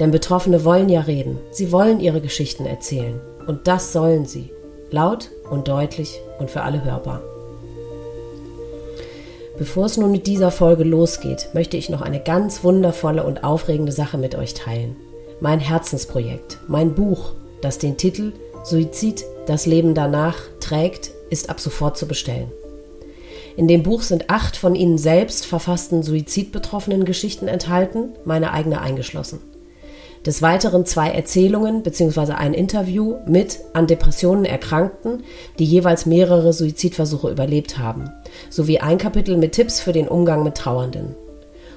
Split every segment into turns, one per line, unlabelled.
Denn Betroffene wollen ja reden, sie wollen ihre Geschichten erzählen. Und das sollen sie. Laut und deutlich und für alle hörbar. Bevor es nun mit dieser Folge losgeht, möchte ich noch eine ganz wundervolle und aufregende Sache mit euch teilen. Mein Herzensprojekt, mein Buch, das den Titel Suizid, das Leben danach trägt, ist ab sofort zu bestellen. In dem Buch sind acht von Ihnen selbst verfassten suizidbetroffenen Geschichten enthalten, meine eigene eingeschlossen. Des Weiteren zwei Erzählungen bzw. ein Interview mit an Depressionen Erkrankten, die jeweils mehrere Suizidversuche überlebt haben, sowie ein Kapitel mit Tipps für den Umgang mit Trauernden.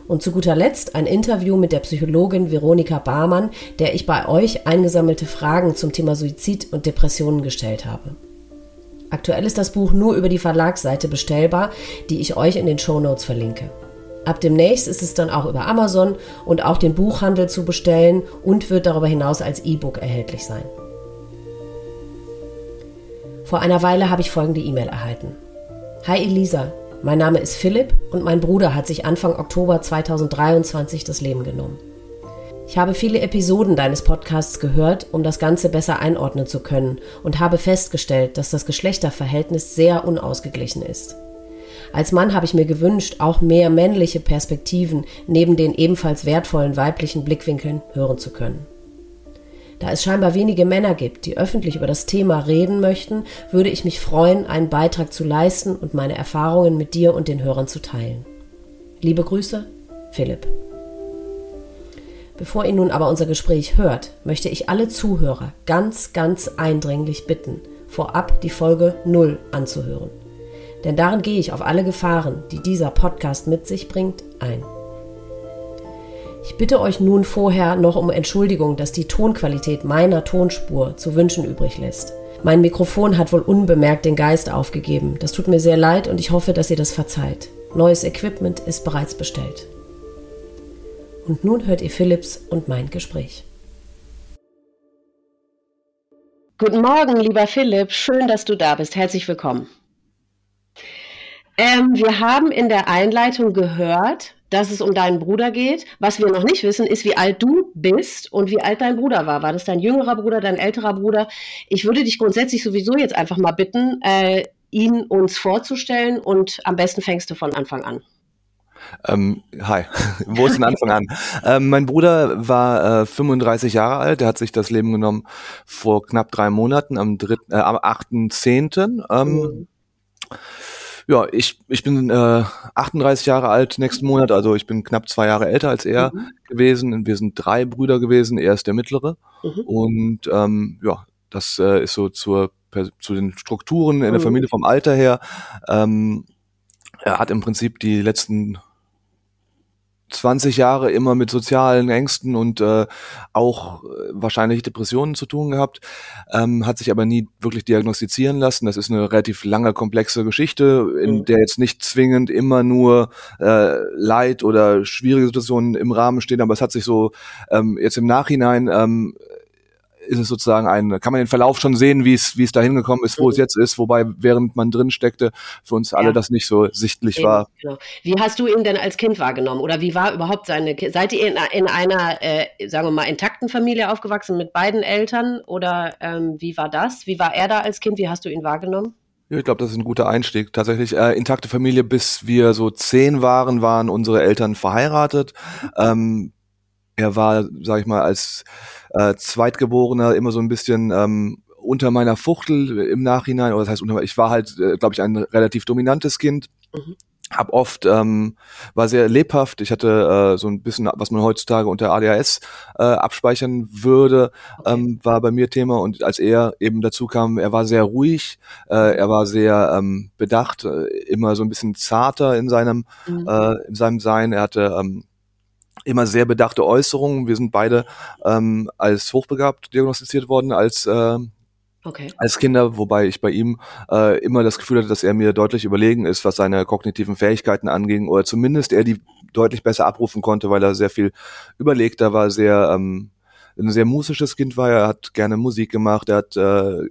Und zu guter Letzt ein Interview mit der Psychologin Veronika Barmann, der ich bei euch eingesammelte Fragen zum Thema Suizid und Depressionen gestellt habe. Aktuell ist das Buch nur über die Verlagsseite bestellbar, die ich euch in den Show Notes verlinke. Ab demnächst ist es dann auch über Amazon und auch den Buchhandel zu bestellen und wird darüber hinaus als E-Book erhältlich sein. Vor einer Weile habe ich folgende E-Mail erhalten. Hi Elisa, mein Name ist Philipp und mein Bruder hat sich Anfang Oktober 2023 das Leben genommen. Ich habe viele Episoden deines Podcasts gehört, um das Ganze besser einordnen zu können und habe festgestellt, dass das Geschlechterverhältnis sehr unausgeglichen ist. Als Mann habe ich mir gewünscht, auch mehr männliche Perspektiven neben den ebenfalls wertvollen weiblichen Blickwinkeln hören zu können. Da es scheinbar wenige Männer gibt, die öffentlich über das Thema reden möchten, würde ich mich freuen, einen Beitrag zu leisten und meine Erfahrungen mit dir und den Hörern zu teilen. Liebe Grüße, Philipp. Bevor ihr nun aber unser Gespräch hört, möchte ich alle Zuhörer ganz, ganz eindringlich bitten, vorab die Folge 0 anzuhören denn darin gehe ich auf alle Gefahren, die dieser Podcast mit sich bringt, ein. Ich bitte euch nun vorher noch um Entschuldigung, dass die Tonqualität meiner Tonspur zu wünschen übrig lässt. Mein Mikrofon hat wohl unbemerkt den Geist aufgegeben. Das tut mir sehr leid und ich hoffe, dass ihr das verzeiht. Neues Equipment ist bereits bestellt. Und nun hört ihr Philips und mein Gespräch. Guten Morgen, lieber Philipp. Schön, dass du da bist. Herzlich willkommen. Ähm, wir haben in der Einleitung gehört, dass es um deinen Bruder geht. Was wir noch nicht wissen, ist, wie alt du bist und wie alt dein Bruder war. War das dein jüngerer Bruder, dein älterer Bruder? Ich würde dich grundsätzlich sowieso jetzt einfach mal bitten, äh, ihn uns vorzustellen und am besten fängst du von Anfang an.
Ähm, hi, wo ist denn Anfang an? Ähm, mein Bruder war äh, 35 Jahre alt, der hat sich das Leben genommen vor knapp drei Monaten, am, äh, am 8.10. Ähm, mhm. Ja, ich, ich bin äh, 38 Jahre alt nächsten Monat, also ich bin knapp zwei Jahre älter als er mhm. gewesen. Wir sind drei Brüder gewesen, er ist der mittlere. Mhm. Und ähm, ja, das äh, ist so zur, zu den Strukturen in der mhm. Familie vom Alter her. Ähm, er hat im Prinzip die letzten 20 Jahre immer mit sozialen Ängsten und äh, auch äh, wahrscheinlich Depressionen zu tun gehabt, ähm, hat sich aber nie wirklich diagnostizieren lassen. Das ist eine relativ lange, komplexe Geschichte, in mhm. der jetzt nicht zwingend immer nur äh, Leid oder schwierige Situationen im Rahmen stehen, aber es hat sich so ähm, jetzt im Nachhinein ähm, ist es sozusagen ein, kann man den Verlauf schon sehen, wie es, wie es da hingekommen ist, wo mhm. es jetzt ist, wobei während man drin steckte, für uns alle ja. das nicht so sichtlich Eben, war.
Genau. Wie hast du ihn denn als Kind wahrgenommen? Oder wie war überhaupt seine, seid ihr in, in einer, äh, sagen wir mal, intakten Familie aufgewachsen mit beiden Eltern? Oder ähm, wie war das? Wie war er da als Kind? Wie hast du ihn wahrgenommen?
Ja, ich glaube, das ist ein guter Einstieg. Tatsächlich äh, intakte Familie, bis wir so zehn waren, waren unsere Eltern verheiratet. Ähm, er war, sag ich mal, als äh, Zweitgeborener immer so ein bisschen ähm, unter meiner Fuchtel im Nachhinein, oder das heißt, unter, ich war halt, äh, glaube ich, ein relativ dominantes Kind. Mhm. Hab oft, ähm, war sehr lebhaft. Ich hatte äh, so ein bisschen, was man heutzutage unter ADHS äh, abspeichern würde, ähm, war bei mir Thema. Und als er eben dazu kam, er war sehr ruhig, äh, er war sehr ähm, bedacht, äh, immer so ein bisschen zarter in seinem, mhm. äh, in seinem Sein. Er hatte ähm, immer sehr bedachte Äußerungen. Wir sind beide ähm, als hochbegabt diagnostiziert worden, als äh, Okay. als Kinder, wobei ich bei ihm äh, immer das Gefühl hatte, dass er mir deutlich überlegen ist, was seine kognitiven Fähigkeiten anging, oder zumindest er die deutlich besser abrufen konnte, weil er sehr viel überlegter war, sehr ähm, ein sehr musisches Kind war. Er hat gerne Musik gemacht, er hat äh,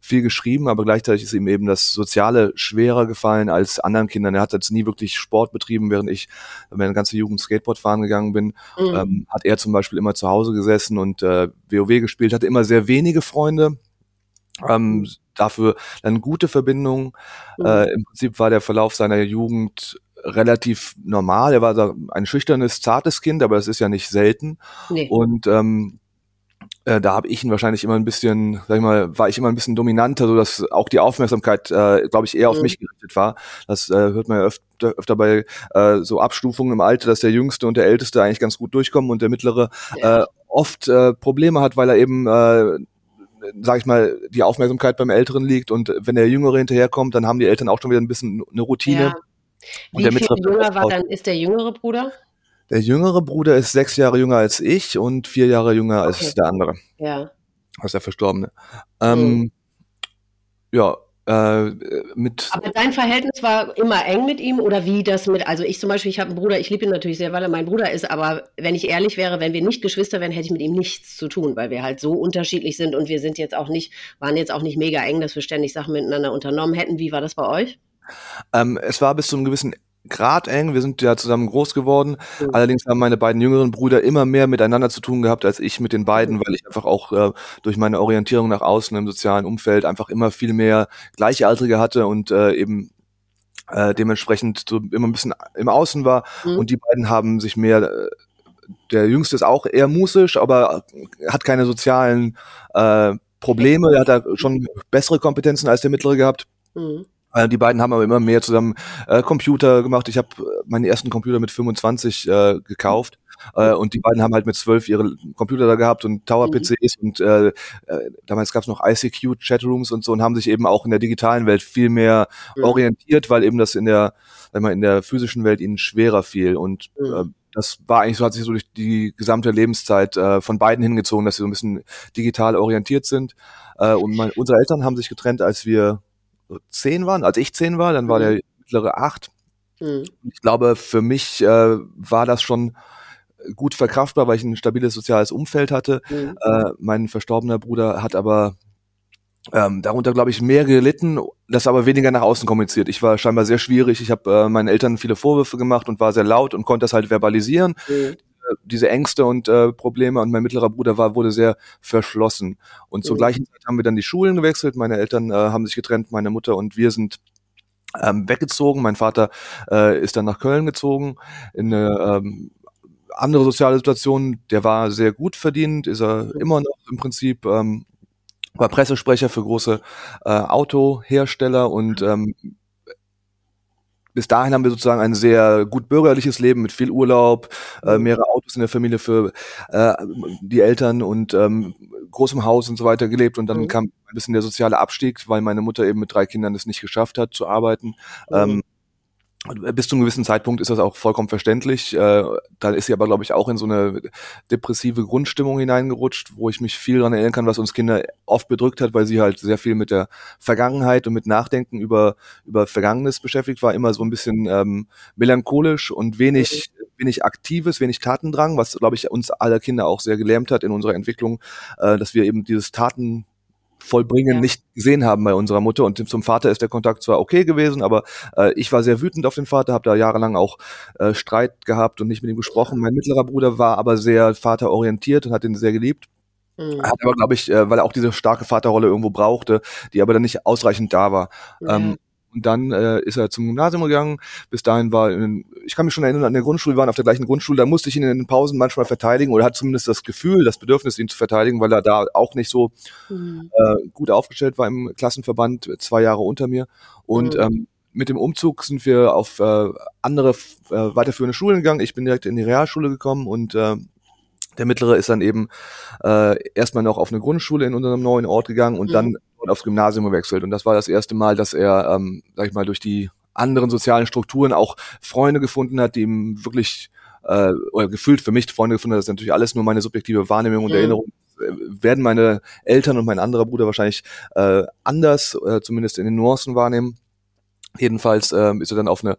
viel geschrieben, aber gleichzeitig ist ihm eben das Soziale schwerer gefallen als anderen Kindern. Er hat jetzt nie wirklich Sport betrieben, während ich meine ganze Jugend Skateboard fahren gegangen bin. Mhm. Ähm, hat er zum Beispiel immer zu Hause gesessen und äh, WoW gespielt, hatte immer sehr wenige Freunde. Ähm, dafür dann gute Verbindungen. Mhm. Äh, Im Prinzip war der Verlauf seiner Jugend relativ normal. Er war ein schüchternes, zartes Kind, aber das ist ja nicht selten. Nee. Und ähm, äh, da habe ich ihn wahrscheinlich immer ein bisschen, sag ich mal, war ich immer ein bisschen dominanter, so dass auch die Aufmerksamkeit, äh, glaube ich, eher auf mhm. mich gerichtet war. Das äh, hört man ja öfter, öfter bei äh, so Abstufungen im Alter, dass der Jüngste und der Älteste eigentlich ganz gut durchkommen und der Mittlere ja. äh, oft äh, Probleme hat, weil er eben äh, sag ich mal, die Aufmerksamkeit beim Älteren liegt und wenn der Jüngere hinterherkommt, dann haben die Eltern auch schon wieder ein bisschen eine Routine. Ja.
Wie viel jünger war dann, ist der jüngere Bruder?
Der jüngere Bruder ist sechs Jahre jünger als ich und vier Jahre jünger okay. als der andere.
Ja.
Als der Verstorbene. Ähm, mhm. Ja, äh, mit.
Aber dein Verhältnis war immer eng mit ihm oder wie das mit, also ich zum Beispiel, ich habe einen Bruder, ich liebe ihn natürlich sehr, weil er mein Bruder ist, aber wenn ich ehrlich wäre, wenn wir nicht Geschwister wären, hätte ich mit ihm nichts zu tun, weil wir halt so unterschiedlich sind und wir sind jetzt auch nicht, waren jetzt auch nicht mega eng, dass wir ständig Sachen miteinander unternommen hätten. Wie war das bei euch?
Ähm, es war bis zu einem gewissen Grad eng. Wir sind ja zusammen groß geworden. Mhm. Allerdings haben meine beiden jüngeren Brüder immer mehr miteinander zu tun gehabt als ich mit den beiden, weil ich einfach auch äh, durch meine Orientierung nach außen im sozialen Umfeld einfach immer viel mehr Gleichaltrige hatte und äh, eben äh, dementsprechend so immer ein bisschen im Außen war. Mhm. Und die beiden haben sich mehr äh, der Jüngste ist auch eher musisch, aber hat keine sozialen äh, Probleme. Er hat da schon bessere Kompetenzen als der Mittlere gehabt. Mhm. Äh, die beiden haben aber immer mehr zusammen äh, Computer gemacht. Ich habe äh, meinen ersten Computer mit 25 äh, gekauft äh, und die beiden haben halt mit 12 ihre Computer da gehabt und Tower-PCs mhm. und äh, damals gab es noch ICQ-Chatrooms und so und haben sich eben auch in der digitalen Welt viel mehr mhm. orientiert, weil eben das in der, sag mal, in der physischen Welt ihnen schwerer fiel und mhm. äh, das war eigentlich so, hat sich so durch die gesamte Lebenszeit äh, von beiden hingezogen, dass sie so ein bisschen digital orientiert sind. Äh, und mein, unsere Eltern haben sich getrennt, als wir zehn waren, als ich zehn war, dann war mhm. der mittlere acht. Mhm. Ich glaube, für mich äh, war das schon gut verkraftbar, weil ich ein stabiles soziales Umfeld hatte. Mhm. Äh, mein verstorbener Bruder hat aber ähm, darunter, glaube ich, mehr gelitten, das aber weniger nach außen kommuniziert. Ich war scheinbar sehr schwierig. Ich habe äh, meinen Eltern viele Vorwürfe gemacht und war sehr laut und konnte das halt verbalisieren. Mhm diese Ängste und äh, Probleme. Und mein mittlerer Bruder war wurde sehr verschlossen. Und zur mhm. gleichen Zeit haben wir dann die Schulen gewechselt. Meine Eltern äh, haben sich getrennt meine Mutter und wir sind ähm, weggezogen. Mein Vater äh, ist dann nach Köln gezogen in eine ähm, andere soziale Situation. Der war sehr gut verdient ist er mhm. immer noch im Prinzip ähm, war Pressesprecher für große äh, Autohersteller. Und ähm, bis dahin haben wir sozusagen ein sehr gut bürgerliches Leben mit viel Urlaub, äh, mhm. mehrere Autos in der Familie für äh, die Eltern und ähm, großem Haus und so weiter gelebt. Und dann mhm. kam ein bisschen der soziale Abstieg, weil meine Mutter eben mit drei Kindern es nicht geschafft hat zu arbeiten. Mhm. Ähm, bis zu einem gewissen Zeitpunkt ist das auch vollkommen verständlich. Äh, dann ist sie aber, glaube ich, auch in so eine depressive Grundstimmung hineingerutscht, wo ich mich viel daran erinnern kann, was uns Kinder oft bedrückt hat, weil sie halt sehr viel mit der Vergangenheit und mit Nachdenken über, über Vergangenes beschäftigt war, immer so ein bisschen ähm, melancholisch und wenig, wenig Aktives, wenig Tatendrang, was, glaube ich, uns alle Kinder auch sehr gelähmt hat in unserer Entwicklung, äh, dass wir eben dieses Taten Vollbringen ja. nicht gesehen haben bei unserer Mutter. Und zum Vater ist der Kontakt zwar okay gewesen, aber äh, ich war sehr wütend auf den Vater, habe da jahrelang auch äh, Streit gehabt und nicht mit ihm gesprochen. Mein mittlerer Bruder war aber sehr vaterorientiert und hat ihn sehr geliebt. Mhm. Hat aber, glaube ich, äh, weil er auch diese starke Vaterrolle irgendwo brauchte, die aber dann nicht ausreichend da war. Mhm. Ähm, und dann äh, ist er zum Gymnasium gegangen. Bis dahin war, in, ich kann mich schon erinnern, an der Grundschule, wir waren auf der gleichen Grundschule, da musste ich ihn in den Pausen manchmal verteidigen oder hat zumindest das Gefühl, das Bedürfnis, ihn zu verteidigen, weil er da auch nicht so mhm. äh, gut aufgestellt war im Klassenverband, zwei Jahre unter mir. Und mhm. ähm, mit dem Umzug sind wir auf äh, andere äh, weiterführende Schulen gegangen. Ich bin direkt in die Realschule gekommen und äh, der mittlere ist dann eben äh, erstmal noch auf eine Grundschule in unserem neuen Ort gegangen und mhm. dann aufs Gymnasium gewechselt. Und das war das erste Mal, dass er, ähm, sag ich mal, durch die anderen sozialen Strukturen auch Freunde gefunden hat, die ihm wirklich äh, oder gefühlt für mich Freunde gefunden, das ist natürlich alles nur meine subjektive Wahrnehmung und mhm. Erinnerung. Äh, werden meine Eltern und mein anderer Bruder wahrscheinlich äh, anders, äh, zumindest in den Nuancen wahrnehmen. Jedenfalls äh, ist er dann auf eine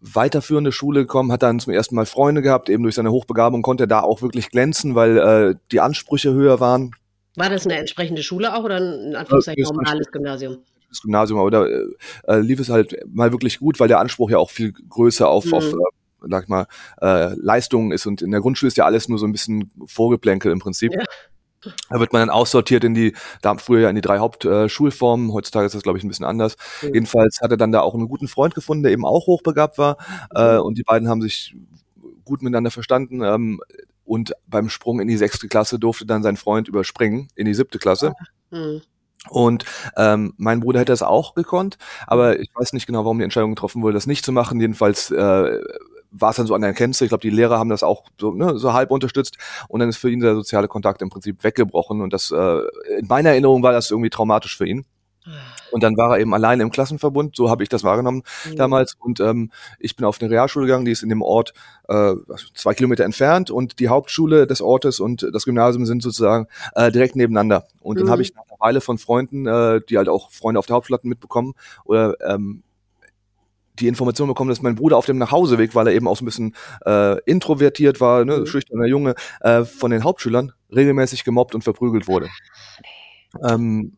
weiterführende Schule gekommen, hat dann zum ersten Mal Freunde gehabt, eben durch seine Hochbegabung konnte er da auch wirklich glänzen, weil äh, die Ansprüche höher waren.
War das eine entsprechende Schule auch oder ein Anführungszeichen normales Gymnasium?
Das Gymnasium, aber da äh, lief es halt mal wirklich gut, weil der Anspruch ja auch viel größer auf, mhm. auf äh, sag ich mal, äh, Leistungen ist und in der Grundschule ist ja alles nur so ein bisschen Vorgeplänkel im Prinzip. Ja. Da wird man dann aussortiert in die, da früher ja in die drei Hauptschulformen, äh, heutzutage ist das, glaube ich, ein bisschen anders. Mhm. Jedenfalls hat er dann da auch einen guten Freund gefunden, der eben auch hochbegabt war. Äh, und die beiden haben sich gut miteinander verstanden. Ähm, und beim Sprung in die sechste Klasse durfte dann sein Freund überspringen in die siebte Klasse. Mhm. Und ähm, mein Bruder hätte das auch gekonnt, aber ich weiß nicht genau, warum die Entscheidung getroffen wurde, das nicht zu machen. Jedenfalls äh, war es dann so an der Grenze. Ich glaube, die Lehrer haben das auch so, ne, so halb unterstützt und dann ist für ihn der soziale Kontakt im Prinzip weggebrochen und das äh, in meiner Erinnerung war das irgendwie traumatisch für ihn. Und dann war er eben allein im Klassenverbund, so habe ich das wahrgenommen mhm. damals. Und ähm, ich bin auf eine Realschule gegangen, die ist in dem Ort äh, zwei Kilometer entfernt und die Hauptschule des Ortes und das Gymnasium sind sozusagen äh, direkt nebeneinander. Und mhm. dann habe ich nach einer Weile von Freunden, äh, die halt auch Freunde auf der Hauptschule hatten, mitbekommen oder ähm, die Information bekommen, dass mein Bruder auf dem Nachhauseweg, weil er eben auch so ein bisschen äh, introvertiert war, ne, mhm. schüchterner Junge, äh, von den Hauptschülern regelmäßig gemobbt und verprügelt wurde. Ähm,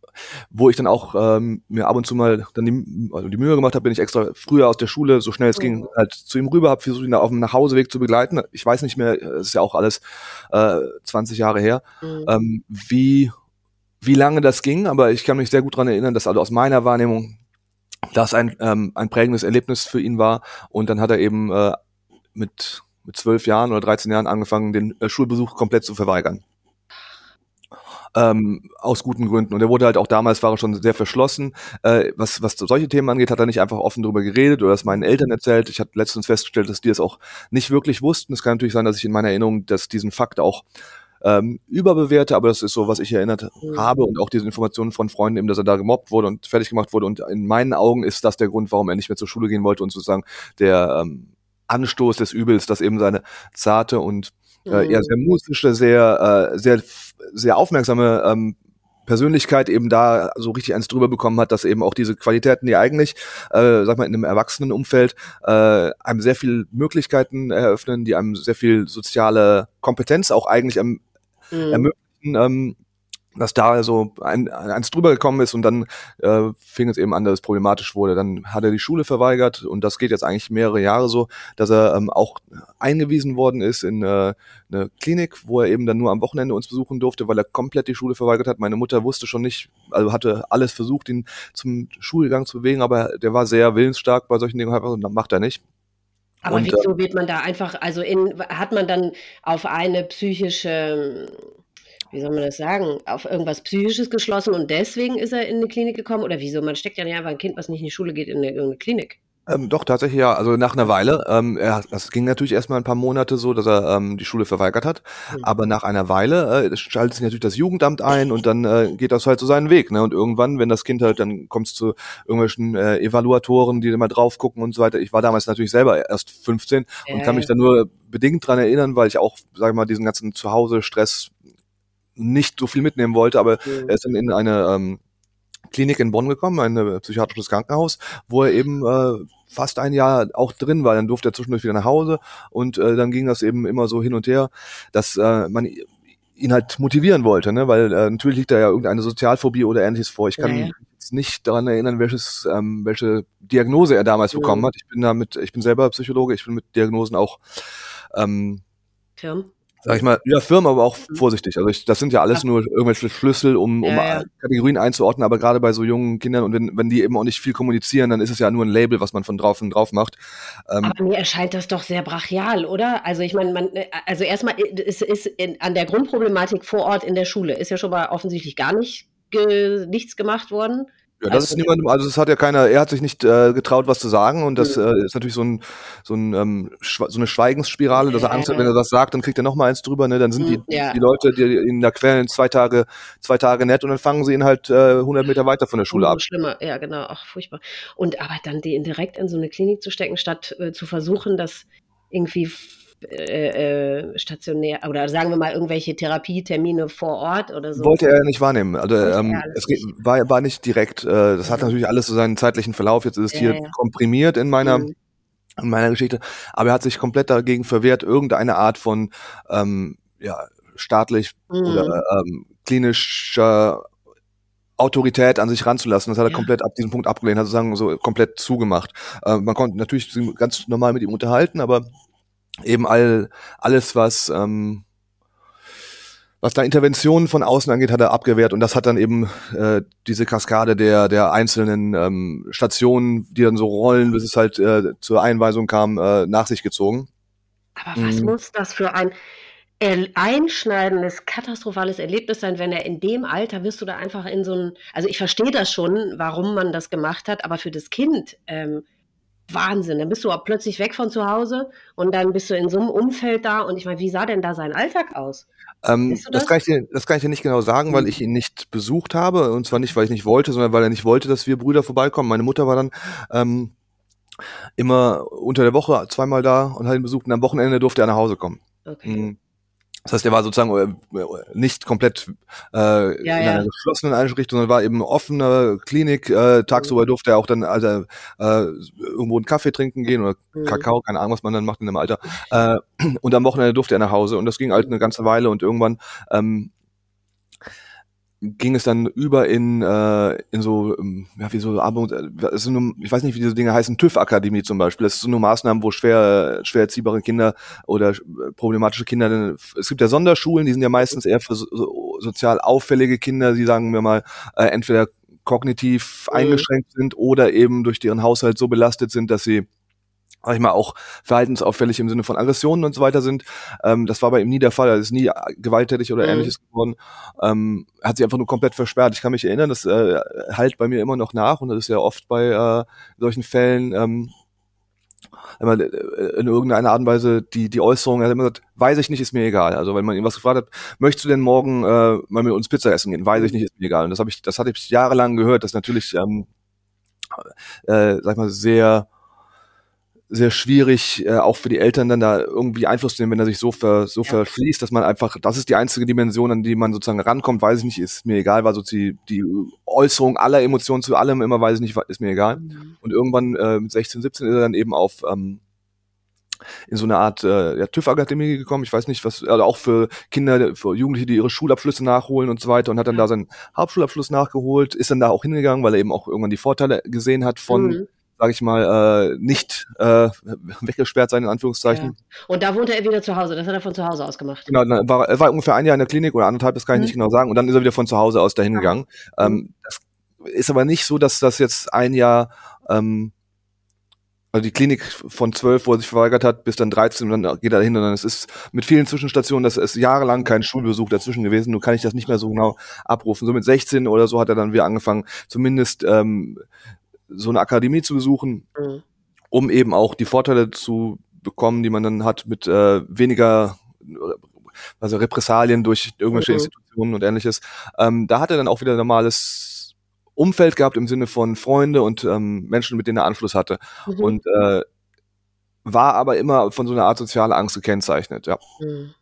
wo ich dann auch ähm, mir ab und zu mal dann die, also die Mühe gemacht habe, bin ich extra früher aus der Schule, so schnell es ging, halt zu ihm rüber, habe versucht, ihn auf dem Nachhauseweg zu begleiten. Ich weiß nicht mehr, es ist ja auch alles äh, 20 Jahre her, mhm. ähm, wie wie lange das ging, aber ich kann mich sehr gut dran erinnern, dass also aus meiner Wahrnehmung das ein, ähm, ein prägendes Erlebnis für ihn war. Und dann hat er eben äh, mit, mit zwölf Jahren oder 13 Jahren angefangen, den äh, Schulbesuch komplett zu verweigern. Ähm, aus guten Gründen. Und er wurde halt auch damals, war er schon sehr verschlossen. Äh, was, was solche Themen angeht, hat er nicht einfach offen darüber geredet oder es meinen Eltern erzählt. Ich hatte letztens festgestellt, dass die es auch nicht wirklich wussten. Es kann natürlich sein, dass ich in meiner Erinnerung, dass diesen Fakt auch ähm, überbewerte, aber das ist so, was ich erinnert mhm. habe und auch diese Informationen von Freunden eben, dass er da gemobbt wurde und fertig gemacht wurde und in meinen Augen ist das der Grund, warum er nicht mehr zur Schule gehen wollte und sozusagen der ähm, Anstoß des Übels, dass eben seine zarte und äh, eher mhm. sehr musische, sehr, äh, sehr, sehr aufmerksame ähm, Persönlichkeit eben da so richtig eins drüber bekommen hat, dass eben auch diese Qualitäten, die eigentlich, äh, sag mal, in einem Erwachsenenumfeld äh, einem sehr viel Möglichkeiten eröffnen, die einem sehr viel soziale Kompetenz auch eigentlich am mhm. ermöglichen, ähm, dass da so ein, eins drüber gekommen ist und dann äh, fing es eben an, dass es problematisch wurde. Dann hat er die Schule verweigert und das geht jetzt eigentlich mehrere Jahre so, dass er ähm, auch eingewiesen worden ist in äh, eine Klinik, wo er eben dann nur am Wochenende uns besuchen durfte, weil er komplett die Schule verweigert hat. Meine Mutter wusste schon nicht, also hatte alles versucht, ihn zum Schulgang zu bewegen, aber der war sehr willensstark bei solchen Dingen und dann macht er nicht.
Aber und, wieso äh, wird man da einfach, also in, hat man dann auf eine psychische, wie soll man das sagen, auf irgendwas Psychisches geschlossen und deswegen ist er in eine Klinik gekommen? Oder wieso? Man steckt ja nicht einfach ein Kind, was nicht in die Schule geht, in eine, irgendeine Klinik.
Ähm, doch, tatsächlich ja. Also nach einer Weile. Ähm, er, das ging natürlich erstmal ein paar Monate so, dass er ähm, die Schule verweigert hat. Mhm. Aber nach einer Weile äh, schaltet sich natürlich das Jugendamt ein und dann äh, geht das halt so seinen Weg. Ne? Und irgendwann, wenn das Kind halt, dann kommt es zu irgendwelchen äh, Evaluatoren, die immer drauf gucken und so weiter. Ich war damals natürlich selber erst 15 äh. und kann mich dann nur bedingt dran erinnern, weil ich auch, sag ich mal, diesen ganzen Zuhause-Stress nicht so viel mitnehmen wollte. Aber mhm. er ist dann in eine ähm, Klinik in Bonn gekommen, ein äh, psychiatrisches Krankenhaus, wo er eben äh, fast ein Jahr auch drin war. Dann durfte er zwischendurch wieder nach Hause und äh, dann ging das eben immer so hin und her, dass äh, man ihn halt motivieren wollte, ne? weil äh, natürlich liegt da ja irgendeine Sozialphobie oder ähnliches vor. Ich kann ja, ja. mich jetzt nicht daran erinnern, welches, ähm, welche Diagnose er damals ja. bekommen hat. Ich bin damit, ich bin selber Psychologe, ich bin mit Diagnosen auch ähm, sag ich mal, ja, Firmen, aber auch mhm. vorsichtig. Also ich, das sind ja alles nur irgendwelche Schlüssel, um, um ja, ja. Kategorien einzuordnen, aber gerade bei so jungen Kindern und wenn, wenn die eben auch nicht viel kommunizieren, dann ist es ja nur ein Label, was man von drauf und drauf macht.
Ähm, aber mir erscheint das doch sehr brachial, oder? Also ich meine, man, also erstmal, es ist in, an der Grundproblematik vor Ort in der Schule ist ja schon mal offensichtlich gar nicht ge, nichts gemacht worden.
Ja, das also, ist niemandem, also es hat ja keiner, er hat sich nicht äh, getraut, was zu sagen und das äh, ist natürlich so ein so ein ähm, so eine Schweigensspirale, dass er Angst hat, wenn er das sagt, dann kriegt er noch mal eins drüber, ne, dann sind die ja. die Leute, die ihn da quälen, zwei Tage zwei Tage nett und dann fangen sie ihn halt äh, 100 Meter weiter von der Schule ab.
Schlimmer, ja genau, ach furchtbar. Und aber dann den direkt in so eine Klinik zu stecken, statt äh, zu versuchen, das irgendwie äh, äh, stationär oder sagen wir mal irgendwelche Therapietermine vor Ort oder so?
Wollte er nicht wahrnehmen. Also ähm, es nicht. War, war nicht direkt. Äh, das hat natürlich alles so seinen zeitlichen Verlauf. Jetzt ist es hier komprimiert in meiner mhm. in meiner Geschichte. Aber er hat sich komplett dagegen verwehrt, irgendeine Art von ähm, ja staatlich mhm. oder ähm, klinischer Autorität an sich ranzulassen. Das hat er ja. komplett ab diesem Punkt abgelehnt, hat sozusagen so komplett zugemacht. Äh, man konnte natürlich ganz normal mit ihm unterhalten, aber eben all alles, was ähm, was da Interventionen von außen angeht, hat er abgewehrt und das hat dann eben äh, diese Kaskade der der einzelnen ähm, Stationen, die dann so rollen, bis es halt äh, zur Einweisung kam, äh, nach sich gezogen.
Aber was mhm. muss das für ein einschneidendes, katastrophales Erlebnis sein, wenn er in dem Alter wirst du da einfach in so ein, also ich verstehe das schon, warum man das gemacht hat, aber für das Kind ähm, Wahnsinn. Dann bist du auch plötzlich weg von zu Hause und dann bist du in so einem Umfeld da und ich meine, wie sah denn da sein Alltag aus?
Ähm, das? das? kann ich dir, das kann ich dir nicht genau sagen, weil hm. ich ihn nicht besucht habe und zwar nicht, weil ich nicht wollte, sondern weil er nicht wollte, dass wir Brüder vorbeikommen. Meine Mutter war dann ähm, immer unter der Woche zweimal da und hat ihn besucht und am Wochenende durfte er nach Hause kommen. Okay. Mhm. Das heißt, er war sozusagen äh, nicht komplett äh, ja, in einer geschlossenen Einrichtung, sondern war eben offene Klinik. Äh, tagsüber mhm. durfte er auch dann also, äh, irgendwo einen Kaffee trinken gehen oder mhm. Kakao, keine Ahnung, was man dann macht in dem Alter. Äh, und am Wochenende durfte er nach Hause und das ging halt eine ganze Weile und irgendwann ähm, ging es dann über in, äh, in so, ähm, ja, wie so, äh, so ich weiß nicht, wie diese Dinge heißen, TÜV-Akademie zum Beispiel. Das sind nur Maßnahmen, wo schwer, schwer erziehbare Kinder oder äh, problematische Kinder, es gibt ja Sonderschulen, die sind ja meistens eher für so, sozial auffällige Kinder, die sagen wir mal, äh, entweder kognitiv mhm. eingeschränkt sind oder eben durch deren Haushalt so belastet sind, dass sie sag ich mal, auch verhaltensauffällig im Sinne von Aggressionen und so weiter sind. Ähm, das war bei ihm nie der Fall. Er ist nie gewalttätig oder mhm. ähnliches geworden. Ähm, er hat sich einfach nur komplett versperrt. Ich kann mich erinnern, das äh, halt bei mir immer noch nach und das ist ja oft bei äh, solchen Fällen, ähm, immer äh, in irgendeiner Art und Weise die, die Äußerung, er hat immer gesagt, weiß ich nicht, ist mir egal. Also wenn man ihn was gefragt hat, möchtest du denn morgen äh, mal mit uns Pizza essen gehen? Weiß ich nicht, ist mir egal. Und das habe ich, das hatte ich jahrelang gehört, das natürlich, ähm, äh, sag ich mal, sehr sehr schwierig, äh, auch für die Eltern dann da irgendwie Einfluss zu nehmen, wenn er sich so, ver, so ja. verschließt, dass man einfach, das ist die einzige Dimension, an die man sozusagen rankommt, weiß ich nicht, ist mir egal, war so die, die Äußerung aller Emotionen zu allem immer, weiß ich nicht, ist mir egal. Mhm. Und irgendwann äh, mit 16, 17 ist er dann eben auf ähm, in so eine Art äh, ja, TÜV-Akademie gekommen, ich weiß nicht, was, also auch für Kinder, für Jugendliche, die ihre Schulabschlüsse nachholen und so weiter und hat dann da seinen Hauptschulabschluss nachgeholt, ist dann da auch hingegangen, weil er eben auch irgendwann die Vorteile gesehen hat von mhm sage ich mal, äh, nicht äh, weggesperrt sein, in Anführungszeichen. Ja.
Und da wohnte er wieder zu Hause, das hat er von zu Hause aus gemacht.
Genau, dann war, er war ungefähr ein Jahr in der Klinik oder anderthalb, das kann ich mhm. nicht genau sagen. Und dann ist er wieder von zu Hause aus dahin gegangen. Mhm. Ähm, das ist aber nicht so, dass das jetzt ein Jahr ähm, also die Klinik von zwölf, wo er sich verweigert hat, bis dann 13 und dann geht er dahin und dann es ist mit vielen Zwischenstationen, das ist jahrelang kein Schulbesuch dazwischen gewesen, nun kann ich das nicht mehr so genau abrufen. So mit 16 oder so hat er dann wieder angefangen, zumindest ähm, so eine Akademie zu besuchen, mhm. um eben auch die Vorteile zu bekommen, die man dann hat mit äh, weniger also Repressalien durch irgendwelche mhm. Institutionen und ähnliches. Ähm, da hat er dann auch wieder ein normales Umfeld gehabt im Sinne von Freunde und ähm, Menschen, mit denen er Anschluss hatte. Mhm. Und äh, war aber immer von so einer Art sozialer Angst gekennzeichnet, ja. Mhm.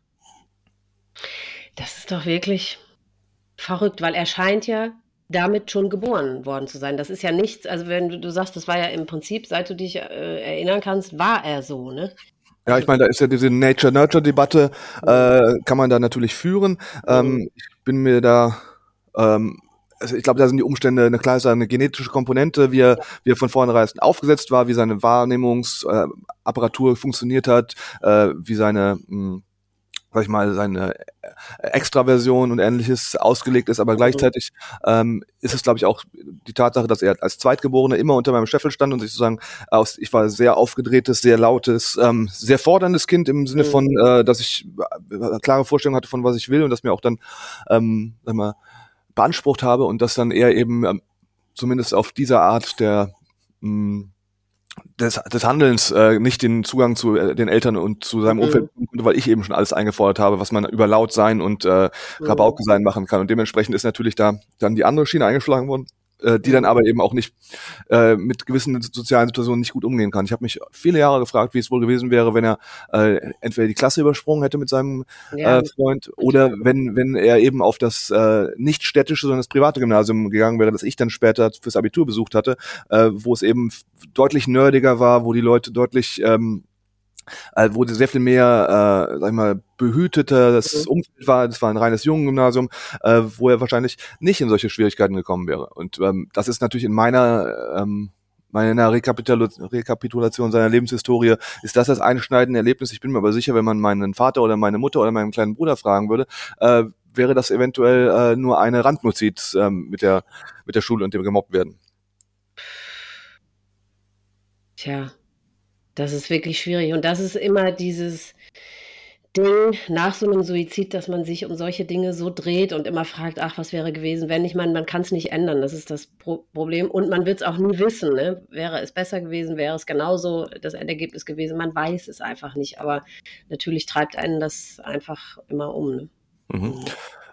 Das ist doch wirklich verrückt, weil er scheint ja damit schon geboren worden zu sein. Das ist ja nichts, also wenn du, du sagst, das war ja im Prinzip, seit du dich äh, erinnern kannst, war er so, ne?
Ja, ich meine, da ist ja diese Nature-Nurture-Debatte, äh, kann man da natürlich führen. Ähm, mhm. ich bin mir da, ähm, also ich glaube, da sind die Umstände eine klar eine genetische Komponente, wie er, wie er von vornherein aufgesetzt war, wie seine Wahrnehmungsapparatur funktioniert hat, äh, wie seine mh, hm, sag ich mal, seine äh, Extraversion und ähnliches ausgelegt ist, aber mhm. gleichzeitig ähm, ist es, glaube ich, auch die Tatsache, dass er als Zweitgeborener immer unter meinem Scheffel stand und sich sozusagen aus, ich war sehr aufgedrehtes, sehr lautes, ähm, sehr forderndes Kind im Sinne von, mhm. äh, dass ich äh, klare Vorstellungen hatte von was ich will und das mir auch dann ähm, sag mal, beansprucht habe und das dann eher eben ähm, zumindest auf dieser Art der mh, hm, des, des Handelns äh, nicht den Zugang zu äh, den Eltern und zu seinem mhm. Umfeld, weil ich eben schon alles eingefordert habe, was man über laut sein und äh, Rabauke sein machen kann. Und dementsprechend ist natürlich da dann die andere Schiene eingeschlagen worden. Äh, die dann aber eben auch nicht äh, mit gewissen sozialen Situationen nicht gut umgehen kann. Ich habe mich viele Jahre gefragt, wie es wohl gewesen wäre, wenn er äh, entweder die Klasse übersprungen hätte mit seinem ja. äh, Freund oder wenn wenn er eben auf das äh, nicht städtische, sondern das private Gymnasium gegangen wäre, das ich dann später fürs Abitur besucht hatte, äh, wo es eben deutlich nerdiger war, wo die Leute deutlich ähm, äh, wo sehr viel mehr, äh, sag ich mal, behüteter das mhm. Umfeld war. Das war ein reines Jungengymnasium, äh, wo er wahrscheinlich nicht in solche Schwierigkeiten gekommen wäre. Und ähm, das ist natürlich in meiner ähm, meiner Rekapitul Rekapitulation seiner Lebenshistorie ist das das einschneidende Erlebnis. Ich bin mir aber sicher, wenn man meinen Vater oder meine Mutter oder meinen kleinen Bruder fragen würde, äh, wäre das eventuell äh, nur eine Randnotiz äh, mit der mit der Schule und dem gemobbt werden.
Tja, das ist wirklich schwierig. Und das ist immer dieses Ding nach so einem Suizid, dass man sich um solche Dinge so dreht und immer fragt, ach, was wäre gewesen, wenn ich meine, man kann es nicht ändern, das ist das Pro Problem. Und man wird es auch nie wissen, ne? wäre es besser gewesen, wäre es genauso das Endergebnis gewesen, man weiß es einfach nicht. Aber natürlich treibt einen das einfach immer um. Ne?
Mhm.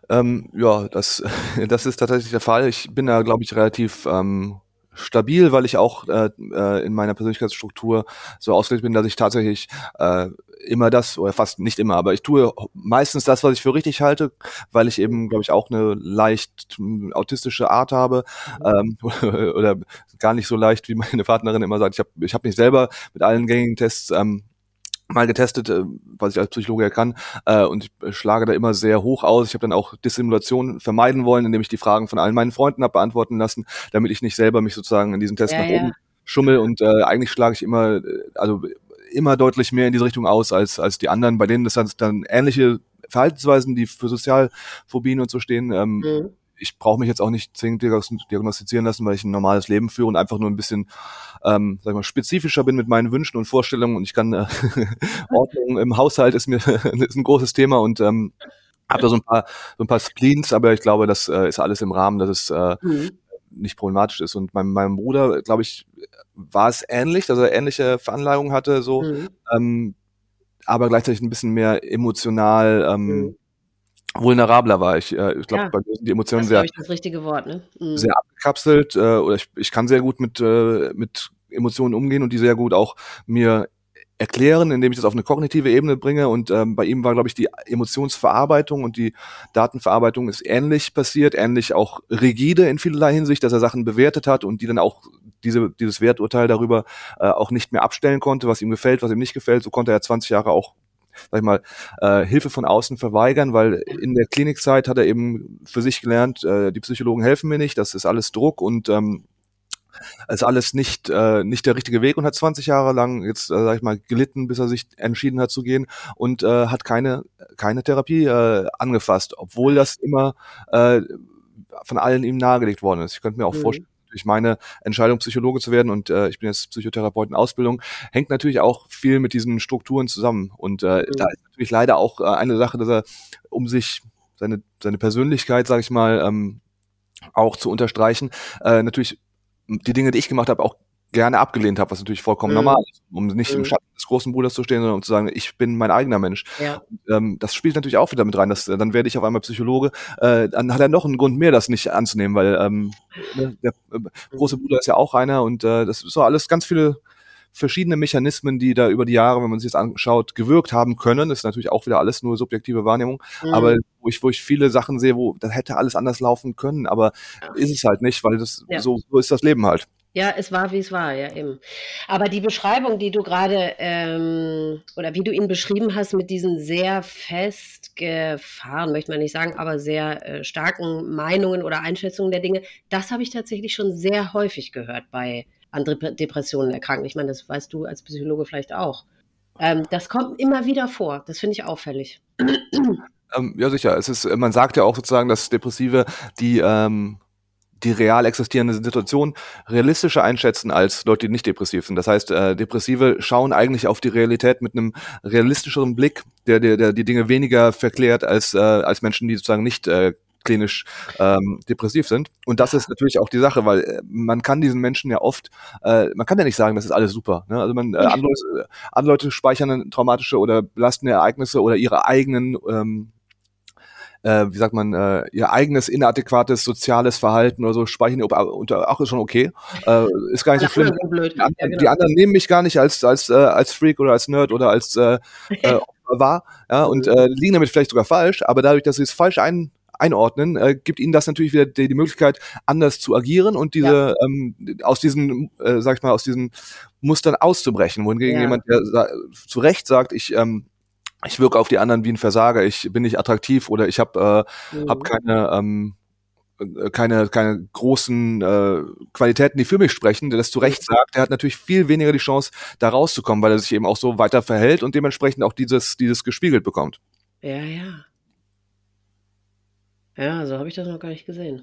Ähm, ja, das, das ist tatsächlich der Fall. Ich bin da, glaube ich, relativ ähm, stabil, weil ich auch äh, äh, in meiner Persönlichkeitsstruktur so ausgelegt bin, dass ich tatsächlich äh, immer das, oder fast nicht immer, aber ich tue meistens das, was ich für richtig halte, weil ich eben, glaube ich, auch eine leicht hm, autistische Art habe mhm. ähm, oder gar nicht so leicht, wie meine Partnerin immer sagt. Ich habe ich hab mich selber mit allen gängigen Tests ähm, mal getestet, äh, was ich als Psychologe ja kann, äh, und ich schlage da immer sehr hoch aus. Ich habe dann auch Dissimulation vermeiden wollen, indem ich die Fragen von allen meinen Freunden habe beantworten lassen, damit ich nicht selber mich sozusagen in diesem Test ja, nach oben ja. schummel. Und äh, eigentlich schlage ich immer, äh, also immer deutlich mehr in diese Richtung aus als als die anderen, bei denen das dann ähnliche Verhaltensweisen, die für Sozialphobien und so stehen. Ähm, mhm ich brauche mich jetzt auch nicht zwingend diagnostizieren lassen, weil ich ein normales Leben führe und einfach nur ein bisschen, ähm, sag ich mal, spezifischer bin mit meinen Wünschen und Vorstellungen und ich kann äh, Ordnung im Haushalt ist mir ist ein großes Thema und ähm, habe da so ein paar so ein paar Spleens, aber ich glaube, das äh, ist alles im Rahmen, dass es äh, mhm. nicht problematisch ist. Und meinem, meinem Bruder, glaube ich, war es ähnlich, dass er ähnliche Veranlagungen hatte, so, mhm. ähm, aber gleichzeitig ein bisschen mehr emotional. Ähm, mhm vulnerabler war. Ich, äh, ich glaube, ja, bei mir sind die Emotionen
das
sehr,
ich das richtige Wort, ne? Mhm.
sehr abgekapselt äh, oder ich, ich kann sehr gut mit, äh, mit Emotionen umgehen und die sehr gut auch mir erklären, indem ich das auf eine kognitive Ebene bringe. Und ähm, bei ihm war, glaube ich, die Emotionsverarbeitung und die Datenverarbeitung ist ähnlich passiert, ähnlich auch rigide in vielerlei Hinsicht, dass er Sachen bewertet hat und die dann auch diese, dieses Werturteil darüber äh, auch nicht mehr abstellen konnte, was ihm gefällt, was ihm nicht gefällt. So konnte er 20 Jahre auch sag ich mal, äh, Hilfe von außen verweigern, weil in der Klinikzeit hat er eben für sich gelernt, äh, die Psychologen helfen mir nicht, das ist alles Druck und ähm, ist alles nicht äh, nicht der richtige Weg und hat 20 Jahre lang jetzt äh, sag ich mal gelitten, bis er sich entschieden hat zu gehen und äh, hat keine keine Therapie äh, angefasst, obwohl das immer äh, von allen ihm nahegelegt worden ist. Ich könnte mir auch mhm. vorstellen, durch meine Entscheidung, Psychologe zu werden und äh, ich bin jetzt Psychotherapeut in Ausbildung, hängt natürlich auch viel mit diesen Strukturen zusammen. Und äh, mhm. da ist natürlich leider auch äh, eine Sache, dass er um sich seine, seine Persönlichkeit, sage ich mal, ähm, auch zu unterstreichen, äh, natürlich die Dinge, die ich gemacht habe, auch gerne abgelehnt habe, was natürlich vollkommen mhm. normal ist, um nicht mhm. im Schatten des großen Bruders zu stehen, sondern um zu sagen, ich bin mein eigener Mensch. Ja. Ähm, das spielt natürlich auch wieder mit rein, dass äh, dann werde ich auf einmal Psychologe, äh, dann hat er noch einen Grund mehr, das nicht anzunehmen, weil ähm, ne, der äh, große Bruder ist ja auch einer und äh, das ist so alles ganz viele verschiedene Mechanismen, die da über die Jahre, wenn man sich das anschaut, gewirkt haben können. Das ist natürlich auch wieder alles nur subjektive Wahrnehmung. Mhm. Aber wo ich, wo ich viele Sachen sehe, wo das hätte alles anders laufen können, aber ja. ist es halt nicht, weil das ja. so, so ist das Leben halt.
Ja, es war, wie es war, ja eben. Aber die Beschreibung, die du gerade ähm, oder wie du ihn beschrieben hast mit diesen sehr festgefahren, möchte man nicht sagen, aber sehr äh, starken Meinungen oder Einschätzungen der Dinge, das habe ich tatsächlich schon sehr häufig gehört bei an Depressionen erkranken. Ich meine, das weißt du als Psychologe vielleicht auch. Ähm, das kommt immer wieder vor. Das finde ich auffällig.
Ähm, ja, sicher. Es ist, man sagt ja auch sozusagen, dass Depressive die ähm, die real existierende Situation realistischer einschätzen als Leute, die nicht depressiv sind. Das heißt, äh, Depressive schauen eigentlich auf die Realität mit einem realistischeren Blick, der, der, der die Dinge weniger verklärt als, äh, als Menschen, die sozusagen nicht äh, klinisch ähm, depressiv sind. Und das ist natürlich auch die Sache, weil äh, man kann diesen Menschen ja oft, äh, man kann ja nicht sagen, das ist alles super. Ne? Also man, äh, andere, Leute, andere Leute speichern traumatische oder belastende Ereignisse oder ihre eigenen ähm, äh, wie sagt man, äh, ihr eigenes inadäquates soziales Verhalten oder so speichern unter ach ist schon okay, äh, ist gar nicht so schlimm. Die, ja, genau. die, anderen nehmen mich gar nicht als als äh, als Freak oder als Nerd oder als äh, äh, war, ja, und äh, liegen damit vielleicht sogar falsch, aber dadurch, dass sie es falsch ein, einordnen, äh, gibt ihnen das natürlich wieder die, die Möglichkeit, anders zu agieren und diese ja. ähm, aus diesen, äh, sag ich mal, aus diesen Mustern auszubrechen. Wohingegen ja. jemand, der zu Recht sagt, ich ähm, ich wirke auf die anderen wie ein Versager, ich bin nicht attraktiv oder ich habe äh, mhm. hab keine ähm, äh, keine, keine großen äh, Qualitäten, die für mich sprechen, der das zu Recht sagt, der hat natürlich viel weniger die Chance, da rauszukommen, weil er sich eben auch so weiter verhält und dementsprechend auch dieses, dieses gespiegelt bekommt.
Ja, ja. Ja, so habe ich das noch gar nicht gesehen.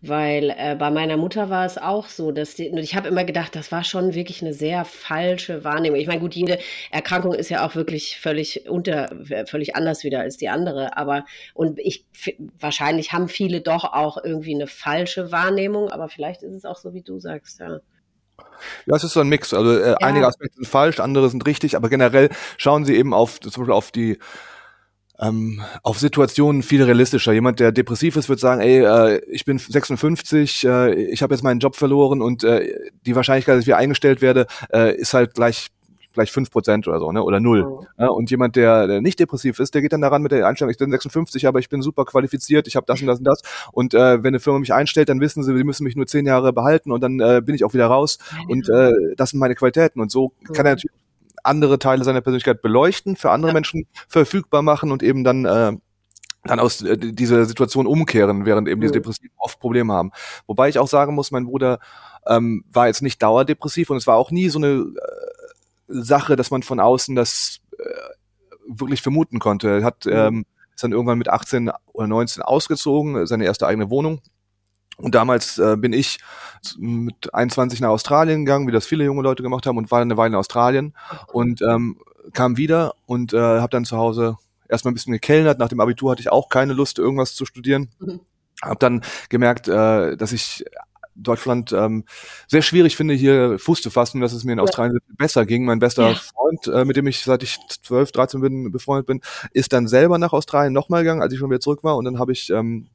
Weil, äh, bei meiner Mutter war es auch so, dass die und ich habe immer gedacht, das war schon wirklich eine sehr falsche Wahrnehmung. Ich meine, gut, jede Erkrankung ist ja auch wirklich völlig unter völlig anders wieder als die andere, aber und ich wahrscheinlich haben viele doch auch irgendwie eine falsche Wahrnehmung, aber vielleicht ist es auch so, wie du sagst, ja.
Ja, es ist so ein Mix. Also, äh, Ja. einige Aspekte sind falsch, andere sind richtig, aber generell schauen sie eben auf zum Beispiel auf die ähm, auf Situationen viel realistischer. Jemand, der depressiv ist, wird sagen, ey, äh, ich bin 56, äh, ich habe jetzt meinen Job verloren und äh, die Wahrscheinlichkeit, dass ich wieder eingestellt werde, äh, ist halt gleich gleich fünf Prozent oder so, ne? Oder null. Oh. Ja, und jemand, der, der nicht depressiv ist, der geht dann daran mit der Einstellung, ich bin 56, aber ich bin super qualifiziert, ich habe das und das und das. Und äh, wenn eine Firma mich einstellt, dann wissen sie, sie müssen mich nur zehn Jahre behalten und dann äh, bin ich auch wieder raus. Und äh, das sind meine Qualitäten. Und so kann er natürlich andere Teile seiner Persönlichkeit beleuchten, für andere ja. Menschen verfügbar machen und eben dann äh, dann aus äh, dieser Situation umkehren, während eben diese Depressiven oft Probleme haben. Wobei ich auch sagen muss, mein Bruder ähm, war jetzt nicht dauerdepressiv und es war auch nie so eine äh, Sache, dass man von außen das äh, wirklich vermuten konnte. Er hat ähm, ist dann irgendwann mit 18 oder 19 ausgezogen, seine erste eigene Wohnung und damals äh, bin ich mit 21 nach Australien gegangen, wie das viele junge Leute gemacht haben, und war dann eine Weile in Australien und ähm, kam wieder und äh, habe dann zu Hause erstmal ein bisschen gekellnert. Nach dem Abitur hatte ich auch keine Lust, irgendwas zu studieren. Mhm. Habe dann gemerkt, äh, dass ich Deutschland ähm, sehr schwierig finde, hier Fuß zu fassen, dass es mir in Australien ja. besser ging. Mein bester ja. Freund, äh, mit dem ich seit ich 12, 13 bin, befreundet bin, ist dann selber nach Australien nochmal gegangen, als ich schon wieder zurück war. Und dann habe ich ähm,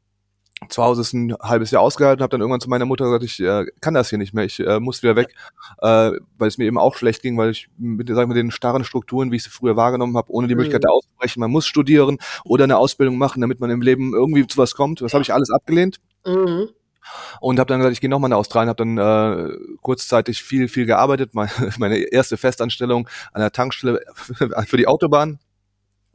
zu Hause ist ein halbes Jahr ausgehalten, habe dann irgendwann zu meiner Mutter gesagt, ich äh, kann das hier nicht mehr, ich äh, muss wieder weg, äh, weil es mir eben auch schlecht ging, weil ich mit, sagen wir, den starren Strukturen, wie ich sie früher wahrgenommen habe, ohne die Möglichkeit mhm. da auszubrechen, man muss studieren oder eine Ausbildung machen, damit man im Leben irgendwie zu was kommt. Das habe ich alles abgelehnt. Mhm. Und habe dann gesagt, ich gehe nochmal nach Australien, habe dann äh, kurzzeitig viel, viel gearbeitet. Meine, meine erste Festanstellung an der Tankstelle für die Autobahn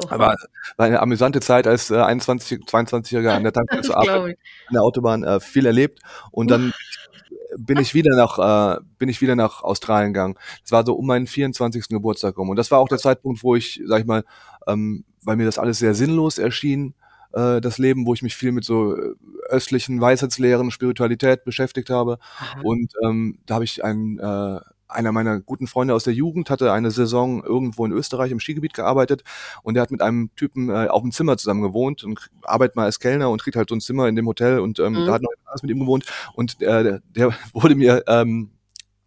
aber war eine amüsante Zeit als äh, 21, 22-Jähriger an der Tankstelle zu arbeiten, an der Autobahn äh, viel erlebt und dann bin ich wieder nach äh, bin ich wieder nach Australien gegangen. Das war so um meinen 24. Geburtstag rum und das war auch der Zeitpunkt, wo ich, sag ich mal, ähm, weil mir das alles sehr sinnlos erschien, äh, das Leben, wo ich mich viel mit so äh, östlichen Weisheitslehren, Spiritualität beschäftigt habe Aha. und ähm, da habe ich einen äh, einer meiner guten Freunde aus der Jugend hatte eine Saison irgendwo in Österreich im Skigebiet gearbeitet und der hat mit einem Typen äh, auf dem Zimmer zusammen gewohnt und arbeitet mal als Kellner und kriegt halt so ein Zimmer in dem Hotel und ähm, mhm. da hat noch jemand mit ihm gewohnt und äh, der wurde mir ähm,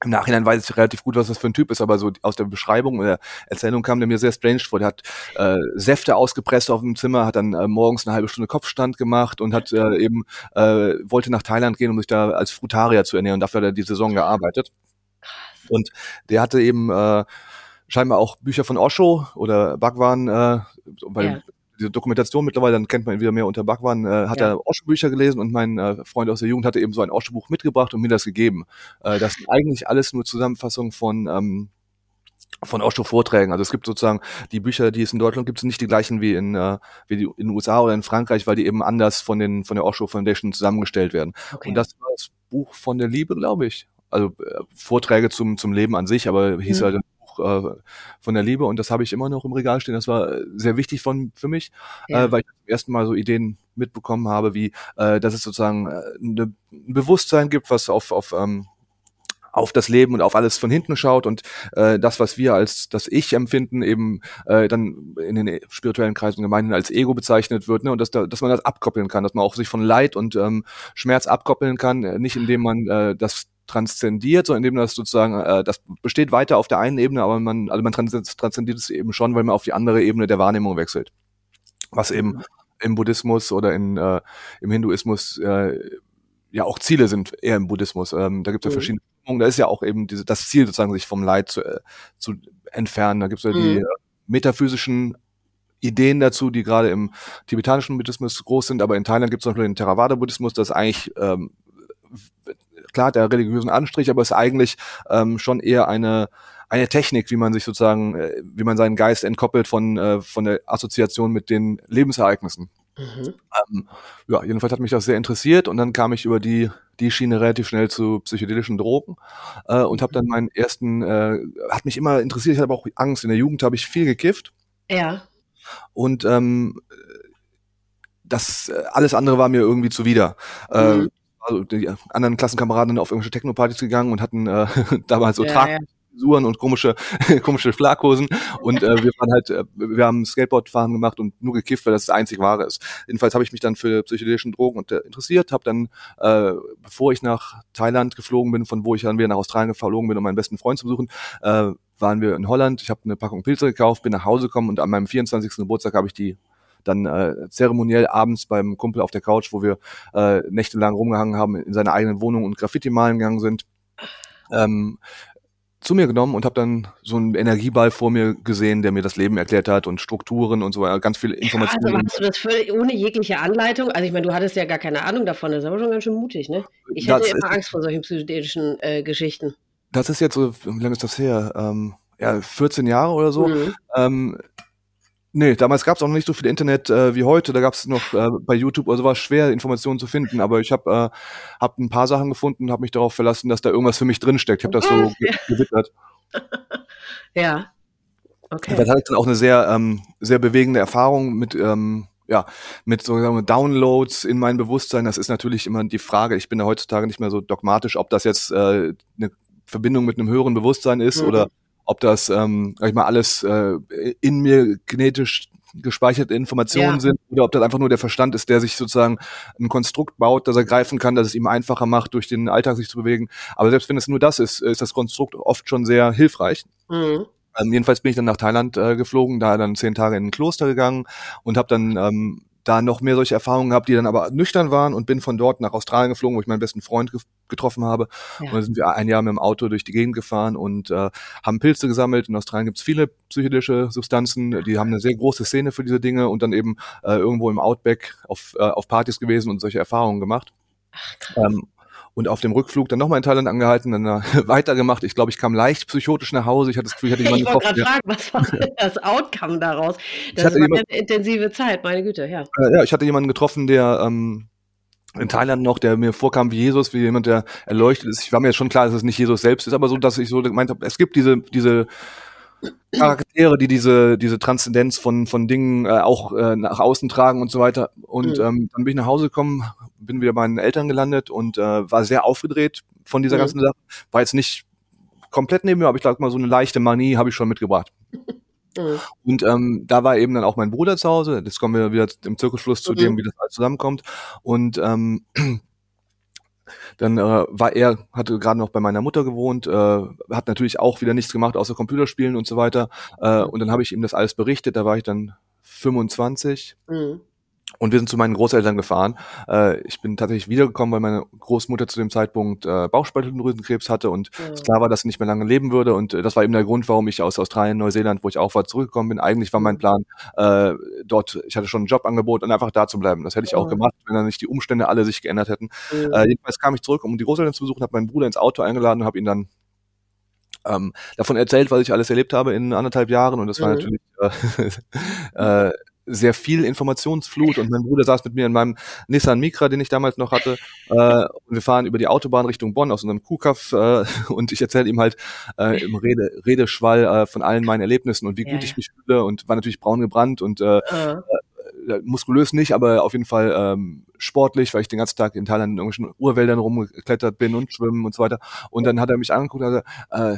im Nachhinein weiß ich relativ gut, was das für ein Typ ist, aber so aus der Beschreibung oder Erzählung kam der mir sehr strange vor. Der hat äh, Säfte ausgepresst auf dem Zimmer, hat dann äh, morgens eine halbe Stunde Kopfstand gemacht und hat äh, eben äh, wollte nach Thailand gehen, um sich da als Frutarier zu ernähren. Und dafür hat er die Saison gearbeitet. Und der hatte eben äh, scheinbar auch Bücher von Osho oder Bhagwan, äh, weil ja. diese Dokumentation mittlerweile, dann kennt man ihn wieder mehr unter Bhagwan, äh, hat ja. er Osho-Bücher gelesen und mein äh, Freund aus der Jugend hatte eben so ein Osho-Buch mitgebracht und mir das gegeben. Äh, das sind eigentlich alles nur Zusammenfassungen von ähm, von Osho-Vorträgen. Also es gibt sozusagen die Bücher, die es in Deutschland gibt, sind nicht die gleichen wie in, äh, wie die in den USA oder in Frankreich, weil die eben anders von den von der Osho Foundation zusammengestellt werden. Okay. Und das war das Buch von der Liebe, glaube ich also äh, Vorträge zum, zum Leben an sich, aber hieß mhm. halt ein Buch äh, von der Liebe und das habe ich immer noch im Regal stehen. Das war äh, sehr wichtig von, für mich, ja. äh, weil ich zum ersten Mal so Ideen mitbekommen habe, wie äh, dass es sozusagen äh, ne, ein Bewusstsein gibt, was auf, auf ähm, auf das Leben und auf alles von hinten schaut und äh, das, was wir als das Ich empfinden, eben äh, dann in den spirituellen Kreisen gemeinhin als Ego bezeichnet wird, ne? Und dass, da, dass man das abkoppeln kann, dass man auch sich von Leid und ähm, Schmerz abkoppeln kann, äh, nicht indem man äh, das transzendiert, sondern indem das sozusagen, äh, das besteht weiter auf der einen Ebene, aber man, also man transzendiert es eben schon, weil man auf die andere Ebene der Wahrnehmung wechselt. Was eben im Buddhismus oder in, äh, im Hinduismus äh, ja auch Ziele sind eher im Buddhismus. Ähm, da gibt es ja mhm. verschiedene Strömungen. Da ist ja auch eben diese, das Ziel sozusagen, sich vom Leid zu, äh, zu entfernen. Da gibt es ja mhm. die äh, metaphysischen Ideen dazu, die gerade im tibetanischen Buddhismus groß sind, aber in Thailand gibt es noch den Theravada-Buddhismus, das eigentlich ähm, klar der religiösen Anstrich, aber ist eigentlich ähm, schon eher eine eine Technik, wie man sich sozusagen, äh, wie man seinen Geist entkoppelt von äh, von der Assoziation mit den Lebensereignissen. Mhm. Ähm, ja, jedenfalls hat mich das sehr interessiert und dann kam ich über die die Schiene relativ schnell zu psychedelischen Drogen äh, und habe dann meinen ersten, äh, hat mich immer interessiert, ich hatte aber auch Angst. In der Jugend habe ich viel gekifft.
Ja.
Und ähm, das äh, alles andere war mir irgendwie zuwider. Äh, mhm. Äh, also die anderen Klassenkameraden auf irgendwelche Technopartys gegangen und hatten äh, damals so ja, Trag ja. Frisuren und komische, komische Schlaghosen. Und äh, wir waren halt, äh, wir haben Skateboardfahren gemacht und nur gekifft, weil das das einzig wahre ist. Jedenfalls habe ich mich dann für psychedelische Drogen und, äh, interessiert, habe dann, äh, bevor ich nach Thailand geflogen bin, von wo ich dann wieder nach Australien geflogen bin, um meinen besten Freund zu besuchen, äh, waren wir in Holland. Ich habe eine Packung Pilze gekauft, bin nach Hause gekommen und an meinem 24. Geburtstag habe ich die dann äh, zeremoniell abends beim Kumpel auf der Couch, wo wir äh, nächtelang rumgehangen haben, in seiner eigenen Wohnung und Graffiti malen gegangen sind. Ähm, zu mir genommen und habe dann so einen Energieball vor mir gesehen, der mir das Leben erklärt hat und Strukturen und so weiter, ganz viele Informationen.
Ja, also hast du das völlig ohne jegliche Anleitung? Also ich meine, du hattest ja gar keine Ahnung davon, das ist aber schon ganz schön mutig, ne? Ich das immer Angst vor solchen psychedelischen äh, Geschichten.
Das ist jetzt so, wie lange ist das her? Ähm, ja, 14 Jahre oder so. Mhm. Ähm, Nee, damals gab es auch noch nicht so viel Internet äh, wie heute. Da gab es noch äh, bei YouTube oder sowas schwer, Informationen zu finden. Aber ich habe äh, hab ein paar Sachen gefunden und habe mich darauf verlassen, dass da irgendwas für mich drinsteckt. Ich habe das so ja. gewittert.
ja. Okay.
Das hatte ich dann auch eine sehr, ähm, sehr bewegende Erfahrung mit, ähm, ja, mit so Downloads in mein Bewusstsein. Das ist natürlich immer die Frage. Ich bin ja heutzutage nicht mehr so dogmatisch, ob das jetzt äh, eine Verbindung mit einem höheren Bewusstsein ist mhm. oder ob das, ähm, sag ich mal, alles äh, in mir genetisch gespeicherte Informationen ja. sind oder ob das einfach nur der Verstand ist, der sich sozusagen ein Konstrukt baut, das er greifen kann, dass es ihm einfacher macht, durch den Alltag sich zu bewegen. Aber selbst wenn es nur das ist, ist das Konstrukt oft schon sehr hilfreich. Mhm. Ähm, jedenfalls bin ich dann nach Thailand äh, geflogen, da dann zehn Tage in ein Kloster gegangen und habe dann ähm, da noch mehr solche Erfahrungen gehabt, die dann aber nüchtern waren und bin von dort nach Australien geflogen, wo ich meinen besten Freund ge getroffen habe. Ja. Und dann sind wir ein Jahr mit dem Auto durch die Gegend gefahren und äh, haben Pilze gesammelt. In Australien gibt es viele psychedelische Substanzen, die haben eine sehr große Szene für diese Dinge und dann eben äh, irgendwo im Outback auf, äh, auf Partys gewesen und solche Erfahrungen gemacht. Ach, ähm, und auf dem Rückflug dann nochmal in Thailand angehalten, dann weitergemacht. Ich glaube, ich kam leicht psychotisch nach Hause. Ich hatte das Gefühl, ich hatte
jemanden Ich wollte gerade fragen, was war das Outcome daraus? Das war jemand, eine intensive Zeit, meine Güte, ja.
Äh, ja, ich hatte jemanden getroffen, der ähm, in Thailand noch, der mir vorkam wie Jesus, wie jemand, der erleuchtet ist. Ich war mir jetzt schon klar, dass es nicht Jesus selbst ist, aber so, dass ich so gemeint habe, es gibt diese, diese Charaktere, die diese, diese Transzendenz von, von Dingen äh, auch äh, nach außen tragen und so weiter. Und mhm. ähm, dann bin ich nach Hause gekommen, bin wieder bei meinen Eltern gelandet und äh, war sehr aufgedreht von dieser mhm. ganzen Sache. War jetzt nicht komplett neben mir, aber ich glaube mal, so eine leichte Manie habe ich schon mitgebracht. Mhm. Und ähm, da war eben dann auch mein Bruder zu Hause. Jetzt kommen wir wieder im Zirkelschluss zu mhm. dem, wie das alles zusammenkommt. Und ähm, dann äh, war er, hatte gerade noch bei meiner Mutter gewohnt, äh, hat natürlich auch wieder nichts gemacht außer Computerspielen und so weiter. Äh, und dann habe ich ihm das alles berichtet. Da war ich dann 25. Mhm. Und wir sind zu meinen Großeltern gefahren. Äh, ich bin tatsächlich wiedergekommen, weil meine Großmutter zu dem Zeitpunkt äh, Bauchspeicheldrüsenkrebs hatte und ja. es klar war, dass sie nicht mehr lange leben würde. Und äh, das war eben der Grund, warum ich aus Australien, Neuseeland, wo ich auch war, zurückgekommen bin. Eigentlich war mein mhm. Plan, äh, dort, ich hatte schon ein Jobangebot und einfach da zu bleiben. Das hätte ich auch gemacht, wenn dann nicht die Umstände alle sich geändert hätten. Ja. Äh, jedenfalls kam ich zurück, um die Großeltern zu besuchen, habe meinen Bruder ins Auto eingeladen und habe ihn dann ähm, davon erzählt, was ich alles erlebt habe in anderthalb Jahren. Und das war mhm. natürlich äh, äh, sehr viel Informationsflut und mein Bruder saß mit mir in meinem Nissan Micra, den ich damals noch hatte. Äh, und wir fahren über die Autobahn Richtung Bonn aus unserem Kuhkaff äh, und ich erzähle ihm halt äh, im Rede, Redeschwall äh, von allen meinen Erlebnissen und wie ja, gut ich mich fühle und war natürlich braun gebrannt und äh, uh. äh, muskulös nicht, aber auf jeden Fall ähm, sportlich, weil ich den ganzen Tag in Thailand in irgendwelchen Urwäldern rumgeklettert bin und schwimmen und so weiter. Und dann hat er mich angeguckt und äh,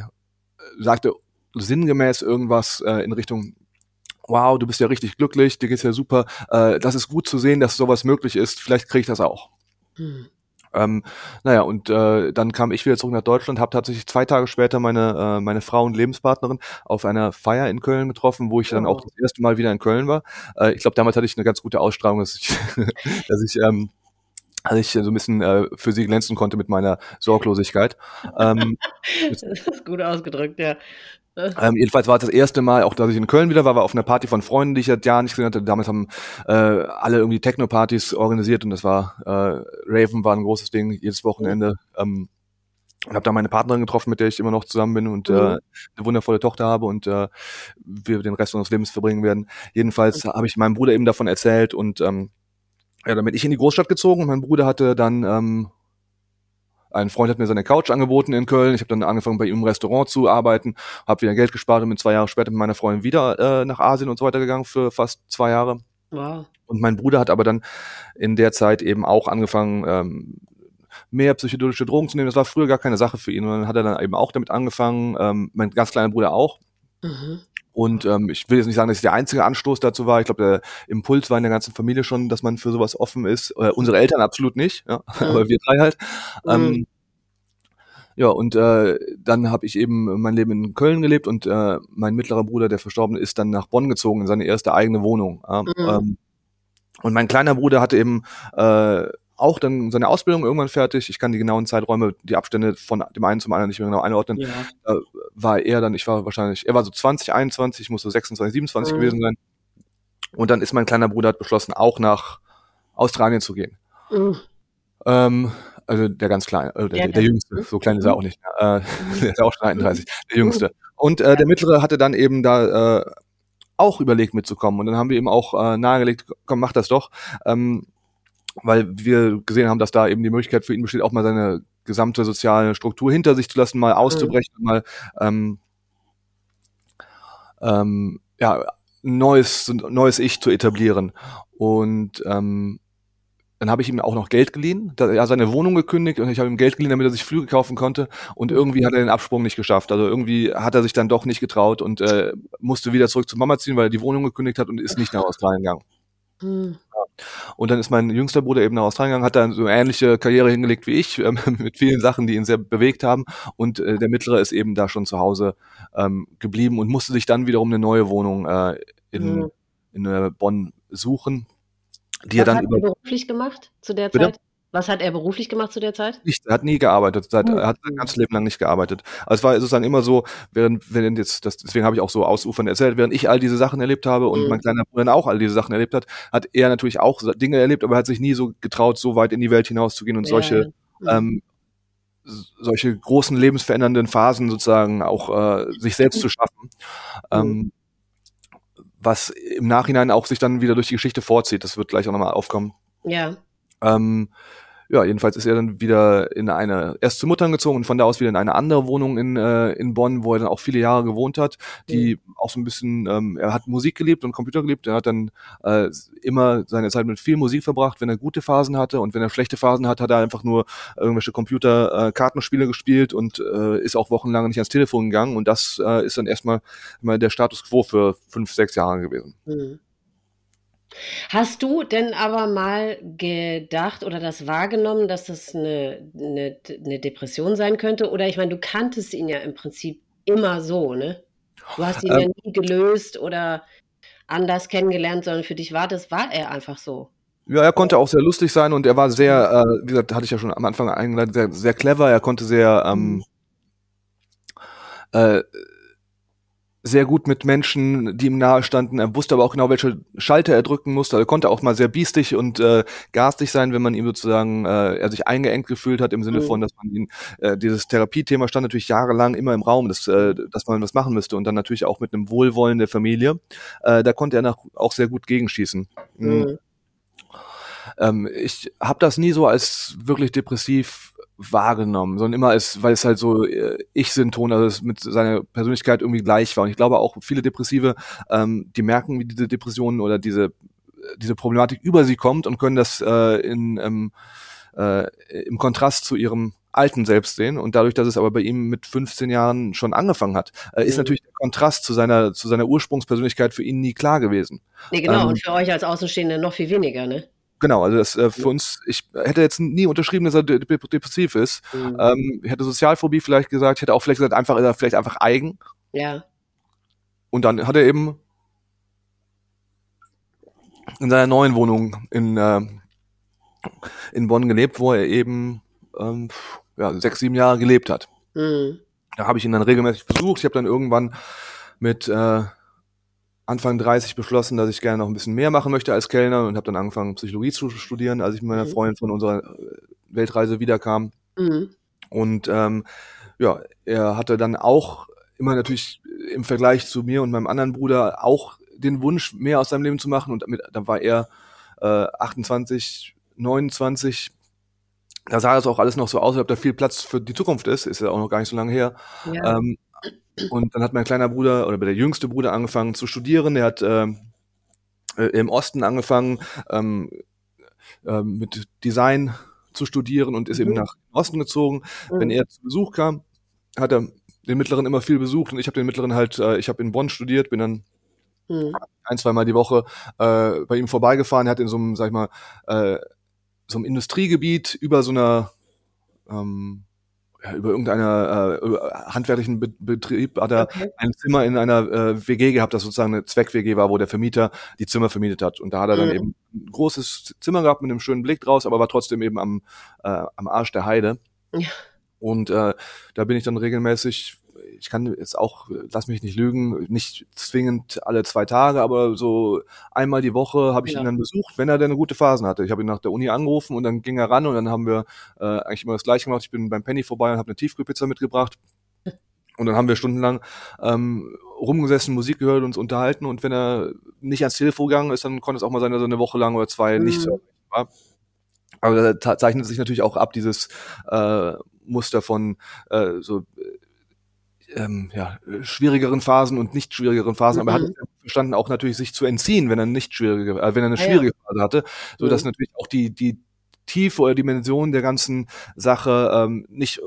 sagte sinngemäß irgendwas äh, in Richtung wow, du bist ja richtig glücklich, dir geht's ja super, äh, das ist gut zu sehen, dass sowas möglich ist, vielleicht kriege ich das auch. Hm. Ähm, naja, und äh, dann kam ich wieder zurück nach Deutschland, habe tatsächlich zwei Tage später meine, äh, meine Frau und Lebenspartnerin auf einer Feier in Köln getroffen, wo ich dann auch das erste Mal wieder in Köln war. Äh, ich glaube, damals hatte ich eine ganz gute Ausstrahlung, dass ich, dass ich ähm, als ich so ein bisschen äh, für sie glänzen konnte mit meiner Sorglosigkeit. Ähm,
das ist gut ausgedrückt, ja.
Ähm, jedenfalls war es das erste Mal, auch dass ich in Köln wieder war, war auf einer Party von Freunden, die ich seit Jahren nicht gesehen hatte. Damals haben äh, alle irgendwie Techno-Partys organisiert und das war äh, Raven war ein großes Ding jedes Wochenende. Ähm, und habe da meine Partnerin getroffen, mit der ich immer noch zusammen bin und mhm. äh, eine wundervolle Tochter habe und äh, wir den Rest unseres Lebens verbringen werden. Jedenfalls okay. habe ich meinem Bruder eben davon erzählt und ähm, ja, damit ich in die Großstadt gezogen und mein Bruder hatte dann ähm, ein Freund hat mir seine Couch angeboten in Köln. Ich habe dann angefangen, bei ihm im Restaurant zu arbeiten, habe wieder Geld gespart und bin zwei Jahre später mit meiner Freundin wieder äh, nach Asien und so weiter gegangen für fast zwei Jahre. Wow. Und mein Bruder hat aber dann in der Zeit eben auch angefangen, ähm, mehr psychedelische Drogen zu nehmen. Das war früher gar keine Sache für ihn. Und dann hat er dann eben auch damit angefangen, ähm, mein ganz kleiner Bruder auch. Mhm. Und ähm, ich will jetzt nicht sagen, dass ich der einzige Anstoß dazu war. Ich glaube, der Impuls war in der ganzen Familie schon, dass man für sowas offen ist. Äh, unsere Eltern absolut nicht, ja, mhm. aber wir drei halt. Mhm. Ähm, ja, und äh, dann habe ich eben mein Leben in Köln gelebt und äh, mein mittlerer Bruder, der verstorben ist, dann nach Bonn gezogen in seine erste eigene Wohnung. Äh, mhm. ähm, und mein kleiner Bruder hatte eben äh, auch dann seine Ausbildung irgendwann fertig. Ich kann die genauen Zeiträume, die Abstände von dem einen zum anderen nicht mehr genau einordnen. Ja. Da war er dann, ich war wahrscheinlich, er war so 20, 21, ich muss so 26, 27 mhm. gewesen sein. Und dann ist mein kleiner Bruder hat beschlossen, auch nach Australien zu gehen. Mhm. Ähm, also der ganz kleine, äh, der, ja, der, Jüngste, so klein ist er mhm. auch nicht. Äh, der ist auch schon 31, der Jüngste. Und äh, der Mittlere hatte dann eben da äh, auch überlegt mitzukommen. Und dann haben wir ihm auch äh, nahegelegt, komm, mach das doch. Ähm, weil wir gesehen haben, dass da eben die Möglichkeit für ihn besteht, auch mal seine gesamte soziale Struktur hinter sich zu lassen, mal auszubrechen, mhm. mal ähm, ähm, ja, neues, neues Ich zu etablieren. Und ähm, dann habe ich ihm auch noch Geld geliehen. Da, er hat seine Wohnung gekündigt und ich habe ihm Geld geliehen, damit er sich Flüge kaufen konnte. Und mhm. irgendwie hat er den Absprung nicht geschafft. Also irgendwie hat er sich dann doch nicht getraut und äh, musste wieder zurück zu Mama ziehen, weil er die Wohnung gekündigt hat und ist nicht nach Australien gegangen. Mhm. Und dann ist mein jüngster Bruder eben nach Australien gegangen, hat dann so eine ähnliche Karriere hingelegt wie ich, ähm, mit vielen Sachen, die ihn sehr bewegt haben. Und äh, der mittlere ist eben da schon zu Hause ähm, geblieben und musste sich dann wiederum eine neue Wohnung äh, in, mhm. in äh, Bonn suchen.
Die Was er dann hat er beruflich gemacht zu der Bitte? Zeit? Was hat er beruflich gemacht zu der Zeit?
Nicht, er hat nie gearbeitet. Seit, mhm. Er hat sein ganzes Leben lang nicht gearbeitet. Also es war dann immer so, während, während jetzt, das, deswegen habe ich auch so ausufern erzählt, während ich all diese Sachen erlebt habe und mhm. mein kleiner Bruder auch all diese Sachen erlebt hat, hat er natürlich auch Dinge erlebt, aber er hat sich nie so getraut, so weit in die Welt hinauszugehen und ja. solche mhm. ähm, solche großen lebensverändernden Phasen sozusagen auch äh, sich selbst zu schaffen. Mhm. Ähm, was im Nachhinein auch sich dann wieder durch die Geschichte vorzieht. Das wird gleich auch nochmal aufkommen.
Ja.
Ähm, ja, jedenfalls ist er dann wieder in eine, erst zu Muttern gezogen und von da aus wieder in eine andere Wohnung in, äh, in Bonn, wo er dann auch viele Jahre gewohnt hat, die mhm. auch so ein bisschen, ähm, er hat Musik geliebt und Computer geliebt, er hat dann äh, immer seine Zeit mit viel Musik verbracht, wenn er gute Phasen hatte und wenn er schlechte Phasen hat, hat er einfach nur irgendwelche Computer-Kartenspiele äh, gespielt und äh, ist auch wochenlang nicht ans Telefon gegangen und das äh, ist dann erstmal mal der Status quo für fünf, sechs Jahre gewesen. Mhm.
Hast du denn aber mal gedacht oder das wahrgenommen, dass das eine, eine, eine Depression sein könnte? Oder ich meine, du kanntest ihn ja im Prinzip immer so, ne? Du hast ihn ähm, ja nie gelöst oder anders kennengelernt, sondern für dich war das, war er einfach so.
Ja, er konnte auch sehr lustig sein und er war sehr, äh, wie gesagt, hatte ich ja schon am Anfang eingeleitet, sehr, sehr clever. Er konnte sehr ähm, äh, sehr gut mit Menschen, die ihm nahe standen. Er wusste aber auch genau, welche Schalter er drücken musste. Er konnte auch mal sehr biestig und äh, garstig sein, wenn man ihm sozusagen äh, er sich eingeengt gefühlt hat im Sinne mhm. von, dass man ihn äh, dieses Therapiethema stand natürlich jahrelang immer im Raum, dass, äh, dass man was machen müsste und dann natürlich auch mit einem Wohlwollen der Familie. Äh, da konnte er nach, auch sehr gut gegenschießen. Mhm. mhm. Ähm, ich habe das nie so als wirklich depressiv wahrgenommen, sondern immer als, weil es halt so äh, Ich-Symptom, also es mit seiner Persönlichkeit irgendwie gleich war. Und ich glaube auch viele Depressive, ähm, die merken, wie diese Depressionen oder diese diese Problematik über sie kommt und können das äh, in, ähm, äh, im Kontrast zu ihrem alten Selbst sehen. Und dadurch, dass es aber bei ihm mit 15 Jahren schon angefangen hat, äh, ist mhm. natürlich der Kontrast zu seiner, zu seiner Ursprungspersönlichkeit für ihn nie klar gewesen.
Nee, genau. Ähm, und für euch als Außenstehende noch viel weniger, ne?
Genau, also das äh, für uns, ich hätte jetzt nie unterschrieben, dass er de de depressiv ist. Mhm. Ähm, ich hätte Sozialphobie vielleicht gesagt, ich hätte auch vielleicht gesagt, einfach ist er vielleicht einfach eigen.
Ja.
Und dann hat er eben in seiner neuen Wohnung in, äh, in Bonn gelebt, wo er eben ähm, ja, sechs, sieben Jahre gelebt hat. Mhm. Da habe ich ihn dann regelmäßig besucht. Ich habe dann irgendwann mit äh, Anfang 30 beschlossen, dass ich gerne noch ein bisschen mehr machen möchte als Kellner und habe dann angefangen, Psychologie zu studieren, als ich mit meiner mhm. Freundin von unserer äh, Weltreise wiederkam. Mhm. Und ähm, ja, er hatte dann auch immer natürlich im Vergleich zu mir und meinem anderen Bruder auch den Wunsch, mehr aus seinem Leben zu machen. Und damit, dann war er äh, 28, 29. Da sah das auch alles noch so aus, als ob da viel Platz für die Zukunft ist. Ist ja auch noch gar nicht so lange her. Ja. Ähm, und dann hat mein kleiner Bruder oder der jüngste Bruder angefangen zu studieren. Der hat äh, äh, im Osten angefangen ähm, äh, mit Design zu studieren und ist mhm. eben nach Osten gezogen. Mhm. Wenn er zu Besuch kam, hat er den Mittleren immer viel besucht und ich habe den Mittleren halt, äh, ich habe in Bonn studiert, bin dann mhm. ein, zweimal die Woche äh, bei ihm vorbeigefahren. Er hat in so einem, sag ich mal, äh, so einem Industriegebiet über so einer ähm, ja, über irgendeiner äh, handwerklichen Be Betrieb hat er okay. ein Zimmer in einer äh, WG gehabt, das sozusagen eine Zweck-WG war, wo der Vermieter die Zimmer vermietet hat. Und da hat er dann mhm. eben ein großes Zimmer gehabt mit einem schönen Blick draus, aber war trotzdem eben am, äh, am Arsch der Heide. Ja. Und äh, da bin ich dann regelmäßig ich kann jetzt auch, lass mich nicht lügen, nicht zwingend alle zwei Tage, aber so einmal die Woche habe ich ja. ihn dann besucht, wenn er denn eine gute Phasen hatte. Ich habe ihn nach der Uni angerufen und dann ging er ran und dann haben wir äh, eigentlich immer das gleiche gemacht. Ich bin beim Penny vorbei und habe eine Tiefkühlpizza mitgebracht. Und dann haben wir stundenlang ähm, rumgesessen, Musik gehört, uns unterhalten und wenn er nicht ans Telefon gegangen ist, dann konnte es auch mal sein, dass er eine Woche lang oder zwei mhm. nicht so war. Aber da zeichnet sich natürlich auch ab, dieses äh, Muster von äh, so ähm, ja, schwierigeren Phasen und nicht schwierigeren Phasen, mhm. aber er hat mhm. verstanden auch natürlich sich zu entziehen, wenn er nicht schwierige, äh, wenn er eine ah, schwierige ja. Phase hatte, so dass mhm. natürlich auch die die Tiefe oder Dimension der ganzen Sache ähm, nicht äh,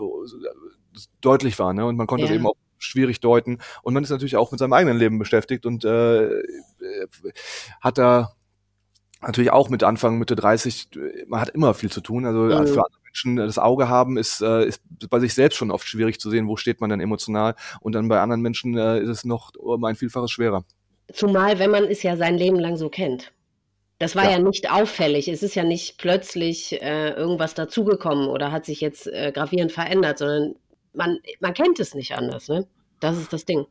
deutlich war, ne? Und man konnte ja. eben auch schwierig deuten und man ist natürlich auch mit seinem eigenen Leben beschäftigt und äh, äh hat da natürlich auch mit Anfang Mitte 30, man hat immer viel zu tun, also mhm. für andere Menschen das Auge haben, ist, äh, ist bei sich selbst schon oft schwierig zu sehen, wo steht man dann emotional. Und dann bei anderen Menschen äh, ist es noch um ein Vielfaches schwerer.
Zumal, wenn man es ja sein Leben lang so kennt. Das war ja. ja nicht auffällig. Es ist ja nicht plötzlich äh, irgendwas dazugekommen oder hat sich jetzt äh, gravierend verändert, sondern man, man kennt es nicht anders. Ne? Das ist das Ding.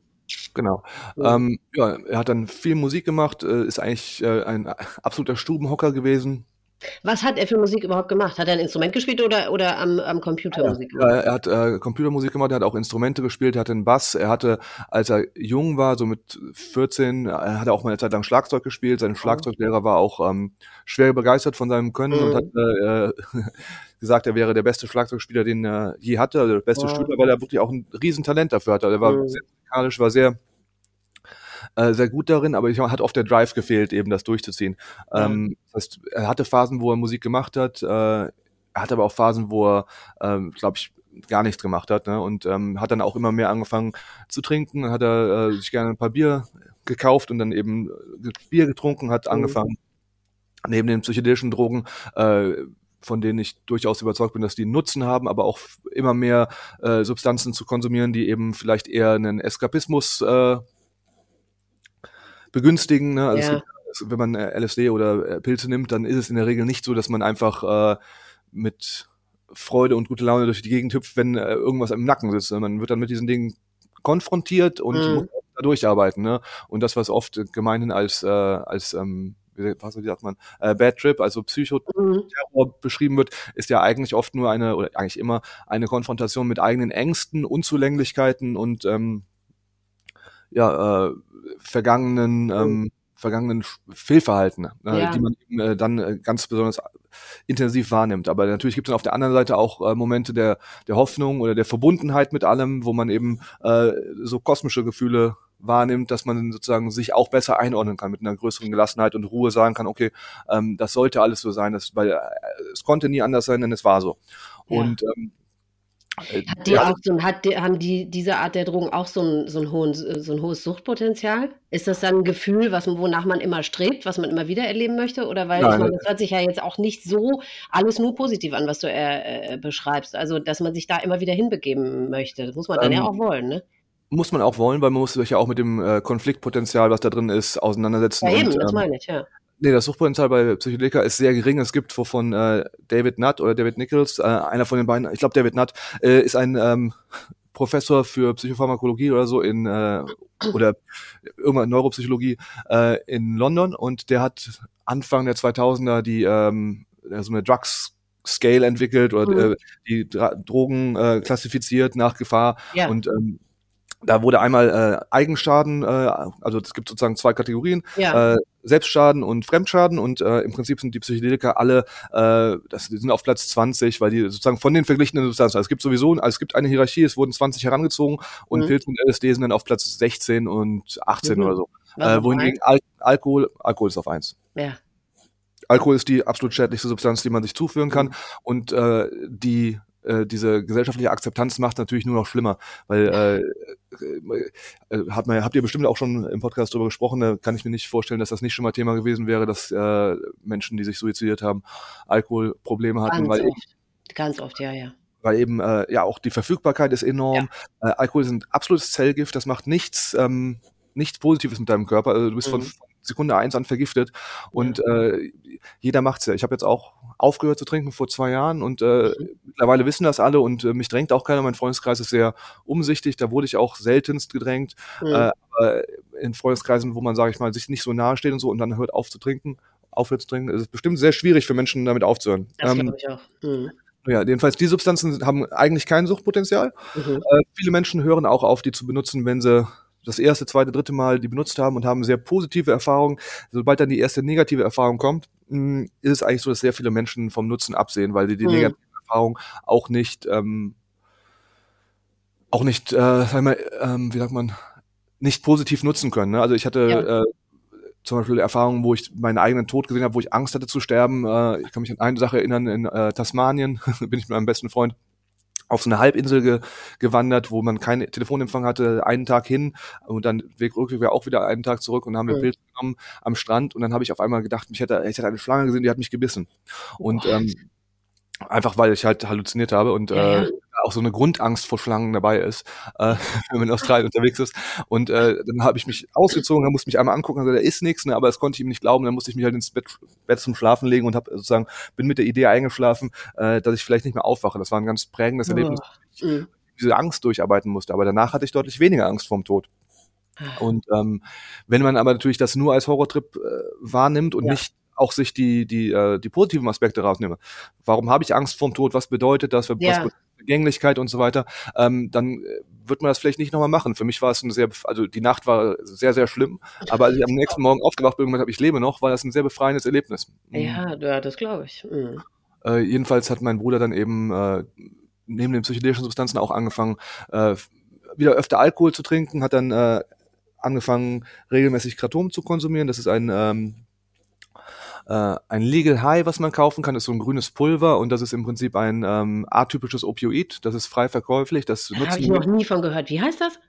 Genau. Ja. Ähm, ja, er hat dann viel Musik gemacht, äh, ist eigentlich äh, ein absoluter Stubenhocker gewesen.
Was hat er für Musik überhaupt gemacht? Hat er ein Instrument gespielt oder, oder am, am Computer
ja,
Musik
gemacht? Er hat äh, Computermusik gemacht, er hat auch Instrumente gespielt, er hatte einen Bass, er hatte, als er jung war, so mit 14, er hatte auch mal eine Zeit lang Schlagzeug gespielt. Sein oh. Schlagzeuglehrer war auch ähm, schwer begeistert von seinem Können mhm. und hat äh, gesagt, er wäre der beste Schlagzeugspieler, den er je hatte, also der beste wow. Spieler, weil er wirklich auch ein Riesentalent dafür hatte. Er war mhm. sehr musikalisch, war sehr äh, sehr gut darin, aber ich hat oft der Drive gefehlt, eben das durchzuziehen. Ähm, das heißt, er hatte Phasen, wo er Musik gemacht hat, äh, er hatte aber auch Phasen, wo er, ähm, glaube ich, gar nichts gemacht hat ne? und ähm, hat dann auch immer mehr angefangen zu trinken, hat er äh, sich gerne ein paar Bier gekauft und dann eben äh, Bier getrunken, hat mhm. angefangen neben den psychedelischen Drogen äh, von denen ich durchaus überzeugt bin, dass die Nutzen haben, aber auch immer mehr äh, Substanzen zu konsumieren, die eben vielleicht eher einen Eskapismus äh, begünstigen. Ne? Also ja. gibt, wenn man äh, LSD oder äh, Pilze nimmt, dann ist es in der Regel nicht so, dass man einfach äh, mit Freude und gute Laune durch die Gegend hüpft, wenn äh, irgendwas im Nacken sitzt. Man wird dann mit diesen Dingen konfrontiert und mhm. muss da durcharbeiten. Ne? Und das, was oft gemeinhin als, äh, als ähm, was sagt man, äh, Bad Trip, also Psychoterror mhm. beschrieben wird, ist ja eigentlich oft nur eine, oder eigentlich immer eine Konfrontation mit eigenen Ängsten, Unzulänglichkeiten und ähm, ja, äh, vergangenen, ähm, vergangenen Fehlverhalten, äh, ja. die man eben, äh, dann äh, ganz besonders intensiv wahrnimmt. Aber natürlich gibt es auf der anderen Seite auch äh, Momente der, der Hoffnung oder der Verbundenheit mit allem, wo man eben äh, so kosmische Gefühle wahrnimmt, dass man sozusagen sich auch besser einordnen kann mit einer größeren Gelassenheit und Ruhe sagen kann, okay, ähm, das sollte alles so sein, das, weil äh, es konnte nie anders sein, denn es war so. Ja. Und ähm,
Äh, hat die auch so, hat die, haben die diese Art der Drogen auch so ein, so, ein hohen, so ein hohes Suchtpotenzial? Ist das dann ein Gefühl, was, wonach man immer strebt, was man immer wieder erleben möchte? Oder weil meine, das hört sich ja jetzt auch nicht so alles nur positiv an, was du äh, äh, beschreibst. Also, dass man sich da immer wieder hinbegeben möchte. Das muss man dann ähm, ja auch wollen, ne?
Muss man auch wollen, weil man muss sich ja auch mit dem äh, Konfliktpotenzial, was da drin ist, auseinandersetzen.
Ja, eben, und, das ähm, meine ich, ja.
Nee, das Suchtpotenzial bei Psychedelika ist sehr gering. Es gibt von äh, David Nutt oder David Nichols, äh, einer von den beiden, ich glaube David Nutt, äh, ist ein ähm, Professor für Psychopharmakologie oder so in äh, oder irgendwann Neuropsychologie äh, in London und der hat Anfang der 2000er die ähm, so eine Drugs Scale entwickelt oder mhm. äh, die Dra Drogen äh, klassifiziert nach Gefahr ja. und ähm, da wurde einmal äh, Eigenschaden, äh, also es gibt sozusagen zwei Kategorien, ja. äh, Selbstschaden und Fremdschaden und äh, im Prinzip sind die Psychedelika alle, äh, das die sind auf Platz 20, weil die sozusagen von den verglichenen Substanzen, also es gibt sowieso, also es gibt eine Hierarchie, es wurden 20 herangezogen und mhm. Pilz und LSD sind dann auf Platz 16 und 18 mhm. oder so. äh, wohingegen Al Alkohol, Alkohol ist auf eins. Ja. Alkohol ist die absolut schädlichste Substanz, die man sich zuführen kann. Mhm. Und äh, die äh, diese gesellschaftliche Akzeptanz macht natürlich nur noch schlimmer, weil äh, äh, hat man, habt ihr bestimmt auch schon im Podcast darüber gesprochen, da kann ich mir nicht vorstellen, dass das nicht schon mal Thema gewesen wäre, dass äh, Menschen, die sich suizidiert haben, Alkoholprobleme hatten.
Ganz weil oft, eben, ganz oft, ja, ja
weil eben äh, ja auch die Verfügbarkeit ist enorm. Ja. Äh, Alkohol ist ein absolutes Zellgift, das macht nichts, ähm, nichts Positives mit deinem Körper. Also du bist mhm. von Sekunde eins an vergiftet und äh, jeder macht's ja. Ich habe jetzt auch aufgehört zu trinken vor zwei Jahren und äh, mhm. mittlerweile wissen das alle und äh, mich drängt auch keiner. Mein Freundeskreis ist sehr umsichtig, da wurde ich auch seltenst gedrängt. Mhm. Äh, aber in Freundeskreisen, wo man, sage ich mal, sich nicht so nahe steht und so und dann hört auf zu trinken, aufhört zu trinken, ist es bestimmt sehr schwierig für Menschen, damit aufzuhören.
Das ähm, glaube ich auch. Mhm.
Ja, jedenfalls die Substanzen haben eigentlich kein Suchtpotenzial. Mhm. Äh, viele Menschen hören auch auf, die zu benutzen, wenn sie das erste, zweite, dritte Mal die benutzt haben und haben sehr positive Erfahrungen. Sobald dann die erste negative Erfahrung kommt, hm, ist es eigentlich so, dass sehr viele Menschen vom Nutzen absehen, weil die die mhm. negative Erfahrung auch nicht, ähm, auch nicht, äh, sag mal, ähm, wie sagt man, nicht positiv nutzen können. Ne? Also ich hatte ja. äh, zum Beispiel Erfahrungen, wo ich meinen eigenen Tod gesehen habe, wo ich Angst hatte zu sterben. Äh, ich kann mich an eine Sache erinnern, in äh, Tasmanien bin ich mit meinem besten Freund auf so eine Halbinsel ge gewandert, wo man keinen Telefonempfang hatte, einen Tag hin und dann Weg rückweg auch wieder einen Tag zurück und dann haben wir mhm. Bild genommen am Strand und dann habe ich auf einmal gedacht, ich hätte, ich hätte eine Schlange gesehen, die hat mich gebissen. Und ähm, einfach weil ich halt halluziniert habe und ja, äh, auch so eine Grundangst vor Schlangen dabei ist, äh, wenn man in Australien unterwegs ist. Und äh, dann habe ich mich ausgezogen, dann musste mich einmal angucken, also da ist nichts, ne, aber das konnte ich ihm nicht glauben. Dann musste ich mich halt ins Bett, Bett zum Schlafen legen und habe sozusagen bin mit der Idee eingeschlafen, äh, dass ich vielleicht nicht mehr aufwache. Das war ein ganz prägendes Erlebnis, oh. ich diese Angst durcharbeiten musste. Aber danach hatte ich deutlich weniger Angst vorm Tod. Ah. Und ähm, wenn man aber natürlich das nur als Horrortrip äh, wahrnimmt und ja. nicht auch sich die, die, äh, die positiven Aspekte rausnehme. Warum habe ich Angst vorm Tod? Was bedeutet das? Was ja. bedeutet Vergänglichkeit und so weiter, ähm, dann äh, wird man das vielleicht nicht nochmal machen. Für mich war es ein sehr, also die Nacht war sehr, sehr schlimm, aber als ich am nächsten Morgen aufgewacht bin und habe, ich lebe noch, war das ein sehr befreiendes Erlebnis.
Mhm. Ja, ja das glaube ich. Mhm.
Äh, jedenfalls hat mein Bruder dann eben äh, neben den psychedelischen Substanzen auch angefangen, äh, wieder öfter Alkohol zu trinken, hat dann äh, angefangen, regelmäßig Kratom zu konsumieren. Das ist ein ähm, äh, ein Legal High, was man kaufen kann, ist so ein grünes Pulver und das ist im Prinzip ein ähm, atypisches Opioid. Das ist frei verkäuflich. Das
da habe ich noch nie von gehört. Wie heißt das?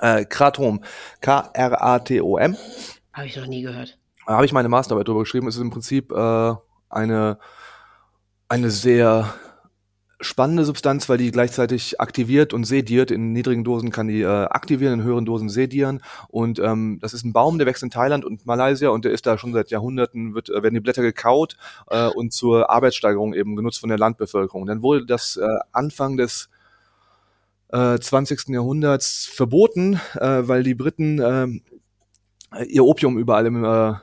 Äh, Kratom. K-R-A-T-O-M.
Habe ich noch nie gehört.
Da habe ich meine Masterarbeit drüber geschrieben. Es ist im Prinzip äh, eine, eine sehr spannende Substanz, weil die gleichzeitig aktiviert und sediert. In niedrigen Dosen kann die äh, aktivieren, in höheren Dosen sedieren. Und ähm, das ist ein Baum, der wächst in Thailand und Malaysia und der ist da schon seit Jahrhunderten, wird, äh, werden die Blätter gekaut äh, und zur Arbeitssteigerung eben genutzt von der Landbevölkerung. Dann wurde das äh, Anfang des äh, 20. Jahrhunderts verboten, äh, weil die Briten äh, ihr Opium überall im, äh,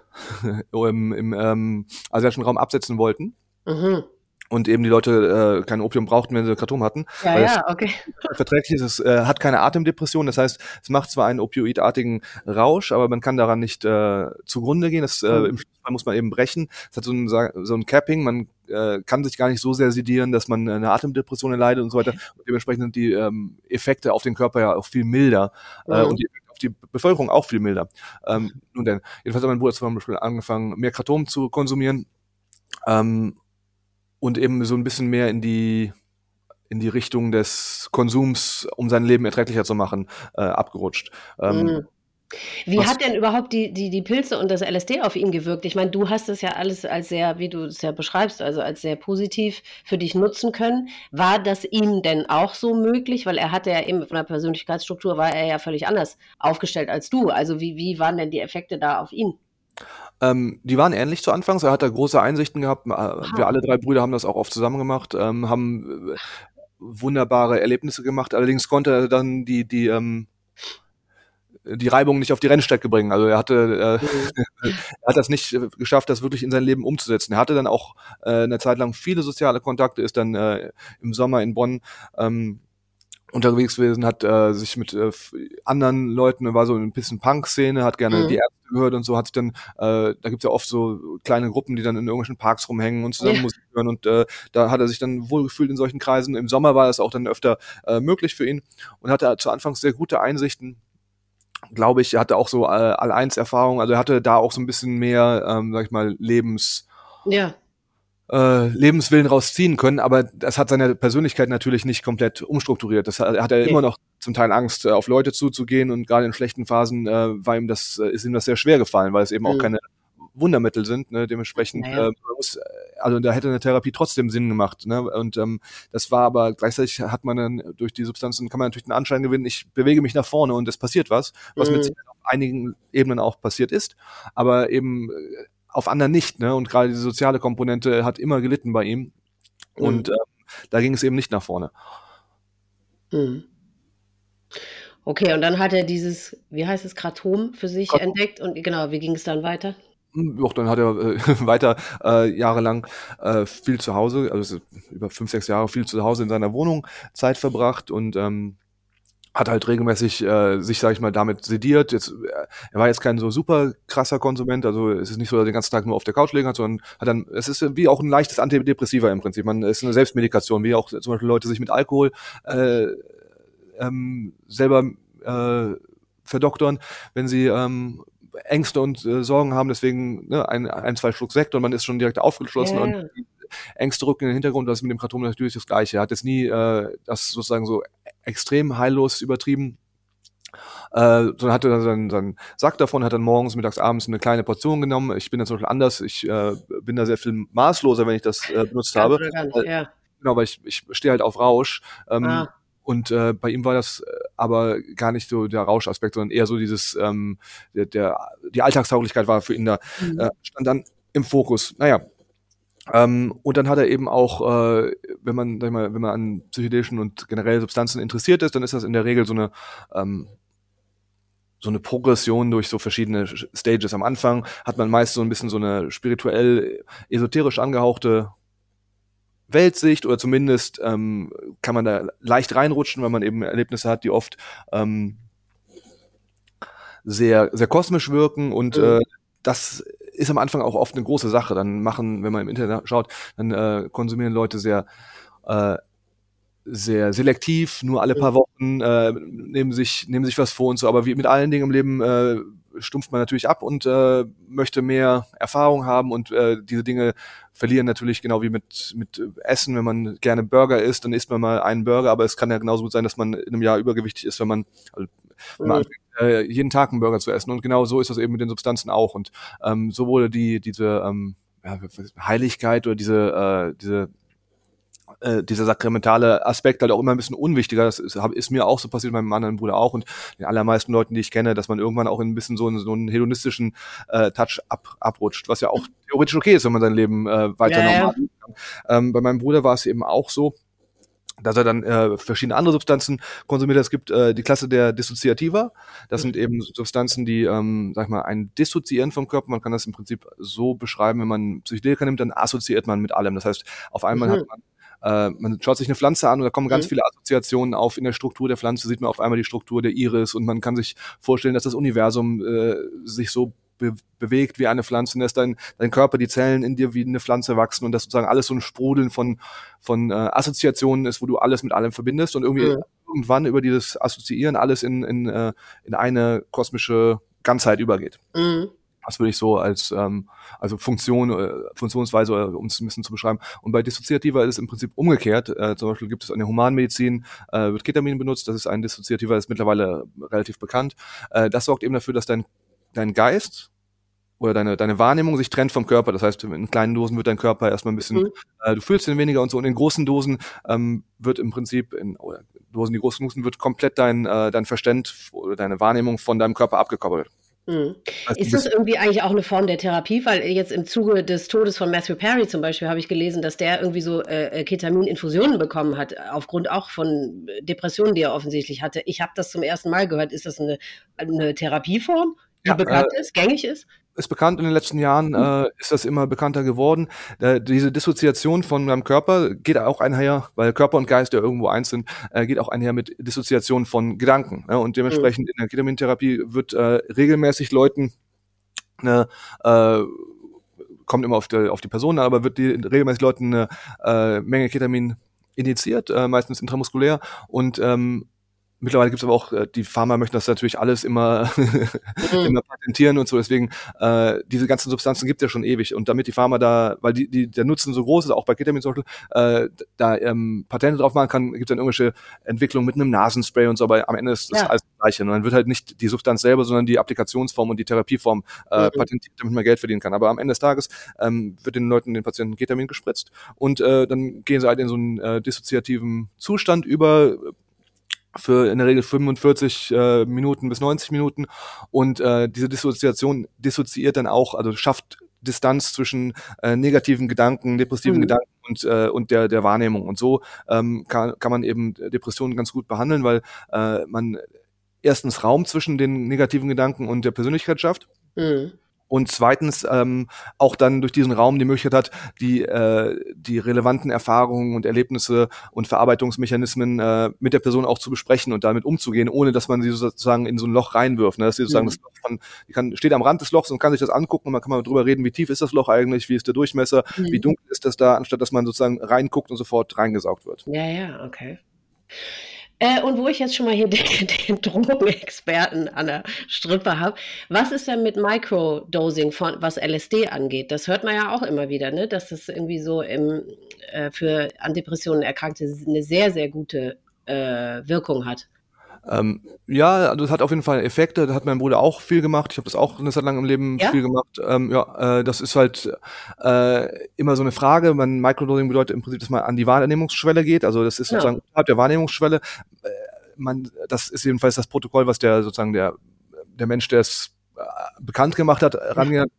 im, im ähm, asiatischen Raum absetzen wollten. Mhm und eben die Leute äh, kein Opium brauchten, wenn sie Kratom hatten.
Ja, ja, okay.
Verträglich ist es, äh, hat keine Atemdepression, das heißt, es macht zwar einen opioidartigen Rausch, aber man kann daran nicht äh, zugrunde gehen. Das, äh, mhm. Im Fall muss man eben brechen. Es hat so ein, so ein Capping, man äh, kann sich gar nicht so sehr sedieren, dass man eine Atemdepression erleidet und so weiter. Und dementsprechend sind die ähm, Effekte auf den Körper ja auch viel milder. Mhm. Äh, und die auf die Bevölkerung auch viel milder. Ähm, nun denn, jedenfalls hat mein Bruder zum Beispiel angefangen, mehr Kratom zu konsumieren. Ähm, und eben so ein bisschen mehr in die in die Richtung des Konsums, um sein Leben erträglicher zu machen, äh, abgerutscht. Ähm,
mhm. Wie Was? hat denn überhaupt die, die, die Pilze und das LSD auf ihn gewirkt? Ich meine, du hast es ja alles als sehr, wie du es ja beschreibst, also als sehr positiv für dich nutzen können. War das ihm denn auch so möglich? Weil er hatte ja eben von der Persönlichkeitsstruktur war er ja völlig anders aufgestellt als du. Also wie, wie waren denn die Effekte da auf ihn?
Ähm, die waren ähnlich zu Anfangs. Er hat da große Einsichten gehabt. Aha. Wir alle drei Brüder haben das auch oft zusammen gemacht, ähm, haben äh, wunderbare Erlebnisse gemacht. Allerdings konnte er dann die, die, ähm, die Reibung nicht auf die Rennstrecke bringen. Also er hatte, äh, mhm. er hat das nicht äh, geschafft, das wirklich in sein Leben umzusetzen. Er hatte dann auch äh, eine Zeit lang viele soziale Kontakte, ist dann äh, im Sommer in Bonn ähm, unterwegs gewesen, hat äh, sich mit äh, anderen Leuten, war so ein bisschen Punk-Szene, hat gerne mhm. die Ärzte gehört und so, hat sich dann, äh, da gibt's ja oft so kleine Gruppen, die dann in irgendwelchen Parks rumhängen und zusammen ja. Musik hören und äh, da hat er sich dann wohlgefühlt in solchen Kreisen. Im Sommer war das auch dann öfter äh, möglich für ihn und hatte zu Anfangs sehr gute Einsichten glaube ich, er hatte auch so äh, All-Eins-Erfahrung, also er hatte da auch so ein bisschen mehr, ähm, sag ich mal, Lebens...
Ja
äh, Lebenswillen rausziehen können, aber das hat seine Persönlichkeit natürlich nicht komplett umstrukturiert. Das hat, hat er okay. immer noch zum Teil Angst, äh, auf Leute zuzugehen und gerade in schlechten Phasen äh, war ihm das, äh, ist ihm das sehr schwer gefallen, weil es eben mhm. auch keine Wundermittel sind, ne? dementsprechend naja. äh, muss, also da hätte eine Therapie trotzdem Sinn gemacht, ne? Und ähm, das war aber gleichzeitig hat man dann durch die Substanzen kann man natürlich den Anschein gewinnen, ich bewege mich nach vorne und es passiert was, was mhm. mit auf einigen Ebenen auch passiert ist, aber eben auf anderen nicht, ne? Und gerade die soziale Komponente hat immer gelitten bei ihm. Und mhm. ähm, da ging es eben nicht nach vorne.
Mhm. Okay, und dann hat er dieses, wie heißt es, Kratom für sich Kratom. entdeckt und genau, wie ging es dann weiter?
Hm, doch, dann hat er äh, weiter äh, jahrelang äh, viel zu Hause, also über fünf, sechs Jahre viel zu Hause in seiner Wohnung Zeit verbracht und ähm, hat halt regelmäßig äh, sich, sage ich mal, damit sediert. Jetzt, äh, er war jetzt kein so super krasser Konsument, also es ist nicht so, dass er den ganzen Tag nur auf der Couch liegen hat, sondern hat dann, es ist wie auch ein leichtes Antidepressiva im Prinzip. Man es ist eine Selbstmedikation, wie auch zum Beispiel Leute sich mit Alkohol äh, ähm, selber äh, verdoktern, wenn sie ähm, Ängste und äh, Sorgen haben, deswegen ne, ein, ein, zwei Schluck Sekt und man ist schon direkt aufgeschlossen yeah. und Ängste rücken in den Hintergrund. Das ist mit dem Kratom natürlich das Gleiche. Er hat jetzt nie äh, das sozusagen so extrem heillos übertrieben. Äh, sondern hatte dann seinen, seinen Sack davon, hat dann morgens, mittags, abends eine kleine Portion genommen. Ich bin da zum Beispiel anders. Ich äh, bin da sehr viel maßloser, wenn ich das äh, benutzt habe. Nicht, ja. Genau, weil ich, ich stehe halt auf Rausch. Ähm, ah. Und äh, bei ihm war das äh, aber gar nicht so der Rauschaspekt, sondern eher so dieses, ähm, der, der, die Alltagstauglichkeit war für ihn da, mhm. äh, stand dann im Fokus. Naja, ähm, und dann hat er eben auch, äh, wenn man, sag ich mal, wenn man an psychedelischen und generell Substanzen interessiert ist, dann ist das in der Regel so eine ähm, so eine Progression durch so verschiedene Stages. Am Anfang hat man meist so ein bisschen so eine spirituell esoterisch angehauchte Weltsicht oder zumindest ähm, kann man da leicht reinrutschen, weil man eben Erlebnisse hat, die oft ähm, sehr sehr kosmisch wirken und mhm. äh, das ist am Anfang auch oft eine große Sache. Dann machen, wenn man im Internet schaut, dann äh, konsumieren Leute sehr äh, sehr selektiv, nur alle paar Wochen äh, nehmen sich nehmen sich was vor und so. Aber wie mit allen Dingen im Leben äh, stumpft man natürlich ab und äh, möchte mehr Erfahrung haben und äh, diese Dinge verlieren natürlich genau wie mit mit Essen, wenn man gerne Burger isst, dann isst man mal einen Burger, aber es kann ja genauso gut sein, dass man in einem Jahr übergewichtig ist, wenn man, also, wenn man mhm äh, jeden Tag einen Burger zu essen. Und genau so ist das eben mit den Substanzen auch. Und ähm, so wurde die, diese ähm, ja, Heiligkeit oder diese, äh, diese äh, dieser sakramentale Aspekt halt auch immer ein bisschen unwichtiger. Das ist, ist mir auch so passiert, meinem anderen Bruder auch und den allermeisten Leuten, die ich kenne, dass man irgendwann auch in ein bisschen so einen, so einen hedonistischen äh, Touch ab, abrutscht, was ja auch theoretisch okay ist, wenn man sein Leben äh, weiter ja, normal ja. kann. Ähm, bei meinem Bruder war es eben auch so, dass er dann äh, verschiedene andere Substanzen konsumiert. Es gibt äh, die Klasse der Dissoziativa. Das sind eben Substanzen, die, ähm, sag ich mal, ein Dissoziieren vom Körper. Man kann das im Prinzip so beschreiben, wenn man Psychedelika nimmt, dann assoziiert man mit allem. Das heißt, auf einmal mhm. hat man äh, man schaut sich eine Pflanze an und da kommen ganz mhm. viele Assoziationen auf. In der Struktur der Pflanze sieht man auf einmal die Struktur der Iris und man kann sich vorstellen, dass das Universum äh, sich so be bewegt wie eine Pflanze und dass dein, dein Körper, die Zellen in dir wie eine Pflanze wachsen und dass sozusagen alles so ein Sprudeln von, von äh, Assoziationen ist, wo du alles mit allem verbindest und irgendwie mhm. irgendwann über dieses Assoziieren alles in, in, äh, in eine kosmische Ganzheit übergeht. Mhm. Das würde ich so als ähm, also Funktion, äh, Funktionsweise, äh, um es ein bisschen zu beschreiben. Und bei Dissoziativer ist es im Prinzip umgekehrt. Äh, zum Beispiel gibt es in der Humanmedizin, äh, wird Ketamin benutzt, das ist ein Dissoziativer, ist mittlerweile relativ bekannt. Äh, das sorgt eben dafür, dass dein, dein Geist oder deine, deine Wahrnehmung sich trennt vom Körper. Das heißt, in kleinen Dosen wird dein Körper erstmal ein bisschen, mhm. äh, du fühlst ihn weniger und so. Und in großen Dosen ähm, wird im Prinzip, in oder Dosen, die großen Dosen, wird komplett dein, äh, dein Verstand oder deine Wahrnehmung von deinem Körper abgekoppelt.
Mhm. Also ist das irgendwie eigentlich auch eine Form der Therapie? Weil jetzt im Zuge des Todes von Matthew Perry zum Beispiel habe ich gelesen, dass der irgendwie so äh, Ketamin-Infusionen bekommen hat, aufgrund auch von Depressionen, die er offensichtlich hatte. Ich habe das zum ersten Mal gehört. Ist das eine, eine Therapieform, die ja, bekannt äh, ist, gängig ist?
ist bekannt in den letzten Jahren, mhm. äh, ist das immer bekannter geworden. Äh, diese Dissoziation von meinem Körper geht auch einher, weil Körper und Geist ja irgendwo eins sind, äh, geht auch einher mit Dissoziation von Gedanken. Ne? Und dementsprechend mhm. in der Ketamintherapie wird äh, regelmäßig Leuten eine äh, kommt immer auf die, auf die Person, aber wird die regelmäßig Leuten eine äh, Menge Ketamin injiziert, äh, meistens intramuskulär und ähm, Mittlerweile gibt es aber auch, äh, die Pharma möchten das natürlich alles immer, mhm. immer patentieren und so. Deswegen, äh, diese ganzen Substanzen gibt es ja schon ewig. Und damit die Pharma da, weil die, die, der Nutzen so groß ist, auch bei Ketamin zum Beispiel, äh, da ähm, Patente drauf machen kann, gibt es dann irgendwelche Entwicklungen mit einem Nasenspray und so, aber am Ende ist das ja. alles das Gleiche. Und dann wird halt nicht die Substanz selber, sondern die Applikationsform und die Therapieform äh, mhm. patentiert, damit man Geld verdienen kann. Aber am Ende des Tages ähm, wird den Leuten, den Patienten Ketamin gespritzt und äh, dann gehen sie halt in so einen äh, dissoziativen Zustand über, für in der Regel 45 äh, Minuten bis 90 Minuten und äh, diese Dissoziation dissoziiert dann auch, also schafft Distanz zwischen äh, negativen Gedanken, depressiven mhm. Gedanken und, äh, und der, der Wahrnehmung. Und so ähm, kann, kann man eben Depressionen ganz gut behandeln, weil äh, man erstens Raum zwischen den negativen Gedanken und der Persönlichkeit schafft. Mhm und zweitens ähm, auch dann durch diesen Raum die Möglichkeit hat, die, äh, die relevanten Erfahrungen und Erlebnisse und Verarbeitungsmechanismen äh, mit der Person auch zu besprechen und damit umzugehen, ohne dass man sie sozusagen in so ein Loch reinwirft. Ne? Dass sie sozusagen mhm. das Loch von, die kann, steht am Rand des Lochs und kann sich das angucken und man kann mal drüber reden, wie tief ist das Loch eigentlich, wie ist der Durchmesser, mhm. wie dunkel ist das da, anstatt dass man sozusagen reinguckt und sofort reingesaugt wird.
Ja, ja, okay. Äh, und wo ich jetzt schon mal hier den, den Drogenexperten an der Strippe habe, was ist denn mit Microdosing, von, was LSD angeht? Das hört man ja auch immer wieder, ne? dass das irgendwie so im, äh, für an Depressionen Erkrankte eine sehr, sehr gute äh, Wirkung hat.
Ähm, ja, also es hat auf jeden Fall Effekte. Da hat mein Bruder auch viel gemacht. Ich habe das auch eine Zeit lang im Leben ja? viel gemacht. Ähm, ja, äh, das ist halt äh, immer so eine Frage. Man Microdosing bedeutet im Prinzip, dass man an die Wahrnehmungsschwelle geht. Also das ist ja. sozusagen unterhalb der Wahrnehmungsschwelle. Äh, man, das ist jedenfalls das Protokoll, was der sozusagen der der Mensch, der es bekannt gemacht hat, rangegangen.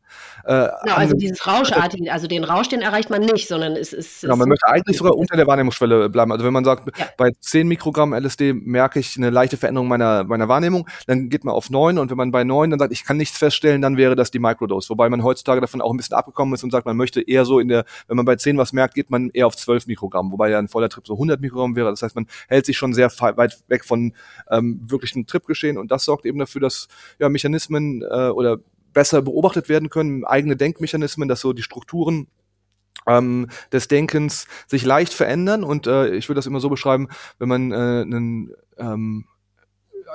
Äh, genau, also dieses Rauschartige, also den Rausch, den erreicht man nicht, sondern es ist.
Genau, man möchte eigentlich sogar unter der Wahrnehmungsschwelle bleiben. Also wenn man sagt, ja. bei 10 Mikrogramm LSD merke ich eine leichte Veränderung meiner, meiner Wahrnehmung, dann geht man auf 9 und wenn man bei 9 dann sagt, ich kann nichts feststellen, dann wäre das die Microdose. Wobei man heutzutage davon auch ein bisschen abgekommen ist und sagt, man möchte eher so in der, wenn man bei 10 was merkt, geht man eher auf 12 Mikrogramm, wobei ja ein voller Trip so 100 Mikrogramm wäre. Das heißt, man hält sich schon sehr weit weg von ähm, wirklichen Tripgeschehen und das sorgt eben dafür, dass ja, Mechanismen äh, oder besser beobachtet werden können, eigene Denkmechanismen, dass so die Strukturen ähm, des Denkens sich leicht verändern. Und äh, ich würde das immer so beschreiben, wenn man äh, einen ähm,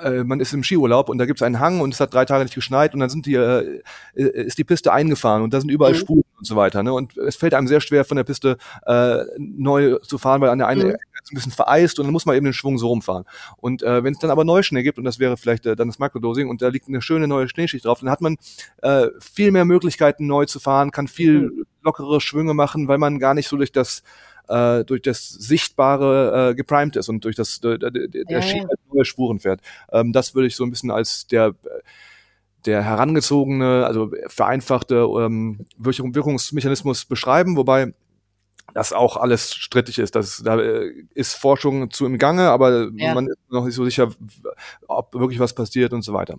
äh, man ist im Skiurlaub und da gibt es einen Hang und es hat drei Tage nicht geschneit und dann sind die, äh, äh, ist die Piste eingefahren und da sind überall mhm. Spuren und so weiter. Ne? Und es fällt einem sehr schwer, von der Piste äh, neu zu fahren, weil an der einen mhm. Ist ein bisschen vereist und dann muss man eben den Schwung so rumfahren. Und äh, wenn es dann aber Neuschnee gibt, und das wäre vielleicht äh, dann das Microdosing, und da liegt eine schöne neue Schneeschicht drauf, dann hat man äh, viel mehr Möglichkeiten, neu zu fahren, kann viel mhm. lockere Schwünge machen, weil man gar nicht so durch das äh, durch das Sichtbare äh, geprimed ist und durch das der, der, der Ski halt neue Spuren fährt. Ähm, das würde ich so ein bisschen als der der herangezogene, also vereinfachte ähm, Wirkungsmechanismus beschreiben, wobei das auch alles strittig ist. Das, da äh, ist Forschung zu im Gange, aber ja. man ist noch nicht so sicher, ob wirklich was passiert und so weiter.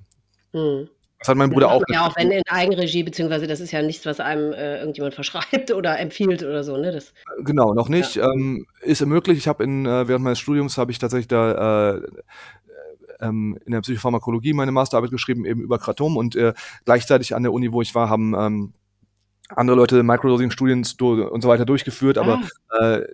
Mhm. Das hat mein Bruder auch.
Ja, auch wenn in Eigenregie, beziehungsweise das ist ja nichts, was einem äh, irgendjemand verschreibt oder empfiehlt oder so, ne? Das,
genau, noch nicht. Ja. Ähm, ist möglich. Ich habe in äh, während meines Studiums habe ich tatsächlich da äh, ähm, in der Psychopharmakologie meine Masterarbeit geschrieben, eben über Kratom und äh, gleichzeitig an der Uni, wo ich war, haben ähm, andere Leute Microdosing-Studien und so weiter durchgeführt, aber ah. äh,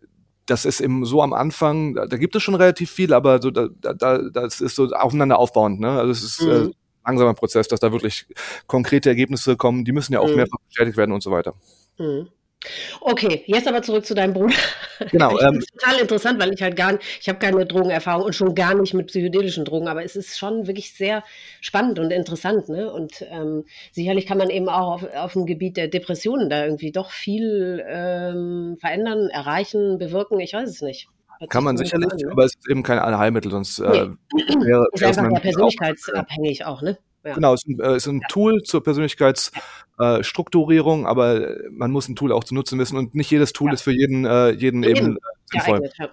das ist eben so am Anfang, da, da, gibt es schon relativ viel, aber so da, da, das ist so aufeinander aufbauend, ne? Also es ist äh, mhm. äh, langsamer Prozess, dass da wirklich konkrete Ergebnisse kommen. Die müssen ja auch
Mhm.
mehrfach bestätigt werden und so weiter.
Mhm. Okay, jetzt aber zurück zu deinem Bruder.
Genau, ähm,
total interessant, weil ich halt gar nicht, ich habe keine Drogenerfahrung und schon gar nicht mit psychedelischen Drogen, aber es ist schon wirklich sehr spannend und interessant, ne? Und ähm, sicherlich kann man eben auch auf, auf dem Gebiet der Depressionen da irgendwie doch viel ähm, verändern, erreichen, bewirken. Ich weiß es nicht. Hört
Kann man sicherlich,
an, ne?
aber es ist eben kein Allheilmittel, sonst äh,
Nee.
wäre es
einfach ja persönlichkeitsabhängig auch, ne? Ja.
Genau, es ist ein, äh, ist ein Tool zur Persönlichkeitsstrukturierung, äh, Strukturierung, aber man muss ein Tool auch zu nutzen wissen und nicht jedes Tool
Ja.
ist für jeden, äh, jeden
Eben.
eben äh, sinnvoll.
Ja.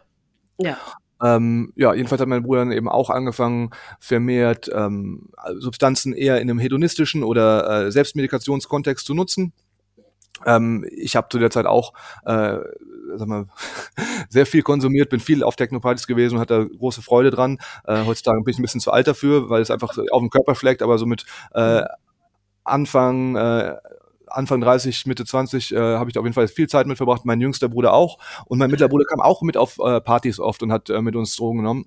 Ja.
Ähm, ja, jedenfalls hat mein Bruder dann eben auch angefangen, vermehrt ähm, Substanzen eher in einem hedonistischen oder äh, Selbstmedikationskontext zu nutzen. Ähm, ich habe zu der Zeit auch äh, sag mal, sehr viel konsumiert, bin viel auf Technopartys gewesen und hatte große Freude dran. Äh, heutzutage bin ich ein bisschen zu alt dafür, weil es einfach auf den Körper schlägt, aber so mit äh, Anfang, äh, Anfang 30, Mitte 20 äh, habe ich da auf jeden Fall viel Zeit mit verbracht, mein jüngster Bruder auch. Und mein mittlerer Bruder kam auch mit auf äh, Partys oft und hat äh, mit uns Drogen genommen.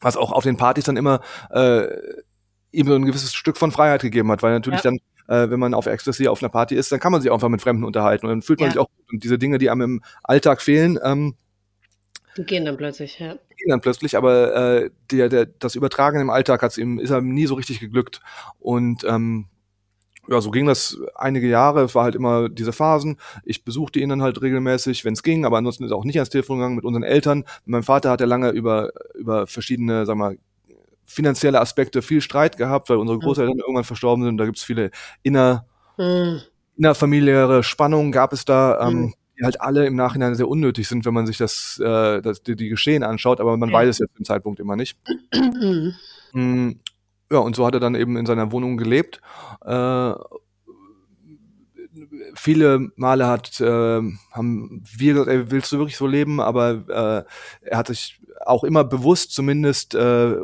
Was auch auf den Partys dann immer äh, ihm so ein gewisses Stück von Freiheit gegeben hat, weil natürlich
Ja.
dann, äh, wenn man auf Ecstasy auf einer Party ist, dann kann man sich auch einfach mit Fremden unterhalten und dann fühlt man
Ja.
sich auch gut. Und diese Dinge, die einem im Alltag fehlen, ähm,
Die gehen dann plötzlich, ja.
gehen dann plötzlich, aber äh, der, der, das Übertragen im Alltag hat's ihm, ist ihm nie so richtig geglückt. Und ähm, ja, so ging das einige Jahre. Es war halt immer diese Phasen. Ich besuchte ihn dann halt regelmäßig, wenn es ging, aber ansonsten ist er auch nicht ans Telefon gegangen mit unseren Eltern. Mit meinem Vater hat er lange über, über verschiedene, sag mal, finanzielle Aspekte viel Streit gehabt, weil unsere
Mhm.
Großeltern irgendwann verstorben sind. Da gibt's viele inner,
Hm.
innerfamiliäre Spannungen gab es da, ähm,
Mhm.
die halt alle im Nachhinein sehr unnötig sind, wenn man sich das, äh, das die, die Geschehen anschaut, aber man
Ja.
weiß es jetzt im Zeitpunkt immer nicht.
Hm.
Ja, und so hat er dann eben in seiner Wohnung gelebt. Äh, viele Male hat, äh, haben wir gesagt, ey, willst du wirklich so leben? Aber äh, er hat sich auch immer bewusst zumindest äh,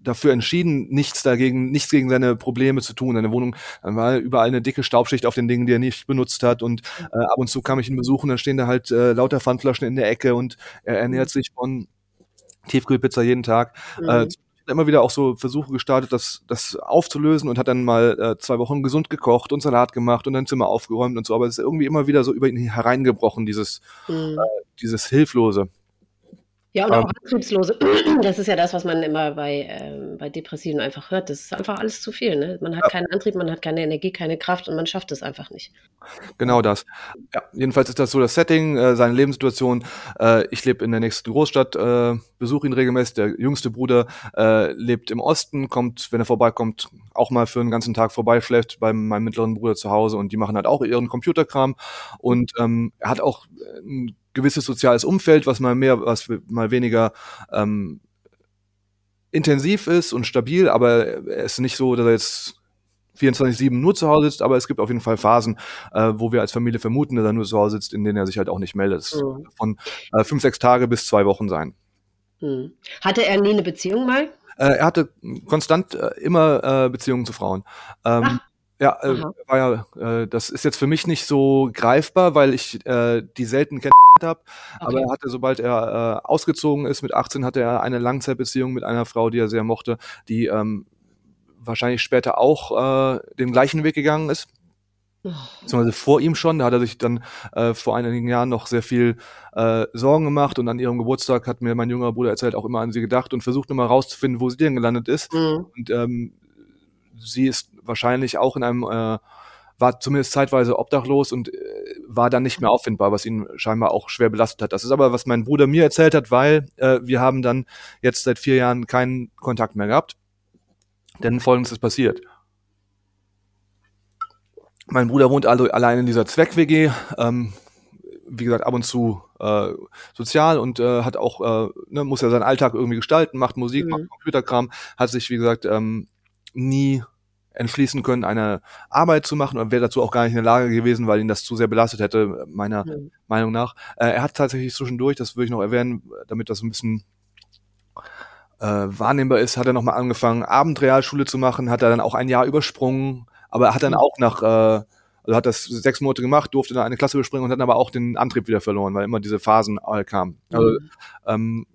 dafür entschieden, nichts dagegen, nichts gegen seine Probleme zu tun. Seine Wohnung dann war überall eine dicke Staubschicht auf den Dingen, die er nicht benutzt hat. Und äh, ab und zu kam ich ihn besuchen, dann stehen da halt äh, lauter Pfandflaschen in der Ecke und er ernährt sich von Tiefkühlpizza jeden Tag. Äh,
Hm.
hat immer wieder auch so Versuche gestartet, das, das aufzulösen und hat dann mal äh, zwei Wochen gesund gekocht und Salat gemacht und ein Zimmer aufgeräumt und so. Aber es ist irgendwie immer wieder so über ihn hereingebrochen, dieses,
Hm.
dieses Hilflose.
Ja, und
Ähm,
auch Antriebslose. Das ist ja das, was man immer bei, ähm, bei Depressiven einfach hört. Das ist einfach alles zu viel. Ne? Man hat keinen Antrieb, man hat keine Energie, keine Kraft und man schafft es einfach nicht.
Genau das. Ja, jedenfalls ist das so das Setting, äh, seine Lebenssituation. Äh, ich lebe in der nächsten Großstadt, äh, besuche ihn regelmäßig. Der jüngste Bruder äh, lebt im Osten, kommt, wenn er vorbeikommt, auch mal für einen ganzen Tag vorbei, schläft bei meinem mittleren Bruder zu Hause und die machen halt auch ihren Computerkram. Und ähm, er hat auch ein gewisses soziales Umfeld, was mal mehr, was mal weniger ähm, intensiv ist und stabil, aber er ist nicht so, dass er jetzt 24-7 nur zu Hause sitzt, aber es gibt auf jeden Fall Phasen, äh, wo wir als Familie vermuten, dass er nur zu Hause sitzt, in denen er sich halt auch nicht meldet.
Mhm.
Von äh, fünf, sechs Tage bis zwei Wochen sein.
Hm. Hatte er nie eine Beziehung mal?
Äh, er hatte konstant äh, immer äh, Beziehungen zu Frauen. Ähm. Ja, äh, war ja, äh, das ist jetzt für mich nicht so greifbar, weil ich äh, die selten kennengelernt habe. Aber
Okay.
er hatte, sobald er äh, ausgezogen ist mit 18, hatte er eine Langzeitbeziehung mit einer Frau, die er sehr mochte, die ähm, wahrscheinlich später auch äh, den gleichen Weg gegangen ist.
Oh.
beziehungsweise vor ihm schon. Da hat er sich dann äh, vor einigen Jahren noch sehr viel äh, Sorgen gemacht und an ihrem Geburtstag hat mir mein jüngerer Bruder erzählt, auch immer an sie gedacht und versucht nochmal rauszufinden, wo sie denn gelandet ist.
Hm.
Und ähm, sie ist wahrscheinlich auch in einem, äh, war zumindest zeitweise obdachlos und äh, war dann nicht mehr auffindbar, was ihn scheinbar auch schwer belastet hat. Das ist aber, was mein Bruder mir erzählt hat, weil äh, wir haben dann jetzt seit vier Jahren keinen Kontakt mehr gehabt. Denn folgendes ist passiert. Mein Bruder wohnt also allein in dieser Zweck-WG, ähm, wie gesagt, ab und zu äh, sozial und äh, hat auch, äh, ne, muss ja seinen Alltag irgendwie gestalten, macht Musik,
Mhm.
macht Computerkram, hat sich, wie gesagt, ähm, nie entschließen können, eine Arbeit zu machen und wäre dazu auch gar nicht in der Lage gewesen, weil ihn das zu sehr belastet hätte, meiner
Hm.
Meinung nach. Äh, er hat tatsächlich zwischendurch, das würde ich noch erwähnen, damit das ein bisschen äh, wahrnehmbar ist, hat er nochmal angefangen, Abendrealschule zu machen, hat er dann auch ein Jahr übersprungen, aber er hat dann
Mhm.
auch nach, äh, also hat das sechs Monate gemacht, durfte dann eine Klasse überspringen und hat dann aber auch den Antrieb wieder verloren, weil immer diese Phasen äh, kamen. Also,
Hm.
ähm,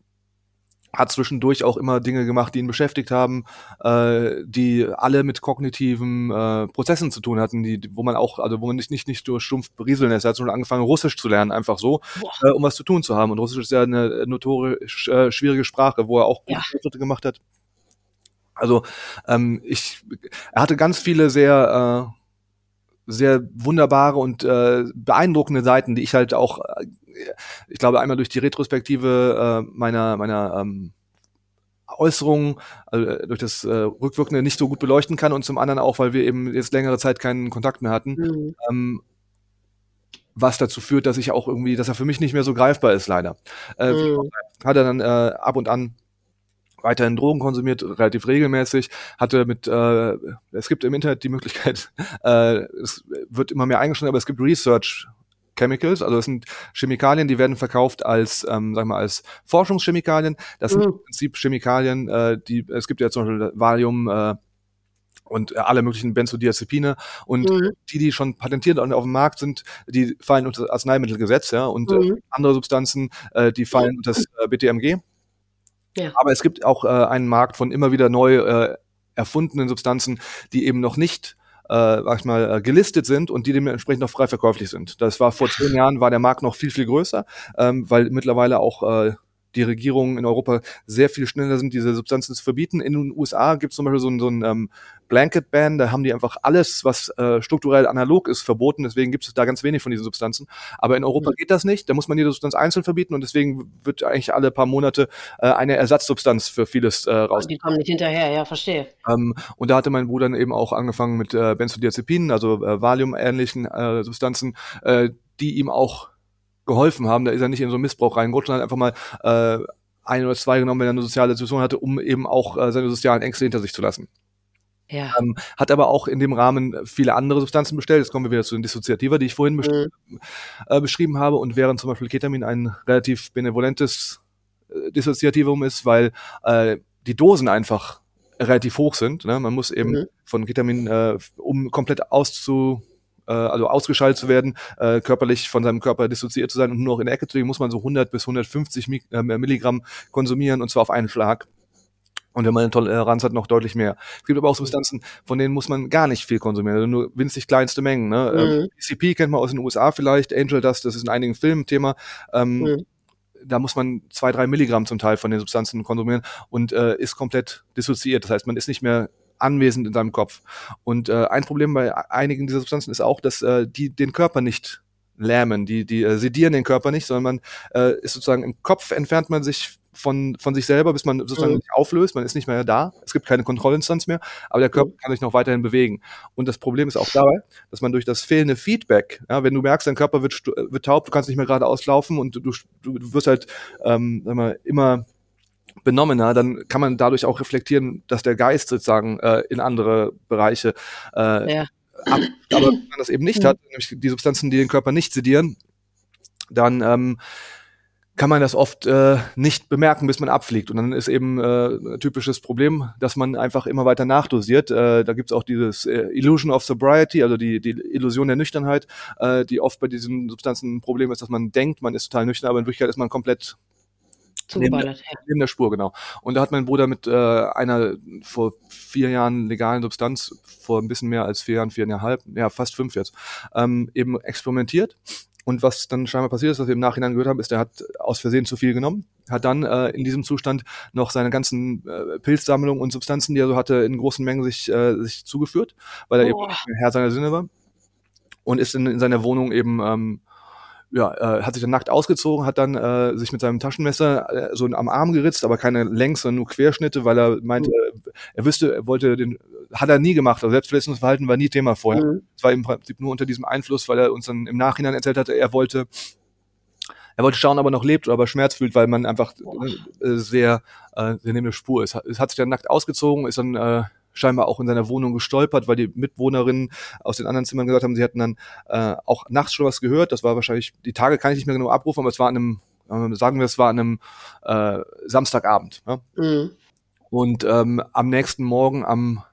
hat zwischendurch auch immer Dinge gemacht, die ihn beschäftigt haben, äh, die alle mit kognitiven äh, Prozessen zu tun hatten, die, wo man auch, also wo man nicht nicht nicht durch stumpf berieseln ist. Er hat schon angefangen, Russisch zu lernen, einfach so, äh, um was zu tun zu haben. Und Russisch ist ja eine notorisch äh, schwierige Sprache, wo er auch
Ja.
Fortschritte gemacht hat. Also ähm, ich, er hatte ganz viele sehr äh, sehr wunderbare und äh, beeindruckende Seiten, die ich halt auch, äh, ich glaube, einmal durch die Retrospektive äh, meiner meiner ähm, Äußerungen, also äh, durch das äh, Rückwirkende nicht so gut beleuchten kann und zum anderen auch, weil wir eben jetzt längere Zeit keinen Kontakt mehr hatten,
Mhm.
ähm, was dazu führt, dass ich auch irgendwie, dass er für mich nicht mehr so greifbar ist, leider. Äh,
Mhm.
hat er dann äh, ab und an weiterhin Drogen konsumiert, relativ regelmäßig, hatte mit, äh, es gibt im Internet die Möglichkeit, äh, es wird immer mehr eingeschränkt, aber es gibt Research Chemicals, also es sind Chemikalien, die werden verkauft als, ähm, sag mal, als Forschungschemikalien. Das sind
Mhm.
im Prinzip Chemikalien, äh, die, es gibt ja zum Beispiel Valium, äh, und äh, alle möglichen Benzodiazepine und
Mhm.
die, die schon patentiert und auf dem Markt sind, die fallen unter das Arzneimittelgesetz, ja, und äh,
Mhm.
andere Substanzen, äh, die fallen unter das äh, BTMG.
Ja.
Aber es gibt auch äh, einen Markt von immer wieder neu äh, erfundenen Substanzen, die eben noch nicht äh, sag mal, äh, gelistet sind und die dementsprechend noch frei verkäuflich sind. Das war vor zehn Jahren war der Markt noch viel, viel größer, ähm, weil mittlerweile auch äh, die Regierungen in Europa sehr viel schneller sind, diese Substanzen zu verbieten. In den USA gibt es zum Beispiel so ein, so ein ähm, Blanket Ban, da haben die einfach alles, was äh, strukturell analog ist, verboten. Deswegen gibt es da ganz wenig von diesen Substanzen. Aber in Europa
Mhm.
geht das nicht. Da muss man jede Substanz einzeln verbieten und deswegen wird eigentlich alle paar Monate äh, eine Ersatzsubstanz für vieles äh, raus.
Die kommen nicht hinterher, ja, verstehe.
Ähm, und da hatte mein Bruder dann eben auch angefangen mit äh, Benzodiazepinen, also äh, Valium-ähnlichen äh, Substanzen, äh, die ihm auch geholfen haben. Da ist er nicht in so einen Missbrauch reingerutscht, sondern einfach mal äh, ein oder zwei genommen, wenn er eine soziale Situation hatte, um eben auch äh, seine sozialen Ängste hinter sich zu lassen.
Ja.
Ähm, hat aber auch in dem Rahmen viele andere Substanzen bestellt. Jetzt kommen wir wieder zu den Dissoziativa, die ich vorhin
Mhm.
äh, beschrieben habe. Und während zum Beispiel Ketamin ein relativ benevolentes äh, Dissoziativum ist, weil äh, die Dosen einfach relativ hoch sind. Ne? Man muss eben
Mhm.
von Ketamin, äh, um komplett auszu äh, also ausgeschaltet zu werden, äh, körperlich von seinem Körper dissoziiert zu sein und nur noch in der Ecke zu liegen, muss man so 100 bis 150 Mi äh, Milligramm konsumieren und zwar auf einen Schlag. Und wenn man eine Toleranz hat, noch deutlich mehr. Es gibt aber auch Substanzen, von denen muss man gar nicht viel konsumieren, also nur winzig kleinste Mengen. Ne?
Mhm.
Ähm, PCP kennt man aus den USA vielleicht, Angel Dust, das ist in einigen Filmen Thema. Ähm,
Mhm.
Da muss man zwei, drei Milligramm zum Teil von den Substanzen konsumieren und äh, ist komplett dissoziiert. Das heißt, man ist nicht mehr anwesend in seinem Kopf. Und äh, ein Problem bei einigen dieser Substanzen ist auch, dass äh, die den Körper nicht lähmen, die, die äh, sedieren den Körper nicht, sondern man äh, ist sozusagen im Kopf entfernt man sich von, von sich selber, bis man sozusagen
Mhm.
sich auflöst, man ist nicht mehr da, es gibt keine Kontrollinstanz mehr, aber der Körper kann sich noch weiterhin bewegen. Und das Problem ist auch dabei, dass man durch das fehlende Feedback, ja, wenn du merkst, dein Körper wird, äh, wird taub, du kannst nicht mehr geradeaus laufen und du, du, du wirst halt ähm, mal, immer benommener, dann kann man dadurch auch reflektieren, dass der Geist sozusagen äh, in andere Bereiche äh,
Ja.
ab, aber wenn man das eben nicht
Mhm.
hat, nämlich die Substanzen, die den Körper nicht sedieren, dann ähm, kann man das oft äh, nicht bemerken, bis man abfliegt. Und dann ist eben äh, ein typisches Problem, dass man einfach immer weiter nachdosiert. Äh, da gibt's auch dieses äh, Illusion of Sobriety, also die, die Illusion der Nüchternheit, äh, die oft bei diesen Substanzen ein Problem ist, dass man denkt, man ist total nüchtern, aber in Wirklichkeit ist man komplett
Zugeballert. Ja.
Neben der Spur, genau. Und da hat mein Bruder mit äh, einer vor vier Jahren legalen Substanz, vor ein bisschen mehr als vier Jahren, viereinhalb, ja, fast fünf jetzt, ähm, eben experimentiert. Und was dann scheinbar passiert ist, was wir im Nachhinein gehört haben, ist, der hat aus Versehen zu viel genommen, hat dann äh, in diesem Zustand noch seine ganzen äh, Pilzsammlungen und Substanzen, die er so hatte, in großen Mengen sich, äh, sich zugeführt, weil er eben nicht mehr Herr seiner Sinne war. Und ist in, in seiner Wohnung eben ähm, ja, äh, hat sich dann nackt ausgezogen, hat dann äh, sich mit seinem Taschenmesser äh, so am Arm geritzt, aber keine Längs, sondern nur Querschnitte, weil er meinte, äh, er wüsste, er wollte den, hat er nie gemacht, also Selbstverletzungsverhalten war nie Thema vorher.
Mhm.
Es war im Prinzip nur unter diesem Einfluss, weil er uns dann im Nachhinein erzählt hatte, er wollte, er wollte schauen, ob er noch lebt oder ob er Schmerz fühlt, weil man einfach äh, sehr, äh, sehr neben der Spur ist. Es hat sich dann nackt ausgezogen, ist dann äh, scheinbar auch in seiner Wohnung gestolpert, weil die Mitwohnerinnen aus den anderen Zimmern gesagt haben, sie hätten dann äh, auch nachts schon was gehört. Das war wahrscheinlich, die Tage kann ich nicht mehr genau abrufen, aber es war an einem, äh, sagen wir, es war an einem äh, Samstagabend. Ja?
Mhm.
Und ähm, am nächsten Morgen, am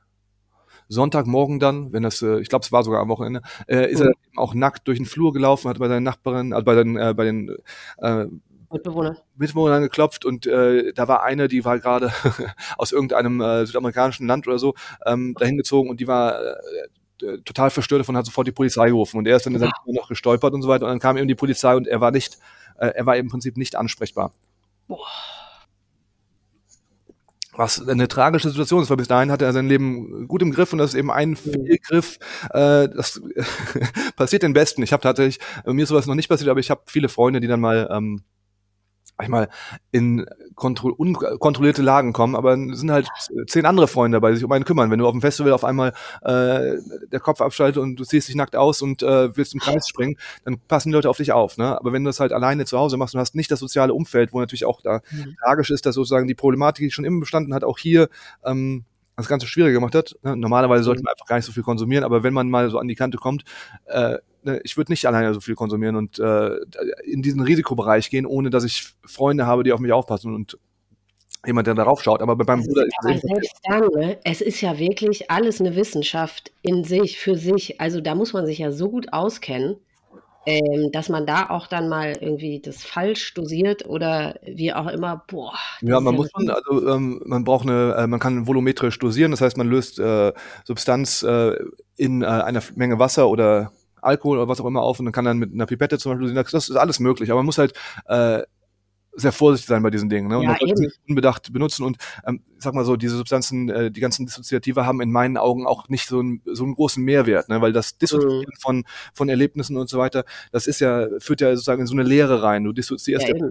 Sonntagmorgen dann, wenn das, äh, ich glaube, es war sogar am Wochenende, äh, ist
Mhm.
er eben auch nackt durch den Flur gelaufen, hat bei seinen Nachbarn, also bei den, äh, bei den äh,
Mitbewohner.
Mitbewohner angeklopft und äh, da war eine, die war gerade aus irgendeinem äh, südamerikanischen Land oder so ähm, dahin gezogen und die war äh, total verstört davon, hat sofort die Polizei gerufen und er ist dann ja. noch gestolpert und so weiter und dann kam eben die Polizei und er war nicht, äh, er war im Prinzip nicht ansprechbar. Boah was eine tragische Situation ist, weil bis dahin hatte er sein Leben gut im Griff und das ist eben ein Fehlgriff. Äh, das passiert den Besten. Ich habe tatsächlich, mir ist sowas noch nicht passiert, aber ich habe viele Freunde, die dann mal ähm, ich mal, in kontro unkontrollierte Lagen kommen, aber es sind halt zehn andere Freunde dabei, die sich um einen kümmern. Wenn du auf dem Festival auf einmal äh, der Kopf abschaltet und du ziehst dich nackt aus und äh, willst im Kreis springen, dann passen die Leute auf dich auf. Ne? Aber wenn du das halt alleine zu Hause machst und hast nicht das soziale Umfeld, wo natürlich auch da mhm. tragisch ist, dass sozusagen die Problematik, die schon immer bestanden hat, auch hier ähm, das Ganze schwieriger gemacht hat. Ne? Normalerweise sollte mhm. man einfach gar nicht so viel konsumieren, aber wenn man mal so an die Kante kommt, äh, Ne, ich würde nicht alleine so viel konsumieren und äh, in diesen Risikobereich gehen, ohne dass ich Freunde habe, die auf mich aufpassen und jemand, der darauf schaut. Aber bei meinem Bruder ist
aber selbst dann, ne? es ist ja wirklich alles eine Wissenschaft in sich, für sich. Also da muss man sich ja so gut auskennen, ähm, dass man da auch dann mal irgendwie das falsch dosiert oder wie auch immer. Boah.
Ja, man muss man, also ähm, man braucht eine, äh, man kann volumetrisch dosieren, das heißt, man löst äh, Substanz äh, in äh, einer Menge Wasser oder Alkohol oder was auch immer auf und dann kann dann mit einer Pipette zum Beispiel, das ist alles möglich, aber man muss halt äh, sehr vorsichtig sein bei diesen Dingen. Ne? Und ja, man sollte nicht unbedacht benutzen. Und ähm, sag mal so, diese Substanzen, äh, die ganzen Dissoziative haben in meinen Augen auch nicht so, ein, so einen großen Mehrwert, ne? weil das Dissoziieren mhm. von, von Erlebnissen und so weiter, das ist ja, führt ja sozusagen in so eine Leere rein. Du dissoziierst ja, ja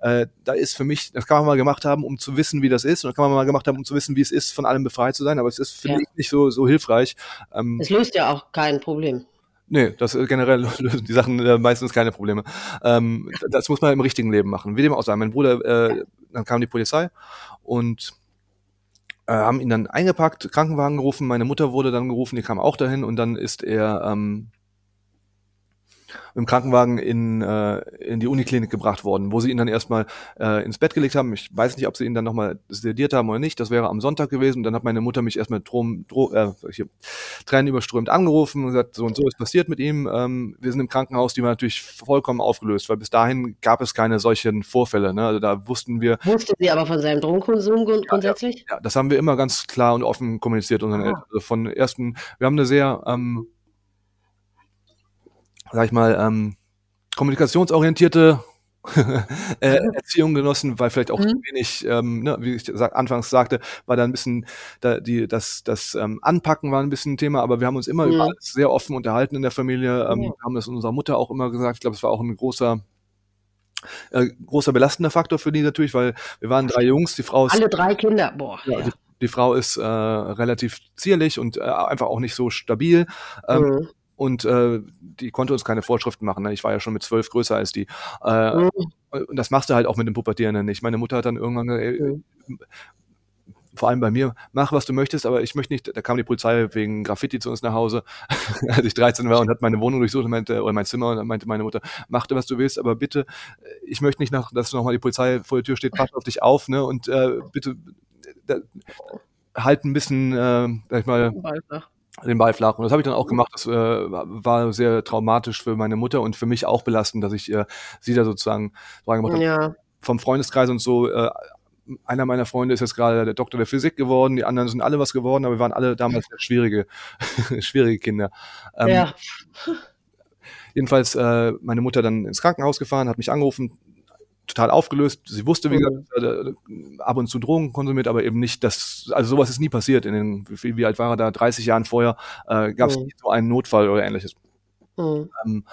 äh, da ist für mich, das kann man mal gemacht haben, um zu wissen, wie das ist, und das kann man mal gemacht haben, um zu wissen, wie es ist, von allem befreit zu sein, aber es ist, finde ja. ich, nicht so, so hilfreich.
Ähm, es löst ja auch kein Problem.
Nee, das äh, generell lösen die Sachen äh, meistens keine Probleme. Ähm, das muss man im richtigen Leben machen. Wie dem auch sei. Mein Bruder, äh, dann kam die Polizei und äh, haben ihn dann eingepackt, Krankenwagen gerufen, meine Mutter wurde dann gerufen, die kam auch dahin und dann ist er ähm, im Krankenwagen in, äh, in die Uniklinik gebracht worden, wo sie ihn dann erstmal äh, ins Bett gelegt haben. Ich weiß nicht, ob sie ihn dann nochmal sediert haben oder nicht. Das wäre am Sonntag gewesen. Und dann hat meine Mutter mich erstmal Drom, Dro, äh, hier, Tränen überströmt angerufen und gesagt, so und so ist passiert mit ihm. Ähm, wir sind im Krankenhaus, die war natürlich vollkommen aufgelöst, weil bis dahin gab es keine solchen Vorfälle. Ne? Also da wussten wir.
Wusste sie aber von seinem Drogenkonsum grundsätzlich?
Ja, ja, das haben wir immer ganz klar und offen kommuniziert unseren ah. Also von ersten, wir haben eine sehr ähm, sag ich mal, ähm, kommunikationsorientierte äh, Erziehung genossen, weil vielleicht auch mhm. zu wenig, ähm, ne, wie ich sag, anfangs sagte, war da ein bisschen, da, die, das, das ähm, Anpacken war ein bisschen ein Thema, aber wir haben uns immer mhm. über alles sehr offen unterhalten in der Familie, ähm, mhm. haben das unserer Mutter auch immer gesagt. Ich glaube, es war auch ein großer äh, großer belastender Faktor für die natürlich, weil wir waren drei Jungs, die Frau ist.
Alle drei Kinder, boah.
Ja, ja. Die, die, Frau ist äh, relativ zierlich und äh, einfach auch nicht so stabil. Ähm, mhm und äh, die konnte uns keine Vorschriften machen. Ne? Ich war ja schon mit zwölf größer als die. Äh, mhm. Und das machst du halt auch mit dem Pubertierenden nicht. Meine Mutter hat dann irgendwann ey, mhm. vor allem bei mir, mach was du möchtest, aber ich möchte nicht, da kam die Polizei wegen Graffiti zu uns nach Hause, als ich 13 war und hat meine Wohnung durchsucht und meinte, oder mein Zimmer und dann meinte meine Mutter, mach was du willst, aber bitte, ich möchte nicht, nach, dass nochmal die Polizei vor der Tür steht, pass auf dich auf, ne, und äh, bitte da, halt ein bisschen, äh, sag ich mal, den Ball flach. Und das habe ich dann auch gemacht. Das äh, war sehr traumatisch für meine Mutter und für mich auch belastend, dass ich äh, sie da sozusagen sagen ja. vom Freundeskreis und so. Äh, einer meiner Freunde ist jetzt gerade der Doktor der Physik geworden, die anderen sind alle was geworden, aber wir waren alle damals schwierige, schwierige Kinder. Ähm, ja. Jedenfalls äh, meine Mutter dann ins Krankenhaus gefahren, hat mich angerufen, total aufgelöst. Sie wusste, wie gesagt, mhm. ab und zu Drogen konsumiert, aber eben nicht, dass, also sowas ist nie passiert. In den, wie, wie alt war er da? 30 Jahren vorher äh, gab es mhm. nie so einen Notfall oder ähnliches. Mhm. Ähm,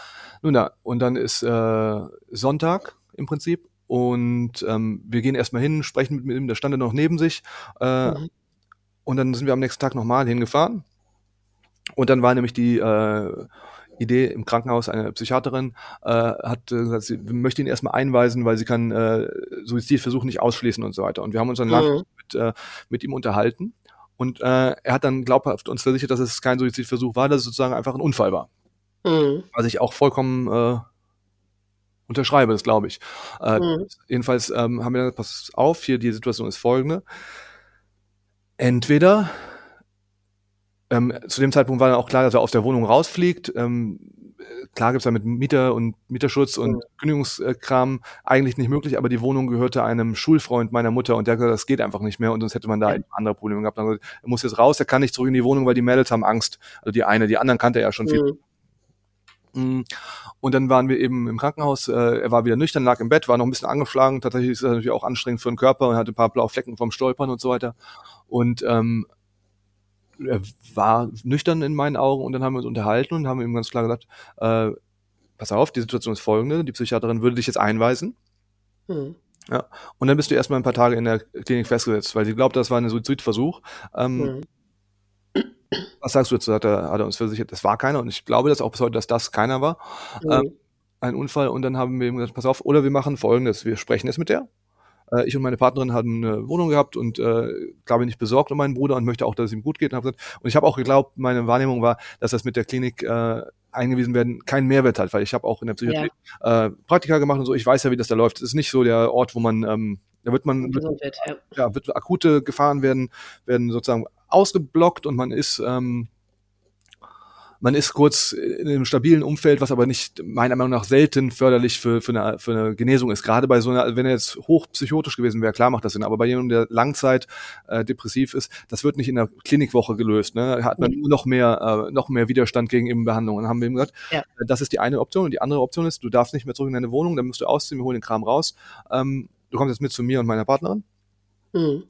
nun ja, und dann ist äh, Sonntag im Prinzip und ähm, wir gehen erstmal hin, sprechen mit ihm, der stand noch neben sich äh, mhm. und dann sind wir am nächsten Tag nochmal hingefahren und dann war nämlich die äh, Idee im Krankenhaus, eine Psychiaterin äh, hat äh, gesagt, sie möchte ihn erstmal einweisen, weil sie kann äh, Suizidversuche nicht ausschließen und so weiter. Und wir haben uns dann mhm. lange mit, äh, mit ihm unterhalten. Und äh, er hat dann glaubhaft uns versichert, dass es kein Suizidversuch war, dass es sozusagen einfach ein Unfall war. Mhm. Was ich auch vollkommen äh, unterschreibe, das glaube ich. Äh, mhm. Jedenfalls ähm, haben wir gesagt, pass auf, hier die Situation ist folgende. Entweder ähm, zu dem Zeitpunkt war dann auch klar, dass er aus der Wohnung rausfliegt. Ähm, klar gibt's da mit Mieter und Mieterschutz und
Mhm.
Kündigungskram eigentlich nicht möglich, aber die Wohnung gehörte einem Schulfreund meiner Mutter und der hat gesagt, das geht einfach nicht mehr und sonst hätte man da eben andere Probleme gehabt. Dann er gesagt, er muss jetzt raus, er kann nicht zurück in die Wohnung, weil die Mädels haben Angst. Also die eine, die anderen kannte er ja schon viel.
Mhm.
Und dann waren wir eben im Krankenhaus. Äh, er war wieder nüchtern, lag im Bett, war noch ein bisschen angeschlagen. Tatsächlich ist das natürlich auch anstrengend für den Körper und hatte ein paar blaue Flecken vom Stolpern und so weiter. Und ähm, er war nüchtern in meinen Augen und dann haben wir uns unterhalten und haben ihm ganz klar gesagt, äh, pass auf, die Situation ist folgende, die Psychiaterin würde dich jetzt einweisen
Mhm.
und dann bist du erstmal ein paar Tage in der Klinik festgesetzt, weil sie glaubt, das war ein Suizidversuch. Ähm,
Mhm.
Was sagst du dazu? Hat er, hat er uns versichert, das war keiner und ich glaube das auch bis heute, dass das keiner war. Ähm,
Mhm.
ein Unfall und dann haben wir ihm gesagt, pass auf, oder wir machen folgendes, wir sprechen jetzt mit der. Äh, ich und meine Partnerin haben eine Wohnung gehabt und äh, glaube ich nicht besorgt um meinen Bruder und möchte auch, dass es ihm gut geht. Und, und ich habe auch geglaubt, meine Wahrnehmung war, dass das mit der Klinik äh, eingewiesen werden keinen Mehrwert hat, weil ich habe auch in der Psychiatrie äh, Praktika gemacht und so, ich weiß ja, wie das da läuft. Es ist nicht so der Ort, wo man, ähm, da wird man, wird,
ja.
ja, wird akute Gefahren werden, werden sozusagen ausgeblockt und man ist, ähm, man ist kurz in einem stabilen Umfeld, was aber nicht meiner Meinung nach selten förderlich für, für, eine, für eine Genesung ist. Gerade bei so einer, wenn er jetzt hochpsychotisch gewesen wäre, klar macht das Sinn, aber bei jemandem, der Langzeit äh, depressiv ist, das wird nicht in der Klinikwoche gelöst. Ne? Da hat man
Mhm.
nur noch mehr, äh, noch mehr Widerstand gegen eben Behandlung. Und dann haben wir ihm gesagt,
Ja.
äh, das ist die eine Option. Und die andere Option ist, du darfst nicht mehr zurück in deine Wohnung, dann musst du ausziehen, wir holen den Kram raus. Ähm, du kommst jetzt mit zu mir und meiner Partnerin.
Mhm.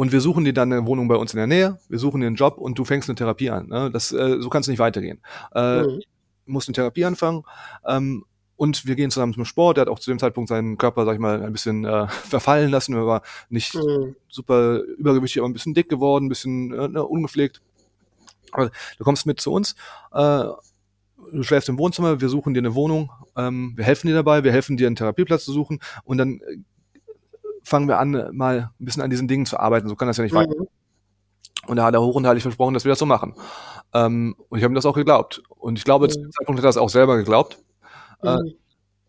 Und wir suchen dir dann eine Wohnung bei uns in der Nähe, wir suchen dir einen Job und du fängst eine Therapie an. Ne? Das, äh, so kann es nicht weitergehen. Äh,
Mhm.
Du musst eine Therapie anfangen ähm, und wir gehen zusammen zum Sport. Er hat auch zu dem Zeitpunkt seinen Körper, sag ich mal, ein bisschen äh, verfallen lassen. Er war nicht
Mhm.
super übergewichtig, aber ein bisschen dick geworden, ein bisschen äh, ne, ungepflegt. Du kommst mit zu uns. Äh, Du schläfst im Wohnzimmer, wir suchen dir eine Wohnung, ähm, wir helfen dir dabei, wir helfen dir einen Therapieplatz zu suchen und dann fangen wir an, mal ein bisschen an diesen Dingen zu arbeiten. So kann das ja nicht weiter.
Mhm.
Und da hat er hoch und heilig versprochen, dass wir das so machen. Ähm, und ich habe ihm das auch geglaubt. Und ich glaube, zu dem
Mhm.
Zeitpunkt hat er das auch selber geglaubt. Äh,
Mhm.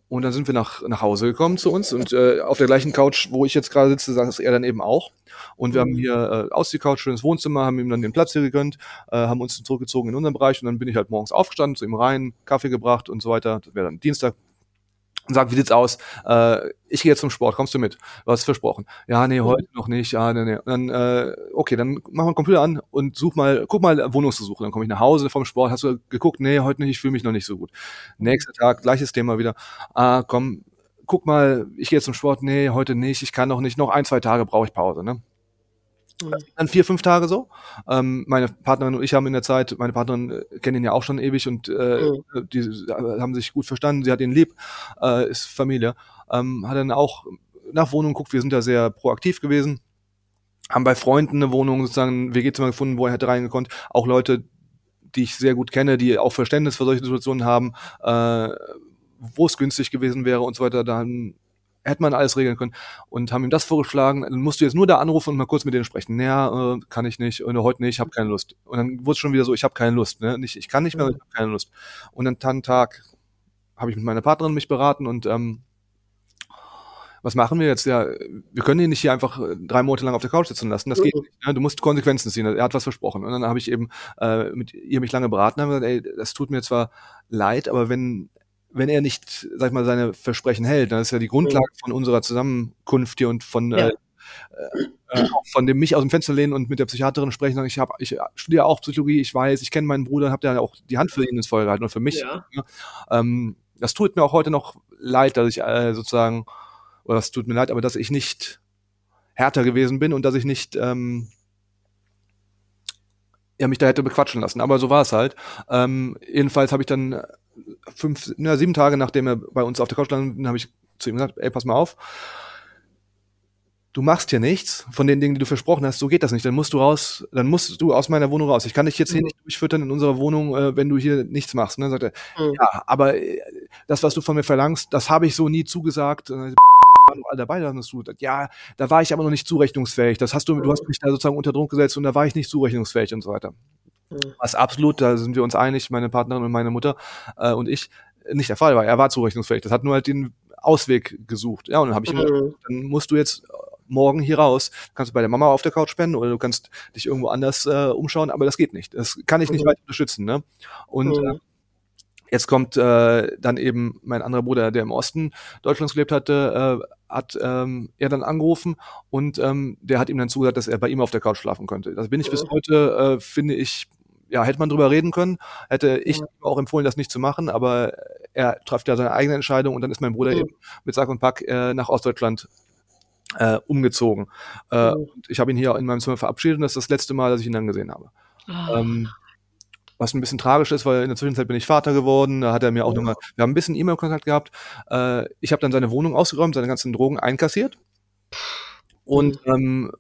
und dann sind wir nach, nach Hause gekommen zu uns und äh, auf der gleichen Couch, wo ich jetzt gerade sitze, saß er dann eben auch. Und wir
Mhm.
haben hier äh, aus die Couch, schönes Wohnzimmer, haben ihm dann den Platz hier gegönnt, äh, haben uns zurückgezogen in unseren Bereich und dann bin ich halt morgens aufgestanden, zu ihm rein, Kaffee gebracht und so weiter. Das wäre dann Dienstag. Und sagt, wie sieht's aus? Äh, ich gehe jetzt zum Sport, kommst du mit? Du hast versprochen. Ja, nee, heute noch nicht. Ja, nee, nee. Und dann, äh, okay, dann mach mal den Computer an und such mal, guck mal Wohnungssuche. Dann komme ich nach Hause vom Sport. Hast du geguckt? Nee, heute nicht, ich fühle mich noch nicht so gut. Nächster Tag, gleiches Thema wieder. Ah, komm, guck mal, ich gehe jetzt zum Sport. Nee, heute nicht, ich kann noch nicht. Noch ein, zwei Tage brauche ich Pause, ne?
Mhm.
Dann vier, fünf Tage so. Ähm, meine Partnerin und ich haben in der Zeit, meine Partnerin äh, kennt ihn ja auch schon ewig und äh,
Mhm.
die haben sich gut verstanden. Sie hat ihn lieb, äh, ist Familie. Ähm, hat dann auch nach Wohnung geguckt. Wir sind da sehr proaktiv gewesen. Haben bei Freunden eine Wohnung sozusagen ein WG-Zimmer gefunden, wo er hätte reingekonnt. Auch Leute, die ich sehr gut kenne, die auch Verständnis für solche Situationen haben, äh, wo es günstig gewesen wäre und so weiter. Dann hätte man alles regeln können und haben ihm das vorgeschlagen. Dann musst du jetzt nur da anrufen und mal kurz mit denen sprechen. Naja, äh, kann ich nicht, oder heute nicht, ich habe keine Lust. Und dann wurde es schon wieder so, ich habe keine Lust. Ne? Nicht, ich kann nicht mehr, ich habe keine Lust. Und dann einen Tag habe ich mit meiner Partnerin mich beraten und ähm, was machen wir jetzt? Ja, wir können ihn nicht hier einfach äh, drei Monate lang auf der Couch sitzen lassen. Das geht nicht. Ne? Du musst Konsequenzen ziehen. Er hat was versprochen. Und dann habe ich eben äh, mit ihr mich lange beraten und gesagt, ey, das tut mir zwar leid, aber wenn wenn er nicht, sag ich mal, seine Versprechen hält, dann ist ja die Grundlage von unserer Zusammenkunft hier und von
Ja.
äh, äh, von dem mich aus dem Fenster lehnen und mit der Psychiaterin sprechen, sagen, ich habe, ich studiere auch Psychologie, ich weiß, ich kenne meinen Bruder, habe ja auch die Hand für ihn ins Feuer gehalten und für mich.
Ja.
Ne? Ähm, das tut mir auch heute noch leid, dass ich äh, sozusagen, oder das tut mir leid, aber dass ich nicht härter gewesen bin und dass ich nicht ähm, ja, mich da hätte bequatschen lassen. Aber so war es halt. Ähm, jedenfalls habe ich dann fünf, na, sieben Tage nachdem er bei uns auf der Couch stand, habe ich zu ihm gesagt, ey, pass mal auf, du machst hier nichts von den Dingen, die du versprochen hast, so geht das nicht. Dann musst du raus, dann musst du aus meiner Wohnung raus. Ich kann dich jetzt hier
Mhm.
nicht durchfüttern in unserer Wohnung, äh, wenn du hier nichts machst. Und dann sagt er,
Mhm.
ja, aber äh, das, was du von mir verlangst, das habe ich so nie zugesagt. Und dann, war noch all dabei, dann hast du gesagt, ja, da war ich aber noch nicht zurechnungsfähig. Das hast du, du hast mich da sozusagen unter Druck gesetzt und da war ich nicht zurechnungsfähig und so weiter.
Mhm.
Was absolut, da sind wir uns einig, meine Partnerin und meine Mutter äh, und ich, nicht der Fall war. Er war zurechnungsfähig. Das hat nur halt den Ausweg gesucht. Ja, und dann habe ich
Mhm.
dann musst du jetzt morgen hier raus. Kannst du bei der Mama auf der Couch spenden oder du kannst dich irgendwo anders äh, umschauen, aber das geht nicht. Das kann ich nicht
Mhm.
weiter unterstützen. Ne? Und
Mhm.
äh, Jetzt kommt äh, dann eben mein anderer Bruder, der im Osten Deutschlands gelebt hatte, äh, hat ähm, er dann angerufen und ähm, der hat ihm dann zugesagt, dass er bei ihm auf der Couch schlafen könnte. Das bin ich bis heute, äh, finde ich, ja, hätte man drüber reden können, hätte ich ja. auch empfohlen, das nicht zu machen, aber er trifft ja seine eigene Entscheidung und dann ist mein Bruder mhm. eben mit Sack und Pack äh, nach Ostdeutschland äh, umgezogen. Äh. Ich habe ihn hier in meinem Zimmer verabschiedet und das ist das letzte Mal, dass ich ihn dann gesehen habe. Oh. Ähm, was ein bisschen tragisch ist, weil in der Zwischenzeit bin ich Vater geworden, da hat er mir auch ja. nochmal, wir haben ein bisschen E-Mail-Kontakt gehabt. Äh, ich habe dann seine Wohnung ausgeräumt, seine ganzen Drogen einkassiert und mhm. ähm,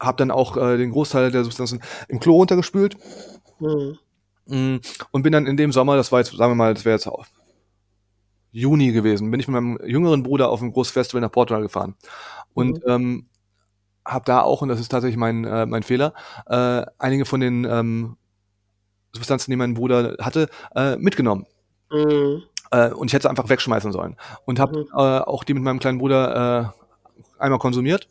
habe dann auch äh, den Großteil der Substanzen im Klo runtergespült. Mhm. Mm, und bin dann in dem Sommer, das war jetzt, sagen wir mal, das wäre jetzt auch Juni gewesen, bin ich mit meinem jüngeren Bruder auf ein großes Festival nach Portugal gefahren. Und mhm. ähm, habe da auch, und das ist tatsächlich mein, äh, mein Fehler, äh, einige von den ähm, Substanzen, die mein Bruder hatte, äh, mitgenommen. Mhm. Äh, und ich hätte es einfach wegschmeißen sollen. Und habe mhm. äh, auch die mit meinem kleinen Bruder äh, einmal konsumiert.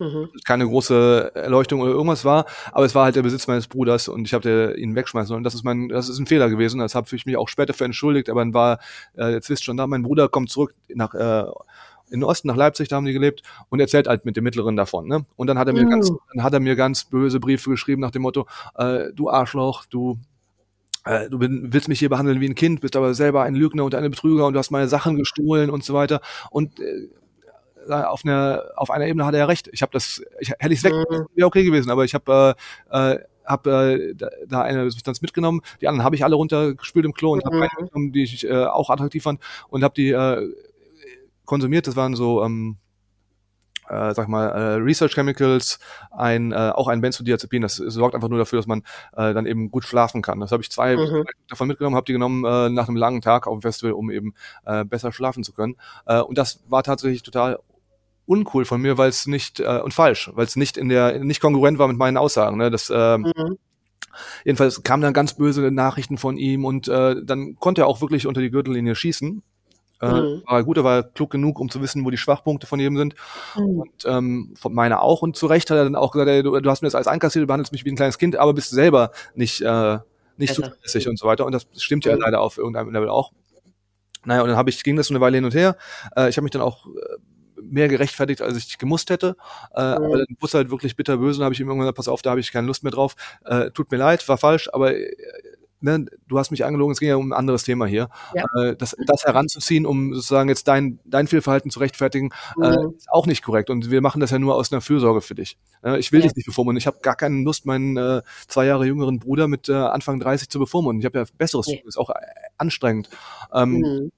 Mhm. Keine große Erleuchtung oder irgendwas war, aber es war halt der Besitz meines Bruders und ich habe ihn wegschmeißen sollen. Das ist mein, das ist ein Fehler gewesen. Das habe ich mich auch später für entschuldigt, aber dann war äh, jetzt wisst schon da, mein Bruder kommt zurück nach äh, in den Osten nach Leipzig, da haben die gelebt und erzählt halt mit dem Mittleren davon. Ne? Und dann hat er mir mhm. ganz, dann hat er mir ganz böse Briefe geschrieben nach dem Motto: äh, Du Arschloch, du äh, du willst mich hier behandeln wie ein Kind, bist aber selber ein Lügner und ein Betrüger und du hast meine Sachen gestohlen und so weiter. Und äh, auf einer auf einer Ebene hat er recht. Ich habe das, ich, hätte ich es weg, mhm. wäre okay gewesen, aber ich habe äh, äh, hab, äh, da eine Substanz mitgenommen. Die anderen habe ich alle runtergespült im Klo und habe eine mitgenommen, die ich äh, auch attraktiv fand und habe die äh, konsumiert. Das waren so ähm, äh, sag mal, äh, Research Chemicals, ein, äh, auch ein Benzodiazepin. Das sorgt einfach nur dafür, dass man äh, dann eben gut schlafen kann. Das habe ich zwei mhm. davon mitgenommen, habe die genommen äh, nach einem langen Tag auf dem Festival, um eben äh, besser schlafen zu können. Äh, und das war tatsächlich total uncool von mir, weil es nicht äh, und falsch, weil es nicht in der nicht kongruent war mit meinen Aussagen. Ne? Das äh, mhm. Jedenfalls kamen dann ganz böse Nachrichten von ihm und äh, dann konnte er auch wirklich unter die Gürtellinie schießen. Äh, mhm. War gut, er war klug genug, um zu wissen, wo die Schwachpunkte von jedem sind. Mhm. Und ähm, von meiner auch. Und zu Recht hat er dann auch gesagt, ey, du, du hast mir das alles einkassiert, du behandelst mich wie ein kleines Kind, aber bist selber nicht, äh, nicht zuverlässig und so weiter. Und das stimmt ja mhm. leider auf irgendeinem Level auch. Naja, und dann habe ich, ging das so eine Weile hin und her. Äh, ich habe mich dann auch äh, mehr gerechtfertigt, als ich gemusst hätte. Äh, mhm. Aber dann wurde halt wirklich bitterböse und habe ich ihm irgendwann gesagt, pass auf, da habe ich keine Lust mehr drauf. Äh, tut mir leid, war falsch, aber äh, ne, du hast mich angelogen, es ging ja um ein anderes Thema hier. Ja. Äh, das, das heranzuziehen, um sozusagen jetzt dein, dein Fehlverhalten zu rechtfertigen, äh, mhm. äh, ist auch nicht korrekt. Und wir machen das ja nur aus einer Fürsorge für dich. Äh, ich will ja. dich nicht bevormunden. Ich habe gar keine Lust, meinen äh, zwei Jahre jüngeren Bruder mit äh, Anfang 30 zu bevormunden. Ich habe ja Besseres ja. ist auch äh, anstrengend. Ähm, mhm.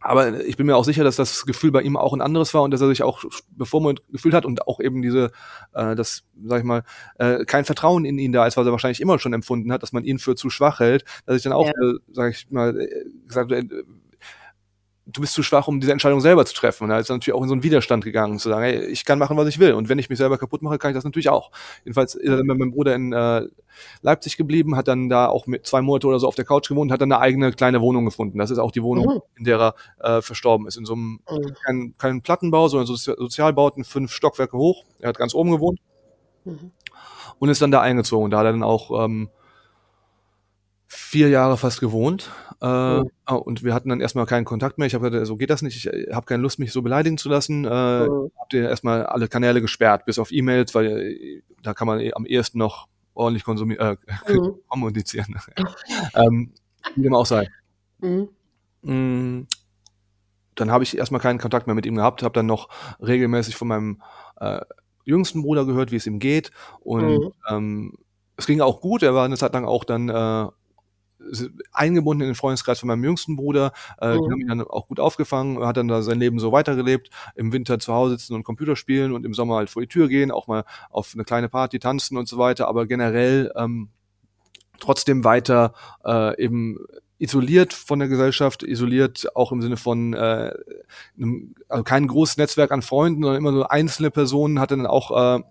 Aber ich bin mir auch sicher, dass das Gefühl bei ihm auch ein anderes war und dass er sich auch bevormundet gefühlt hat und auch eben diese, äh, das, sag ich mal, äh, kein Vertrauen in ihn da ist, was er wahrscheinlich immer schon empfunden hat, dass man ihn für zu schwach hält, dass ich dann auch, ja. äh, sag ich mal, äh, gesagt, äh, du bist zu schwach, um diese Entscheidung selber zu treffen. Und er ist natürlich auch in so einen Widerstand gegangen, zu sagen, hey, ich kann machen, was ich will. Und wenn ich mich selber kaputt mache, kann ich das natürlich auch. Jedenfalls ist er dann mit meinem Bruder in äh, Leipzig geblieben, hat dann da auch mit zwei Monate oder so auf der Couch gewohnt, hat dann eine eigene kleine Wohnung gefunden. Das ist auch die Wohnung, mhm. in der er äh, verstorben ist. In so einem, mhm. kein, kein Plattenbau, sondern so Sozialbauten, fünf Stockwerke hoch. Er hat ganz oben gewohnt. Mhm. Und ist dann da eingezogen. Da hat er dann auch ähm, vier Jahre fast gewohnt. Äh, mhm. Und wir hatten dann erstmal keinen Kontakt mehr. Ich habe gesagt, so geht das nicht. Ich äh, habe keine Lust, mich so beleidigen zu lassen. Äh, mhm. Hab dir erstmal alle Kanäle gesperrt, bis auf E-Mails, weil äh, da kann man am ehesten noch ordentlich konsumieren, äh, mhm. kommunizieren. ähm, wie dem auch sei. Mhm. Mm, dann habe ich erstmal keinen Kontakt mehr mit ihm gehabt, habe dann noch regelmäßig von meinem äh, jüngsten Bruder gehört, wie es ihm geht. Und mhm. ähm, es ging auch gut. Er war eine Zeit lang auch dann äh, eingebunden in den Freundeskreis von meinem jüngsten Bruder. Äh, mhm. Die haben ihn dann auch gut aufgefangen, hat dann da sein Leben so weitergelebt. Im Winter zu Hause sitzen und Computer spielen und im Sommer halt vor die Tür gehen, auch mal auf eine kleine Party tanzen und so weiter. Aber generell ähm, trotzdem weiter äh, eben isoliert von der Gesellschaft, isoliert auch im Sinne von äh, einem, also kein großes Netzwerk an Freunden, sondern immer so einzelne Personen, hatte dann auch äh,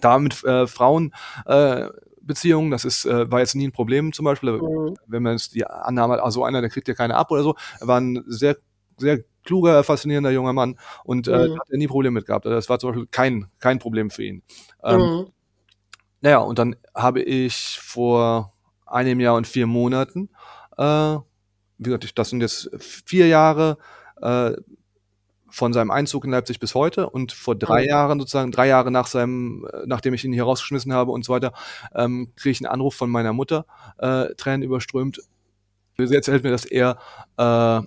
da mit äh, Frauen äh, Beziehungen, das ist, äh, war jetzt nie ein Problem zum Beispiel, mhm. wenn man jetzt die Annahme hat, also einer, der kriegt ja keine ab oder so, er war ein sehr, sehr kluger, faszinierender junger Mann und äh, mhm. hat er nie Probleme mit gehabt. Also das war zum Beispiel kein, kein Problem für ihn. Ähm, mhm. Naja, und dann habe ich vor einem Jahr und vier Monaten äh, wie gesagt, das sind jetzt vier Jahre äh, von seinem Einzug in Leipzig bis heute und vor drei mhm. Jahren sozusagen, drei Jahre nach seinem, äh, nachdem ich ihn hier rausgeschmissen habe und so weiter, ähm, kriege ich einen Anruf von meiner Mutter, äh, Tränen überströmt. Sie erzählt mir, dass er äh,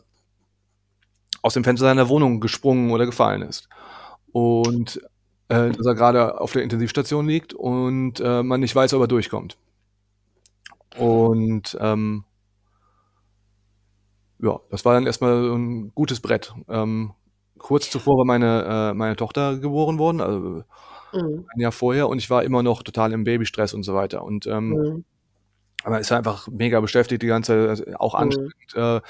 aus dem Fenster seiner Wohnung gesprungen oder gefallen ist. Und äh, dass er gerade auf der Intensivstation liegt und äh, man nicht weiß, ob er durchkommt. Und ähm, ja, das war dann erstmal ein gutes Brett. Ähm, kurz zuvor war meine, äh, meine Tochter geboren worden, also mhm. ein Jahr vorher, und ich war immer noch total im Babystress und so weiter. Und ähm, mhm. man ist einfach mega beschäftigt, die ganze Zeit, also auch mhm. anstrengend, äh,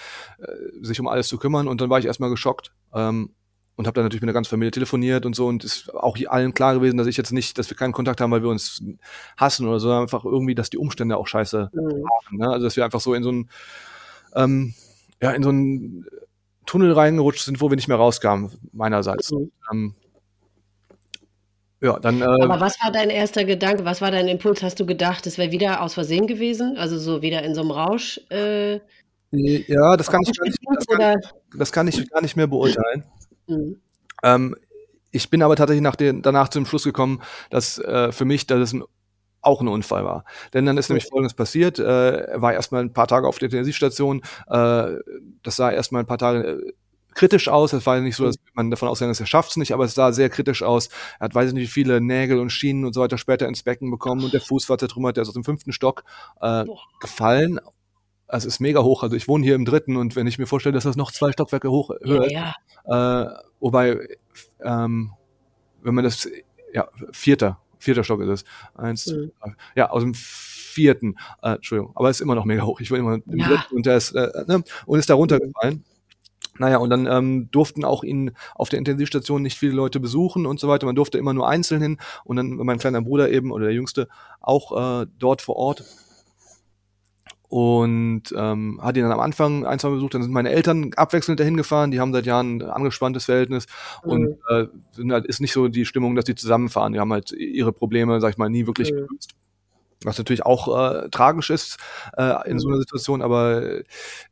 sich um alles zu kümmern. Und dann war ich erstmal geschockt. Ähm, und habe dann natürlich mit der ganzen Familie telefoniert und so und ist auch allen klar gewesen, dass ich jetzt nicht, dass wir keinen Kontakt haben, weil wir uns hassen oder so, einfach irgendwie, dass die Umstände auch scheiße mhm. waren. Ne? Also dass wir einfach so in so ein ähm, ja in so ein Tunnel reingerutscht sind, wo wir nicht mehr rauskamen, meinerseits. Mhm. Ähm,
ja, dann. Äh, Aber was war dein erster Gedanke? Was war dein Impuls? Hast du gedacht, es wäre wieder aus Versehen gewesen? Also so wieder in so einem Rausch? Äh,
ja, das kann, ich, das, kann, das kann ich gar nicht mehr beurteilen. Mhm. Ähm, ich bin aber tatsächlich nach den, danach zum Schluss gekommen, dass äh, für mich das ein auch ein Unfall war. Denn dann ist nämlich Folgendes passiert. Äh, er war erstmal ein paar Tage auf der Intensivstation. Äh, das sah erstmal ein paar Tage äh, kritisch aus. Es war ja nicht so, dass man davon ausgegangen ist, er schafft es nicht, aber es sah sehr kritisch aus. Er hat, weiß ich nicht, wie viele Nägel und Schienen und so weiter später ins Becken bekommen und der Fuß war zertrümmert, der ist aus dem fünften Stock äh, gefallen. Also es ist mega hoch. Also ich wohne hier im dritten und wenn ich mir vorstelle, dass das noch zwei Stockwerke hoch höher ja, ja. Äh, wobei, ähm, wenn man das, ja, vierter, vierter Stock ist es. Eins, mhm. ja, aus dem vierten, äh, Entschuldigung, aber es ist immer noch mega hoch. Ich will immer im ja. dritten und der ist, äh, ne, und ist da runtergefallen. Naja, und dann ähm, durften auch ihn auf der Intensivstation nicht viele Leute besuchen und so weiter. Man durfte immer nur einzeln hin. Und dann mein kleiner Bruder eben oder der Jüngste auch äh, dort vor Ort und ähm, hat ihn dann am Anfang ein, zwei Mal besucht, dann sind meine Eltern abwechselnd dahin gefahren, die haben seit Jahren ein angespanntes Verhältnis mhm. und äh, sind halt, ist nicht so die Stimmung, dass die zusammenfahren. Die haben halt ihre Probleme, sag ich mal, nie wirklich mhm. gelöst was natürlich auch äh, tragisch ist äh, in so einer mhm. Situation, aber äh,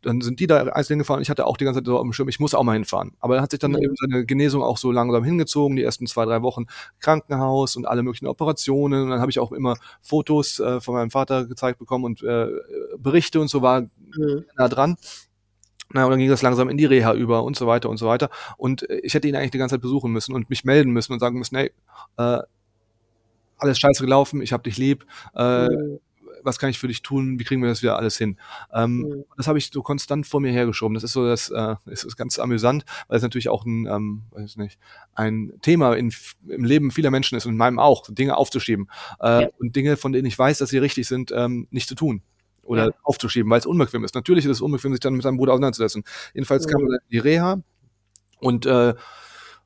dann sind die da einzeln gefahren. Ich hatte auch die ganze Zeit so am Schirm, ich muss auch mal hinfahren. Aber er hat sich dann mhm. eben seine Genesung auch so langsam hingezogen, die ersten zwei, drei Wochen Krankenhaus und alle möglichen Operationen. Und dann habe ich auch immer Fotos äh, von meinem Vater gezeigt bekommen und äh, Berichte und so war mhm. nah dran. Na, und dann ging das langsam in die Reha über und so weiter und so weiter. Und äh, ich hätte ihn eigentlich die ganze Zeit besuchen müssen und mich melden müssen und sagen müssen, hey, äh, alles scheiße gelaufen, ich hab dich lieb, äh, mhm. was kann ich für dich tun, wie kriegen wir das wieder alles hin? Ähm, mhm. Das habe ich so konstant vor mir hergeschoben. Das ist so, das äh, ist, ist ganz amüsant, weil es natürlich auch ein, ähm, weiß nicht, ein Thema in, im Leben vieler Menschen ist und in meinem auch, Dinge aufzuschieben äh, ja. und Dinge, von denen ich weiß, dass sie richtig sind, ähm, nicht zu tun oder ja. aufzuschieben, weil es unbequem ist. Natürlich ist es unbequem, sich dann mit seinem Bruder auseinanderzusetzen. Jedenfalls mhm. kam in die Reha und äh,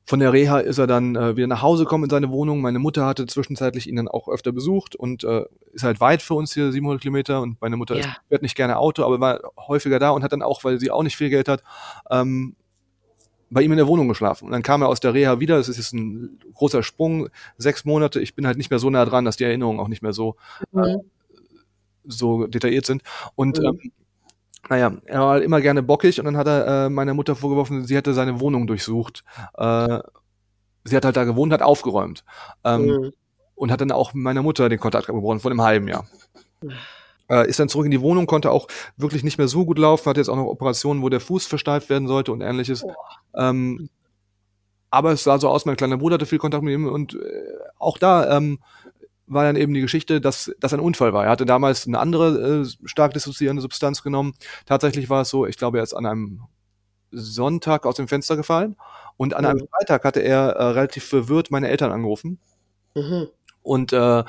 von der Reha ist er dann äh, wieder nach Hause gekommen in seine Wohnung. Meine Mutter hatte zwischenzeitlich ihn dann auch öfter besucht und äh, ist halt weit für uns hier, 700 Kilometer. Und meine Mutter ja. fährt nicht gerne Auto, aber war häufiger da und hat dann auch, weil sie auch nicht viel Geld hat, ähm, bei ihm in der Wohnung geschlafen. Und dann kam er aus der Reha wieder. Das ist jetzt ein großer Sprung, sechs Monate. Ich bin halt nicht mehr so nah dran, dass die Erinnerungen auch nicht mehr so, mhm. äh, so detailliert sind. Und mhm. ähm, naja, er war halt immer gerne bockig und dann hat er äh, meiner Mutter vorgeworfen, sie hätte seine Wohnung durchsucht. Äh, sie hat halt da gewohnt, hat aufgeräumt. Ähm, mhm. Und hat dann auch meiner Mutter den Kontakt gebrochen vor einem halben Jahr. Äh, ist dann zurück in die Wohnung, konnte auch wirklich nicht mehr so gut laufen, hat jetzt auch noch Operationen, wo der Fuß versteift werden sollte und ähnliches. Ähm, aber es sah so aus, mein kleiner Bruder hatte viel Kontakt mit ihm und äh, auch da ähm, war dann eben die Geschichte, dass das ein Unfall war. Er hatte damals eine andere äh, stark dissoziierende Substanz genommen. Tatsächlich war es so, ich glaube, er ist an einem Sonntag aus dem Fenster gefallen und an mhm. einem Freitag hatte er äh, relativ verwirrt meine Eltern angerufen mhm. und äh,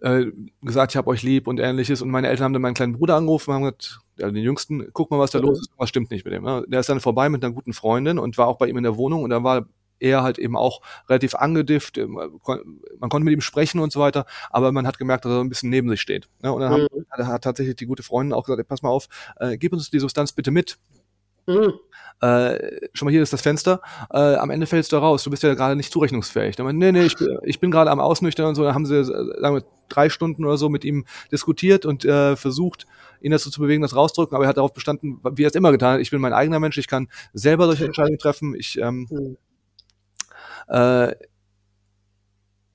äh, gesagt, ich habe euch lieb und ähnliches. Und meine Eltern haben dann meinen kleinen Bruder angerufen, haben gesagt, ja, den Jüngsten, guck mal, was da mhm. los ist, was stimmt nicht mit dem. Ne? Der ist dann vorbei mit einer guten Freundin und war auch bei ihm in der Wohnung und da war er halt eben auch relativ angedifft, ähm, man konnte mit ihm sprechen und so weiter, aber man hat gemerkt, dass er ein bisschen neben sich steht. Ne? Und dann mhm. hat, hat, tatsächlich die gute Freundin auch gesagt, pass mal auf, äh, gib uns die Substanz bitte mit. Mhm. Äh, schon mal hier ist das Fenster, äh, am Ende fällst du raus, du bist ja gerade nicht zurechnungsfähig. Dann nee, nee, ich, ich bin gerade am Ausnüchtern und so, dann haben sie, sagen wir, drei Stunden oder so mit ihm diskutiert und äh, versucht, ihn dazu zu bewegen, das rauszudrücken, aber er hat darauf bestanden, wie er es immer getan hat, ich bin mein eigener Mensch, ich kann selber solche Entscheidungen treffen, ich ähm, mhm. Äh,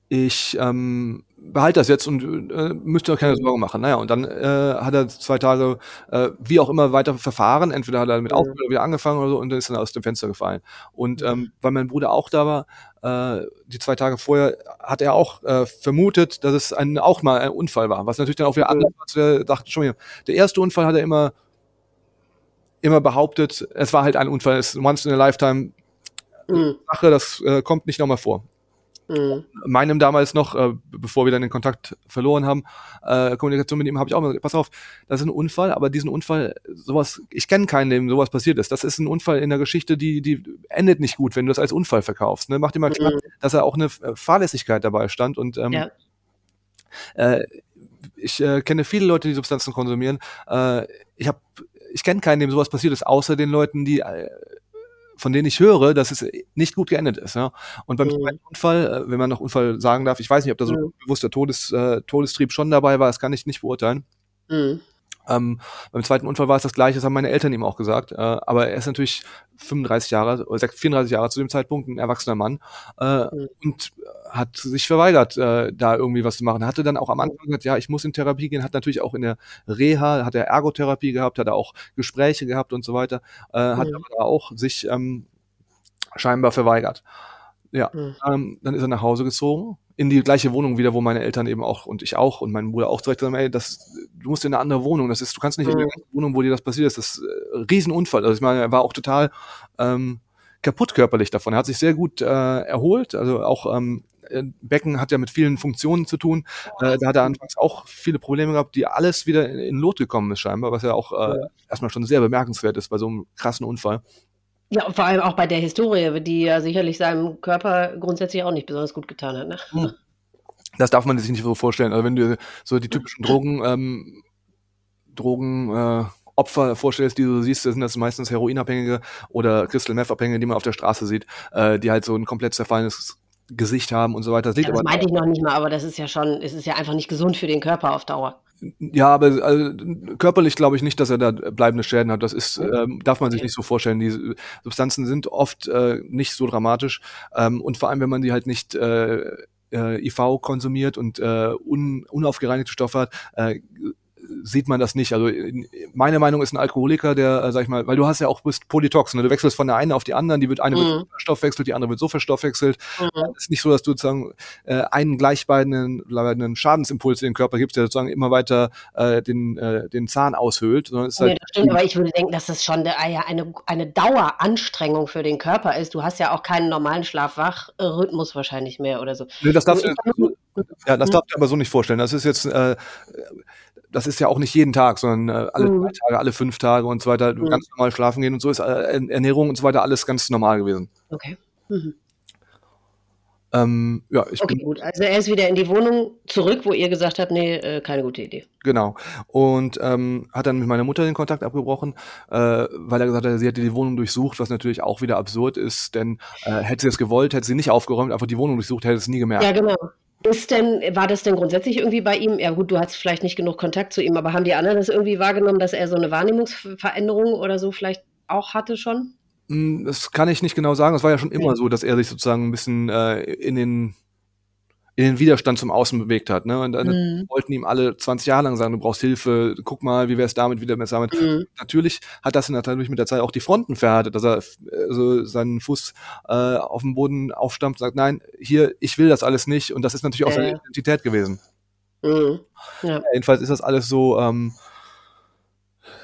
ich ähm, behalte das jetzt und äh, müsste keine Sorgen machen. Naja, und dann äh, hat er zwei Tage, äh, wie auch immer, weiter verfahren. Entweder hat er mit ja. Aufbau wieder angefangen oder so und dann ist dann aus dem Fenster gefallen. Und ähm, weil mein Bruder auch da war, äh, die zwei Tage vorher, hat er auch äh, vermutet, dass es ein, auch mal ein Unfall war. Was natürlich dann auch wieder ja. anders war. Der dachte schon, der erste Unfall hat er immer immer behauptet, es war halt ein Unfall, es ist once in a lifetime mhm. Sache, das äh, kommt nicht nochmal vor. Mhm. Meinem damals noch, äh, bevor wir dann den Kontakt verloren haben, äh, Kommunikation mit ihm, habe ich auch mal gesagt, pass auf, das ist ein Unfall, aber diesen Unfall, sowas, ich kenne keinen, dem sowas passiert ist. Das ist ein Unfall in der Geschichte, die, die endet nicht gut, wenn du das als Unfall verkaufst. Ne? Mach dir mal klar, mhm. dass er auch eine äh, Fahrlässigkeit dabei stand und ähm, ja. äh, ich äh, kenne viele Leute, die Substanzen konsumieren. Äh, ich habe ich kenne keinen, dem sowas passiert ist, außer den Leuten, die äh, von denen ich höre, dass es nicht gut geendet ist. Ja? Und beim mhm. Unfall, äh, wenn man noch Unfall sagen darf, ich weiß nicht, ob da so mhm. bewusster Todes, äh, Todestrieb schon dabei war, das kann ich nicht beurteilen. Mhm. Ähm, beim zweiten Unfall war es das gleiche, das haben meine Eltern ihm auch gesagt. Äh, aber er ist natürlich 35 Jahre oder 34 Jahre zu dem Zeitpunkt ein erwachsener Mann äh, mhm. und hat sich verweigert, äh, da irgendwie was zu machen. Hatte dann auch am Anfang gesagt, ja, ich muss in Therapie gehen, hat natürlich auch in der Reha, hat er Ergotherapie gehabt, hat er auch Gespräche gehabt und so weiter, äh, mhm. hat aber auch sich ähm, scheinbar verweigert. Ja, mhm. ähm, dann ist er nach Hause gezogen, in die gleiche Wohnung wieder, wo meine Eltern eben auch und ich auch und mein Bruder auch direkt sagen, ey, das, du musst in eine andere Wohnung, das ist, du kannst nicht mhm. in der Wohnung, wo dir das passiert ist, das ist äh, Riesenunfall. Also ich meine, er war auch total ähm, kaputt körperlich davon. Er hat sich sehr gut äh, erholt, also auch ähm, äh, Becken hat ja mit vielen Funktionen zu tun. Äh, da hat er anfangs auch viele Probleme gehabt, die alles wieder in, in Lot gekommen ist scheinbar, was ja auch äh, ja. erstmal schon sehr bemerkenswert ist bei so einem krassen Unfall.
Ja, und vor allem auch bei der Historie, die ja sicherlich seinem Körper grundsätzlich auch nicht besonders gut getan hat. Ne? Hm.
Das darf man sich nicht so vorstellen. Also wenn du so die typischen Drogen, ähm, Drogen, äh, Opfer vorstellst, die du siehst, sind das meistens Heroinabhängige oder Crystal Meth-Abhängige, die man auf der Straße sieht, äh, die halt so ein komplett zerfallenes Gesicht haben und so weiter.
Das, ja, das meinte ich noch nicht mal, aber das ist ja schon, es ist ja einfach nicht gesund für den Körper auf Dauer.
Ja, aber also, körperlich glaube ich nicht, dass er da bleibende Schäden hat. Das ist, ähm, darf man sich nicht so vorstellen. Die Substanzen sind oft äh, nicht so dramatisch ähm, und vor allem, wenn man die halt nicht äh, äh, IV konsumiert und äh, un, unaufgereinigte Stoffe hat, äh, sieht man das nicht. Also meine Meinung ist ein Alkoholiker, der, äh, sag ich mal, weil du hast ja auch bist Polytox, ne? du wechselst von der einen auf die anderen, die wird eine mhm. wird verstoffwechselt, die andere wird so verstoffwechselt. Mhm. Es ist nicht so, dass du sozusagen äh, einen gleichbeidenden Schadensimpuls in den Körper gibst, der sozusagen immer weiter äh, den, äh, den Zahn aushöhlt. Sondern ist
halt, das stimmt, aber ich würde denken, dass das schon eine, eine, eine Daueranstrengung für den Körper ist. Du hast ja auch keinen normalen Schlaf-Wach-Rhythmus wahrscheinlich mehr oder so.
Nee, das darfst du, ja, das darfst du aber so nicht vorstellen. Das ist jetzt äh, das ist ja auch nicht jeden Tag, sondern äh, alle mhm. drei Tage, alle fünf Tage und so weiter, mhm. ganz normal schlafen gehen und so ist äh, Ernährung und so weiter alles ganz normal gewesen.
Okay. Mhm.
Ähm, ja, ich
okay, bin, gut. Also er ist wieder in die Wohnung zurück, wo ihr gesagt habt, nee, äh, keine gute Idee.
Genau. Und ähm, hat dann mit meiner Mutter den Kontakt abgebrochen, äh, weil er gesagt hat, sie hätte die Wohnung durchsucht, was natürlich auch wieder absurd ist, denn äh, hätte sie es gewollt, hätte sie nicht aufgeräumt, einfach die Wohnung durchsucht, hätte es nie gemerkt.
Ja, genau. Ist denn, war das denn grundsätzlich irgendwie bei ihm? Ja, gut, du hast vielleicht nicht genug Kontakt zu ihm, aber haben die anderen das irgendwie wahrgenommen, dass er so eine Wahrnehmungsveränderung oder so vielleicht auch hatte schon?
Hm, das kann ich nicht genau sagen. Es war ja schon immer so, dass er sich sozusagen ein bisschen äh, in den in den Widerstand zum Außen bewegt hat. Ne? Und dann mhm. wollten ihm alle 20 Jahre lang sagen, du brauchst Hilfe, guck mal, wie wär's damit, wie wär's damit. Mhm. Natürlich hat das natürlich mit der Zeit auch die Fronten verhärtet, dass er also seinen Fuß äh, auf dem Boden aufstammt und sagt, nein, hier, ich will das alles nicht. Und das ist natürlich auch seine Identität gewesen. Mhm. Ja. Jedenfalls ist das alles so, ähm,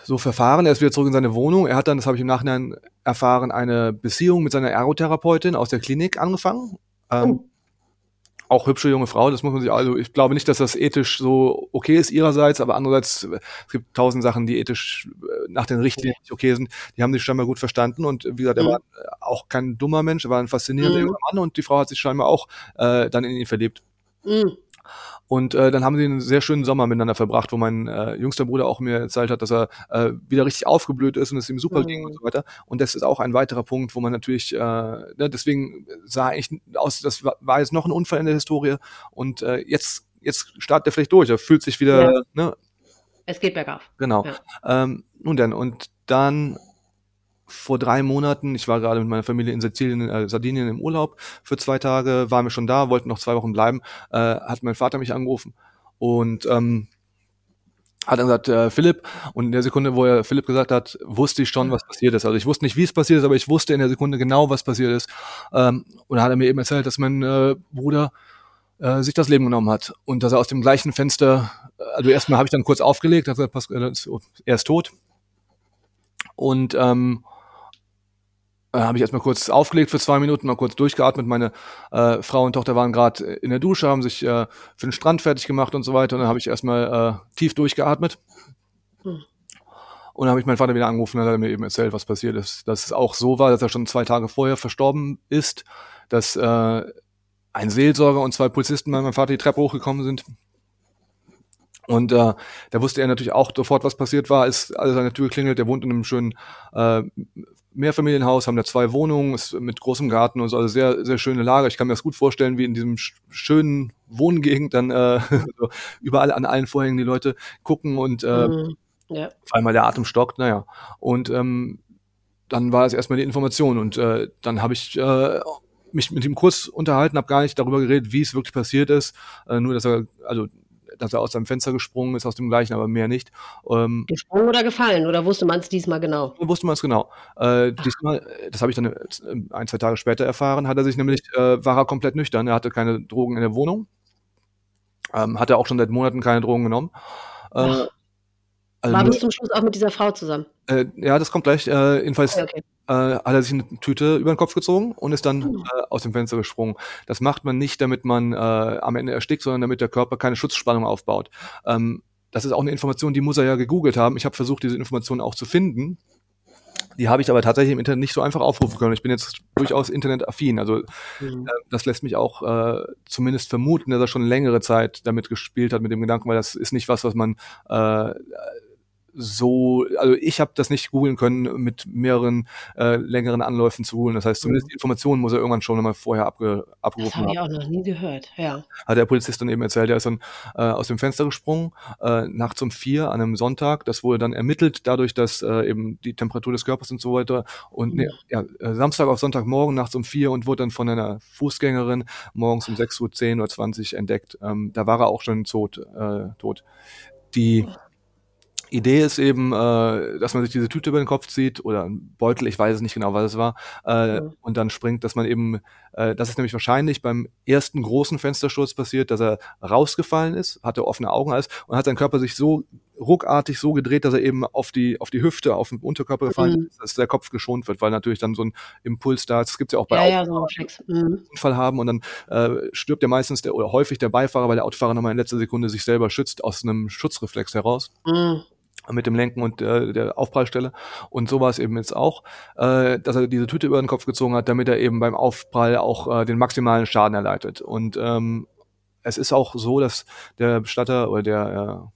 so verfahren. Er ist wieder zurück in seine Wohnung. Er hat dann, das habe ich im Nachhinein erfahren, eine Beziehung mit seiner Ergotherapeutin aus der Klinik angefangen. Ähm, oh auch hübsche junge Frau, das muss man sich, also ich glaube nicht, dass das ethisch so okay ist ihrerseits, aber andererseits, es gibt tausend Sachen, die ethisch äh, nach den Richtlinien nicht okay sind, die haben sich scheinbar gut verstanden und wie gesagt, er mhm. war auch kein dummer Mensch, er war ein faszinierender mhm. junger Mann und die Frau hat sich scheinbar auch äh, dann in ihn verliebt. Mhm. Und äh, dann haben sie einen sehr schönen Sommer miteinander verbracht, wo mein äh, jüngster Bruder auch mir erzählt hat, dass er äh, wieder richtig aufgeblüht ist und es ihm super mhm. ging und so weiter. Und das ist auch ein weiterer Punkt, wo man natürlich, äh, ne, deswegen sah ich aus, das war, war jetzt noch ein Unfall in der Historie und äh, jetzt, jetzt startet er vielleicht durch, er fühlt sich wieder, ja. ne?
Es geht bergauf.
Genau. Ja. Ähm, nun denn, und dann vor drei Monaten, ich war gerade mit meiner Familie in Sizilien, äh, Sardinien im Urlaub für zwei Tage, waren wir schon da, wollten noch zwei Wochen bleiben, äh, hat mein Vater mich angerufen und ähm, hat dann gesagt, äh, Philipp, und in der Sekunde, wo er Philipp gesagt hat, wusste ich schon, was passiert ist. Also ich wusste nicht, wie es passiert ist, aber ich wusste in der Sekunde genau, was passiert ist. Ähm, und dann hat er mir eben erzählt, dass mein äh, Bruder äh, sich das Leben genommen hat und dass er aus dem gleichen Fenster, also erstmal habe ich dann kurz aufgelegt, dass er, er ist tot. Und ähm, äh, habe ich erstmal kurz aufgelegt für zwei Minuten, mal kurz durchgeatmet. Meine äh, Frau und Tochter waren gerade in der Dusche, haben sich äh, für den Strand fertig gemacht und so weiter. Und dann habe ich erstmal äh, tief durchgeatmet. Hm. Und dann habe ich meinen Vater wieder angerufen und hat er mir eben erzählt, was passiert ist. Dass es auch so war, dass er schon zwei Tage vorher verstorben ist, dass äh, ein Seelsorger und zwei Polizisten bei meinem Vater die Treppe hochgekommen sind. Und äh, da wusste er natürlich auch sofort, was passiert war, als alles an der Tür klingelt. Der wohnt in einem schönen äh, Mehrfamilienhaus, haben da zwei Wohnungen, ist mit großem Garten und so, also sehr, sehr schöne Lage. Ich kann mir das gut vorstellen, wie in diesem schönen Wohngegend dann äh, so überall an allen Vorhängen die Leute gucken und äh, mm, ja. vor allem mal der Atem stockt, naja. Und ähm, dann war es erstmal die Information und äh, dann habe ich äh, mich mit ihm kurz unterhalten, habe gar nicht darüber geredet, wie es wirklich passiert ist, äh, nur dass er, also dass er aus seinem Fenster gesprungen ist, aus dem gleichen, aber mehr nicht.
Ähm, gesprungen oder gefallen? Oder wusste man es diesmal genau?
Wusste man es genau. Äh, diesmal, das habe ich dann äh, ein, zwei Tage später erfahren, hat er sich nämlich, äh, war er komplett nüchtern. Er hatte keine Drogen in der Wohnung. Ähm, hatte auch schon seit Monaten keine Drogen genommen.
Äh, also war bis zum Schluss auch mit dieser Frau zusammen?
Äh, ja, das kommt gleich. Äh, jedenfalls okay, okay. Äh, hat er sich eine Tüte über den Kopf gezogen und ist dann mhm. aus dem Fenster gesprungen. Das macht man nicht, damit man äh, am Ende erstickt, sondern damit der Körper keine Schutzspannung aufbaut. Ähm, das ist auch eine Information, die muss er ja gegoogelt haben. Ich habe versucht, diese Information auch zu finden. Die habe ich aber tatsächlich im Internet nicht so einfach aufrufen können. Ich bin jetzt durchaus internetaffin. Also mhm. äh, das lässt mich auch äh, zumindest vermuten, dass er schon längere Zeit damit gespielt hat, mit dem Gedanken, weil das ist nicht was, was man äh, so, also ich habe das nicht googeln können, mit mehreren äh, längeren Anläufen zu googeln. Das heißt, zumindest mhm. die Informationen muss er irgendwann schon mal vorher abge, abgerufen
haben. Das habe ich auch noch nie gehört, ja.
Hat der Polizist dann eben erzählt, er ist dann äh, aus dem Fenster gesprungen, äh, nachts um vier an einem Sonntag. Das wurde dann ermittelt, dadurch, dass äh, eben die Temperatur des Körpers und so weiter. Und mhm. nee, ja, äh, Samstag auf Sonntagmorgen nachts um vier und wurde dann von einer Fußgängerin morgens um sechs Uhr zehn oder zwanzig entdeckt. Ähm, da war er auch schon tot. Äh, tot. Die Idee ist eben, äh, dass man sich diese Tüte über den Kopf zieht oder ein Beutel, ich weiß es nicht genau, was es war, äh, mhm. und dann springt, dass man eben, äh, das ist nämlich wahrscheinlich beim ersten großen Fenstersturz passiert, dass er rausgefallen ist, hatte offene Augen alles und hat sein Körper sich so ruckartig so gedreht, dass er eben auf die auf die Hüfte, auf den Unterkörper gefallen mhm. ist, dass der Kopf geschont wird, weil natürlich dann so ein Impuls da ist. Das gibt's ja auch bei ja, Autos, ja, so mhm. Unfall haben und dann äh, stirbt ja meistens der oder häufig der Beifahrer, weil der Autofahrer nochmal in letzter Sekunde sich selber schützt aus einem Schutzreflex heraus. Mhm mit dem Lenken und äh, der Aufprallstelle. Und so war es eben jetzt auch, äh, dass er diese Tüte über den Kopf gezogen hat, damit er eben beim Aufprall auch äh, den maximalen Schaden erleidet. Und ähm, es ist auch so, dass der Bestatter oder der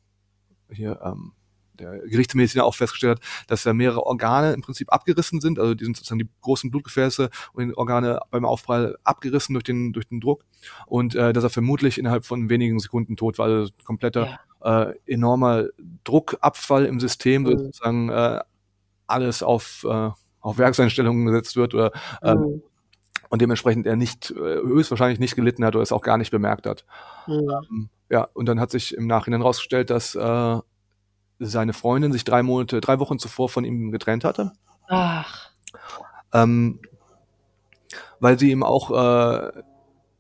äh, hier ähm, der Gerichtsmediziner auch festgestellt hat, dass da mehrere Organe im Prinzip abgerissen sind, also die sind sozusagen die großen Blutgefäße und die Organe beim Aufprall abgerissen durch den durch den Druck und äh, dass er vermutlich innerhalb von wenigen Sekunden tot war, also kompletter ja äh, enormer Druckabfall im System, mhm. sozusagen äh, alles auf, äh, auf Werkseinstellungen gesetzt wird oder äh, mhm. und dementsprechend er nicht äh, höchstwahrscheinlich nicht gelitten hat oder es auch gar nicht bemerkt hat. Mhm. Ähm, ja, und dann hat sich im Nachhinein herausgestellt, dass äh, seine Freundin sich drei Monate, drei Wochen zuvor von ihm getrennt hatte.
Ach.
Ähm, weil sie ihm auch äh,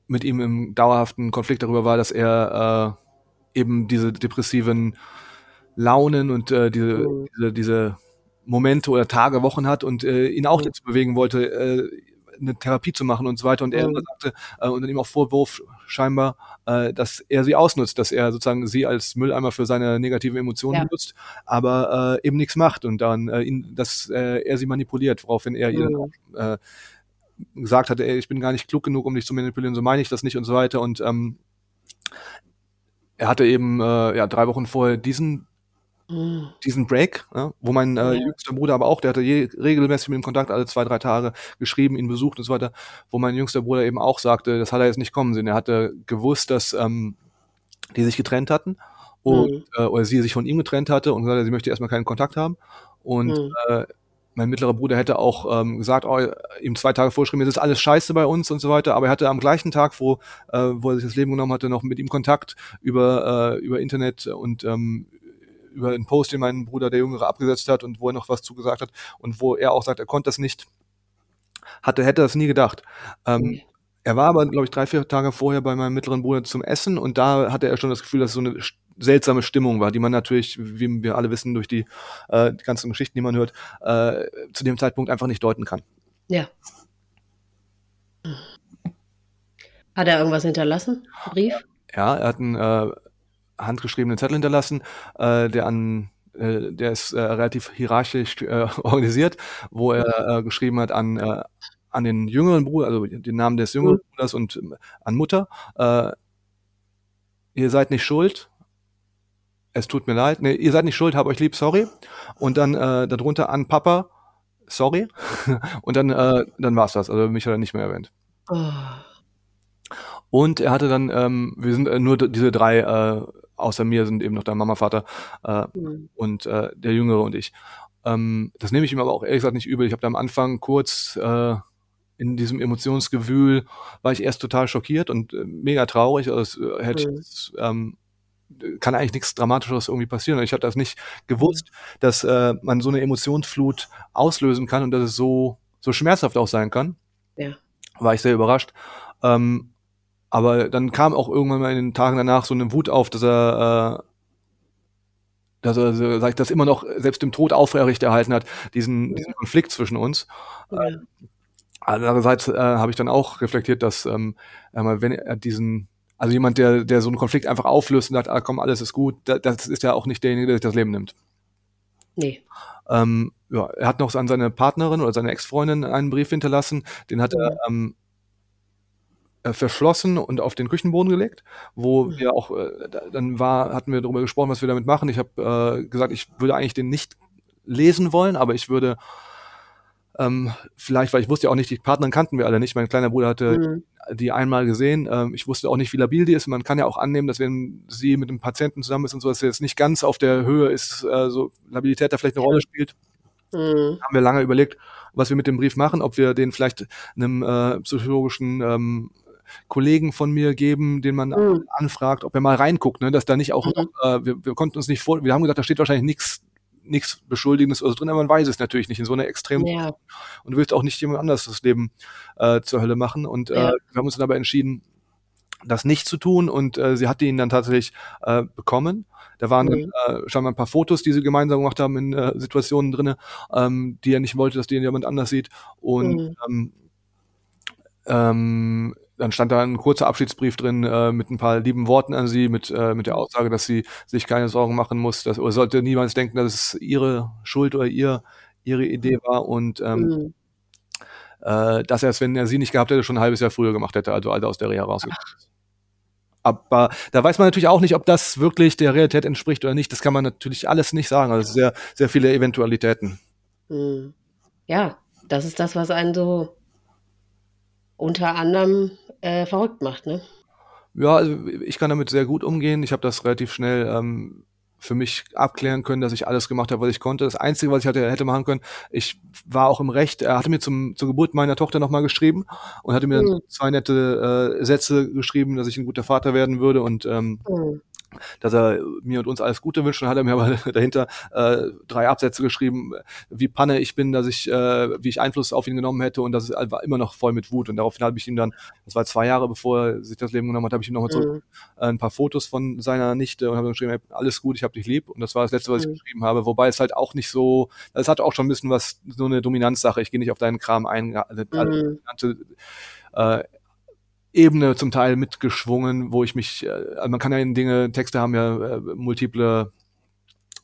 mit ihm im dauerhaften Konflikt darüber war, dass er äh, eben diese depressiven Launen und äh, diese, mhm. diese, diese Momente oder Tage, Wochen hat und äh, ihn auch mhm. dazu bewegen wollte, äh, eine Therapie zu machen und so weiter. Und er mhm. sagte, äh, und dann ihm auch Vorwurf scheinbar, äh, dass er sie ausnutzt, dass er sozusagen sie als Mülleimer für seine negativen Emotionen ja. nutzt, aber äh, eben nichts macht und dann äh, ihn, dass äh, er sie manipuliert, woraufhin er mhm. ihr äh, gesagt hat, ey, ich bin gar nicht klug genug, um dich zu manipulieren, so meine ich das nicht und so weiter. Und ähm, er hatte eben äh, ja drei Wochen vorher diesen mhm. diesen Break, ja, wo mein äh, ja. jüngster Bruder aber auch, der hatte je, regelmäßig mit ihm Kontakt, alle zwei, drei Tage geschrieben, ihn besucht und so weiter, wo mein jüngster Bruder eben auch sagte, das hat er jetzt nicht kommen sehen. Er hatte gewusst, dass ähm, die sich getrennt hatten und mhm. äh, oder sie sich von ihm getrennt hatte und gesagt, sie möchte erstmal keinen Kontakt haben. Und mhm. äh, mein mittlerer Bruder hätte auch ähm, gesagt, oh, ihm zwei Tage vorgeschrieben, es ist alles scheiße bei uns und so weiter, aber er hatte am gleichen Tag, wo, äh, wo er sich das Leben genommen hatte, noch mit ihm Kontakt über, äh, über Internet und ähm, über einen Post, den mein Bruder, der Jüngere, abgesetzt hat und wo er noch was zugesagt hat und wo er auch sagt, er konnte das nicht, hatte, hätte das nie gedacht. Ähm, mhm. Er war aber, glaube ich, drei, vier Tage vorher bei meinem mittleren Bruder zum Essen und da hatte er schon das Gefühl, dass es so eine seltsame Stimmung war, die man natürlich, wie wir alle wissen, durch die, äh, die ganzen Geschichten, die man hört, äh, zu dem Zeitpunkt einfach nicht deuten kann.
Ja. Hat er irgendwas hinterlassen? Brief?
Ja, er hat einen äh, handgeschriebenen Zettel hinterlassen, äh, der an äh, der ist äh, relativ hierarchisch äh, organisiert, wo er äh, geschrieben hat an äh, an den jüngeren Bruder, also den Namen des jüngeren mhm. Bruders und äh, an Mutter. Äh, ihr seid nicht schuld, es tut mir leid, nee, ihr seid nicht schuld, hab euch lieb, sorry. Und dann äh, darunter an Papa, sorry. Und dann, äh, dann war's das. Also mich hat er nicht mehr erwähnt. Oh. Und er hatte dann, ähm, wir sind äh, nur diese drei, äh, außer mir sind eben noch der Mama, Vater äh, mhm. und äh, der Jüngere und ich. Ähm, das nehme ich ihm aber auch ehrlich gesagt nicht übel. Ich habe da am Anfang kurz äh, in diesem Emotionsgewühl war ich erst total schockiert und äh, mega traurig. Also es, äh, hätte mhm. ähm, kann eigentlich nichts Dramatischeres irgendwie passieren. Und ich habe das nicht gewusst, dass äh, man so eine Emotionsflut auslösen kann und dass es so, so schmerzhaft auch sein kann. Ja. War ich sehr überrascht. Ähm, aber dann kam auch irgendwann mal in den Tagen danach so eine Wut auf, dass er, äh, dass er, sag ich, das immer noch selbst im Tod aufrechterhalten hat, diesen, diesen Konflikt zwischen uns. Ja. Äh, andererseits äh, habe ich dann auch reflektiert, dass ähm, wenn er diesen also jemand, der, der so einen Konflikt einfach auflöst und sagt, ah, komm, alles ist gut, das ist ja auch nicht derjenige, der sich das Leben nimmt. Nee. Ähm, ja, er hat noch an seine Partnerin oder seine Ex-Freundin einen Brief hinterlassen, den hat ja. er ähm, äh, verschlossen und auf den Küchenboden gelegt, wo mhm. wir auch, äh, dann war, hatten wir darüber gesprochen, was wir damit machen. Ich habe äh, gesagt, ich würde eigentlich den nicht lesen wollen, aber ich würde ähm, vielleicht, weil ich wusste ja auch nicht, die Partnerin kannten wir alle nicht. Mein kleiner Bruder hatte mhm die einmal gesehen. Ähm, ich wusste auch nicht, wie labil die ist. Man kann ja auch annehmen, dass wenn sie mit einem Patienten zusammen ist und so, dass sie jetzt nicht ganz auf der Höhe ist, äh, so Labilität da vielleicht eine Rolle spielt. Mhm. Haben wir lange überlegt, was wir mit dem Brief machen, ob wir den vielleicht einem äh, psychologischen ähm, Kollegen von mir geben, den man mhm. anfragt, ob er mal reinguckt, ne, dass da nicht auch, mhm. äh, wir, wir konnten uns nicht vor, wir haben gesagt, da steht wahrscheinlich nichts nichts Beschuldigendes oder so drin, aber man weiß es natürlich nicht in so einer extremen ja. und du willst auch nicht jemand anders das Leben äh, zur Hölle machen und äh, ja. wir haben uns dann aber entschieden, das nicht zu tun und äh, sie hatte ihn dann tatsächlich äh, bekommen. Da waren mhm. äh, scheinbar ein paar Fotos, die sie gemeinsam gemacht haben in äh, Situationen drinne, ähm, die er nicht wollte, dass die jemand anders sieht und mhm. ähm, ähm, dann stand da ein kurzer Abschiedsbrief drin äh, mit ein paar lieben Worten an sie, mit, äh, mit der Aussage, dass sie sich keine Sorgen machen muss, dass, oder sollte niemals denken, dass es ihre Schuld oder ihr, ihre Idee war und ähm, mhm. äh, dass er es, wenn er sie nicht gehabt hätte, schon ein halbes Jahr früher gemacht hätte, also als er aus der Reha rausgekommen ist. Aber da weiß man natürlich auch nicht, ob das wirklich der Realität entspricht oder nicht. Das kann man natürlich alles nicht sagen. Also sehr, sehr viele Eventualitäten.
Mhm. Ja, das ist das, was einen so unter anderem äh, verrückt macht, ne?
Ja, also ich kann damit sehr gut umgehen. Ich habe das relativ schnell ähm, für mich abklären können, dass ich alles gemacht habe, was ich konnte. Das Einzige, was ich hatte, hätte machen können, ich war auch im Recht. Er hatte mir zum, zur Geburt meiner Tochter nochmal geschrieben und hatte mir mhm. zwei nette äh, Sätze geschrieben, dass ich ein guter Vater werden würde und ähm, mhm dass er mir und uns alles Gute wünscht. Und hat er mir aber dahinter äh, drei Absätze geschrieben, wie Panne ich bin, dass ich, äh, wie ich Einfluss auf ihn genommen hätte und das war immer noch voll mit Wut. Und daraufhin habe ich ihm dann, das war zwei Jahre bevor er sich das Leben genommen hat, habe ich ihm nochmal mhm. so ein paar Fotos von seiner Nichte und habe geschrieben, hey, alles gut, ich habe dich lieb. Und das war das Letzte, was mhm. ich geschrieben habe. Wobei es halt auch nicht so, es hat auch schon ein bisschen was, so eine Dominanzsache. Ich gehe nicht auf deinen Kram ein. Alle, mhm. äh, Ebene zum Teil mitgeschwungen, wo ich mich, äh, also man kann ja in Dinge, Texte haben ja äh, multiple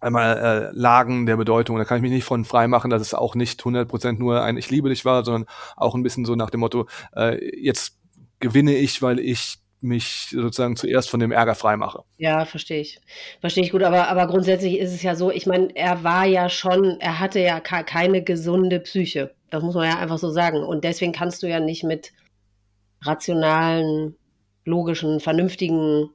einmal äh, Lagen der Bedeutung. Da kann ich mich nicht von frei machen, dass es auch nicht 100% nur ein Ich liebe dich war, sondern auch ein bisschen so nach dem Motto, äh, jetzt gewinne ich, weil ich mich sozusagen zuerst von dem Ärger frei mache.
Ja, verstehe ich. Verstehe ich gut, aber, aber grundsätzlich ist es ja so, ich meine, er war ja schon, er hatte ja keine gesunde Psyche. Das muss man ja einfach so sagen. Und deswegen kannst du ja nicht mit rationalen, logischen, vernünftigen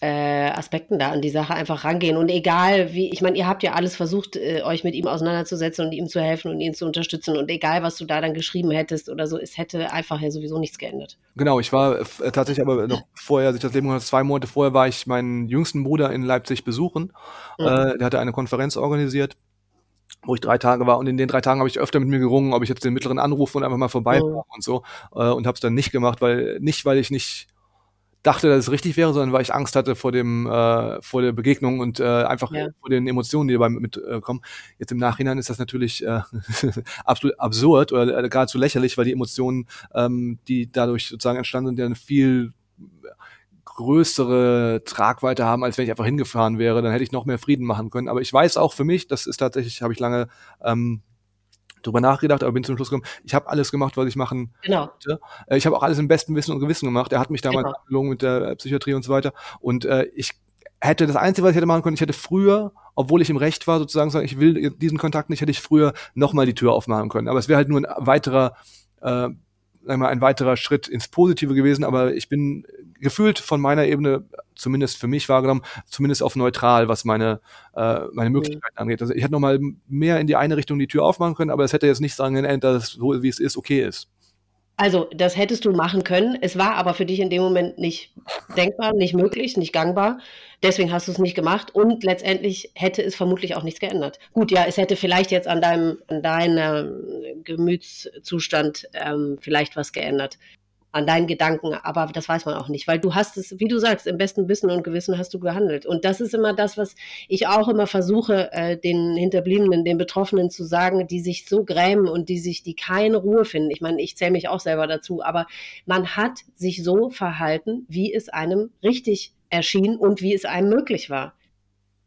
äh, Aspekten da an die Sache einfach rangehen. Und egal wie, ich meine, ihr habt ja alles versucht, äh, euch mit ihm auseinanderzusetzen und ihm zu helfen und ihn zu unterstützen. Und egal, was du da dann geschrieben hättest oder so, es hätte einfach ja sowieso nichts geändert.
Genau, ich war äh, tatsächlich aber noch vorher, als ich das Leben gemacht zwei Monate vorher war ich meinen jüngsten Bruder in Leipzig besuchen. Mhm. Äh, der hatte eine Konferenz organisiert wo ich drei Tage war und in den drei Tagen habe ich öfter mit mir gerungen, ob ich jetzt den mittleren anrufe und einfach mal vorbei mhm. und so äh, und habe es dann nicht gemacht, weil nicht weil ich nicht dachte, dass es richtig wäre, sondern weil ich Angst hatte vor dem äh, vor der Begegnung und äh, einfach ja. vor den Emotionen, die dabei mitkommen. Äh, Jetzt im Nachhinein ist das natürlich äh, absolut absurd oder äh, geradezu lächerlich, weil die Emotionen, ähm, die dadurch sozusagen entstanden sind, ja eine viel größere Tragweite haben, als wenn ich einfach hingefahren wäre. Dann hätte ich noch mehr Frieden machen können. Aber ich weiß auch für mich, das ist tatsächlich, habe ich lange ähm, drüber nachgedacht, aber bin zum Schluss gekommen, ich habe alles gemacht, was ich machen
genau.
wollte. Äh, ich habe auch alles im besten Wissen und Gewissen gemacht. Er hat mich damals genau. mit der Psychiatrie und so weiter. Und äh, ich hätte das Einzige, was ich hätte machen können, ich hätte früher, obwohl ich im Recht war, sozusagen sagen, ich will diesen Kontakt nicht, hätte ich früher nochmal die Tür aufmachen können. Aber es wäre halt nur ein weiterer, äh, sagen wir, ein weiterer Schritt ins Positive gewesen. Aber ich bin gefühlt von meiner Ebene, zumindest für mich wahrgenommen, zumindest auf neutral, was meine, äh, meine Möglichkeiten mhm. angeht. Also ich hätte noch mal mehr in die eine Richtung die Tür aufmachen können, aber es hätte jetzt nicht sagen können, dass es so, wie es ist, okay ist.
Also, das hättest du machen können. Es war aber für dich in dem Moment nicht denkbar, nicht möglich, nicht gangbar. Deswegen hast du es nicht gemacht und letztendlich hätte es vermutlich auch nichts geändert. Gut, ja, es hätte vielleicht jetzt an deinem, an deinem Gemütszustand ähm, vielleicht was geändert an deinen Gedanken, aber das weiß man auch nicht, weil du hast es, wie du sagst, im besten Wissen und Gewissen hast du gehandelt. Und das ist immer das, was ich auch immer versuche, äh, den Hinterbliebenen, den Betroffenen zu sagen, die sich so grämen und die sich, die keine Ruhe finden. Ich meine, ich zähle mich auch selber dazu, aber man hat sich so verhalten, wie es einem richtig erschien und wie es einem möglich war.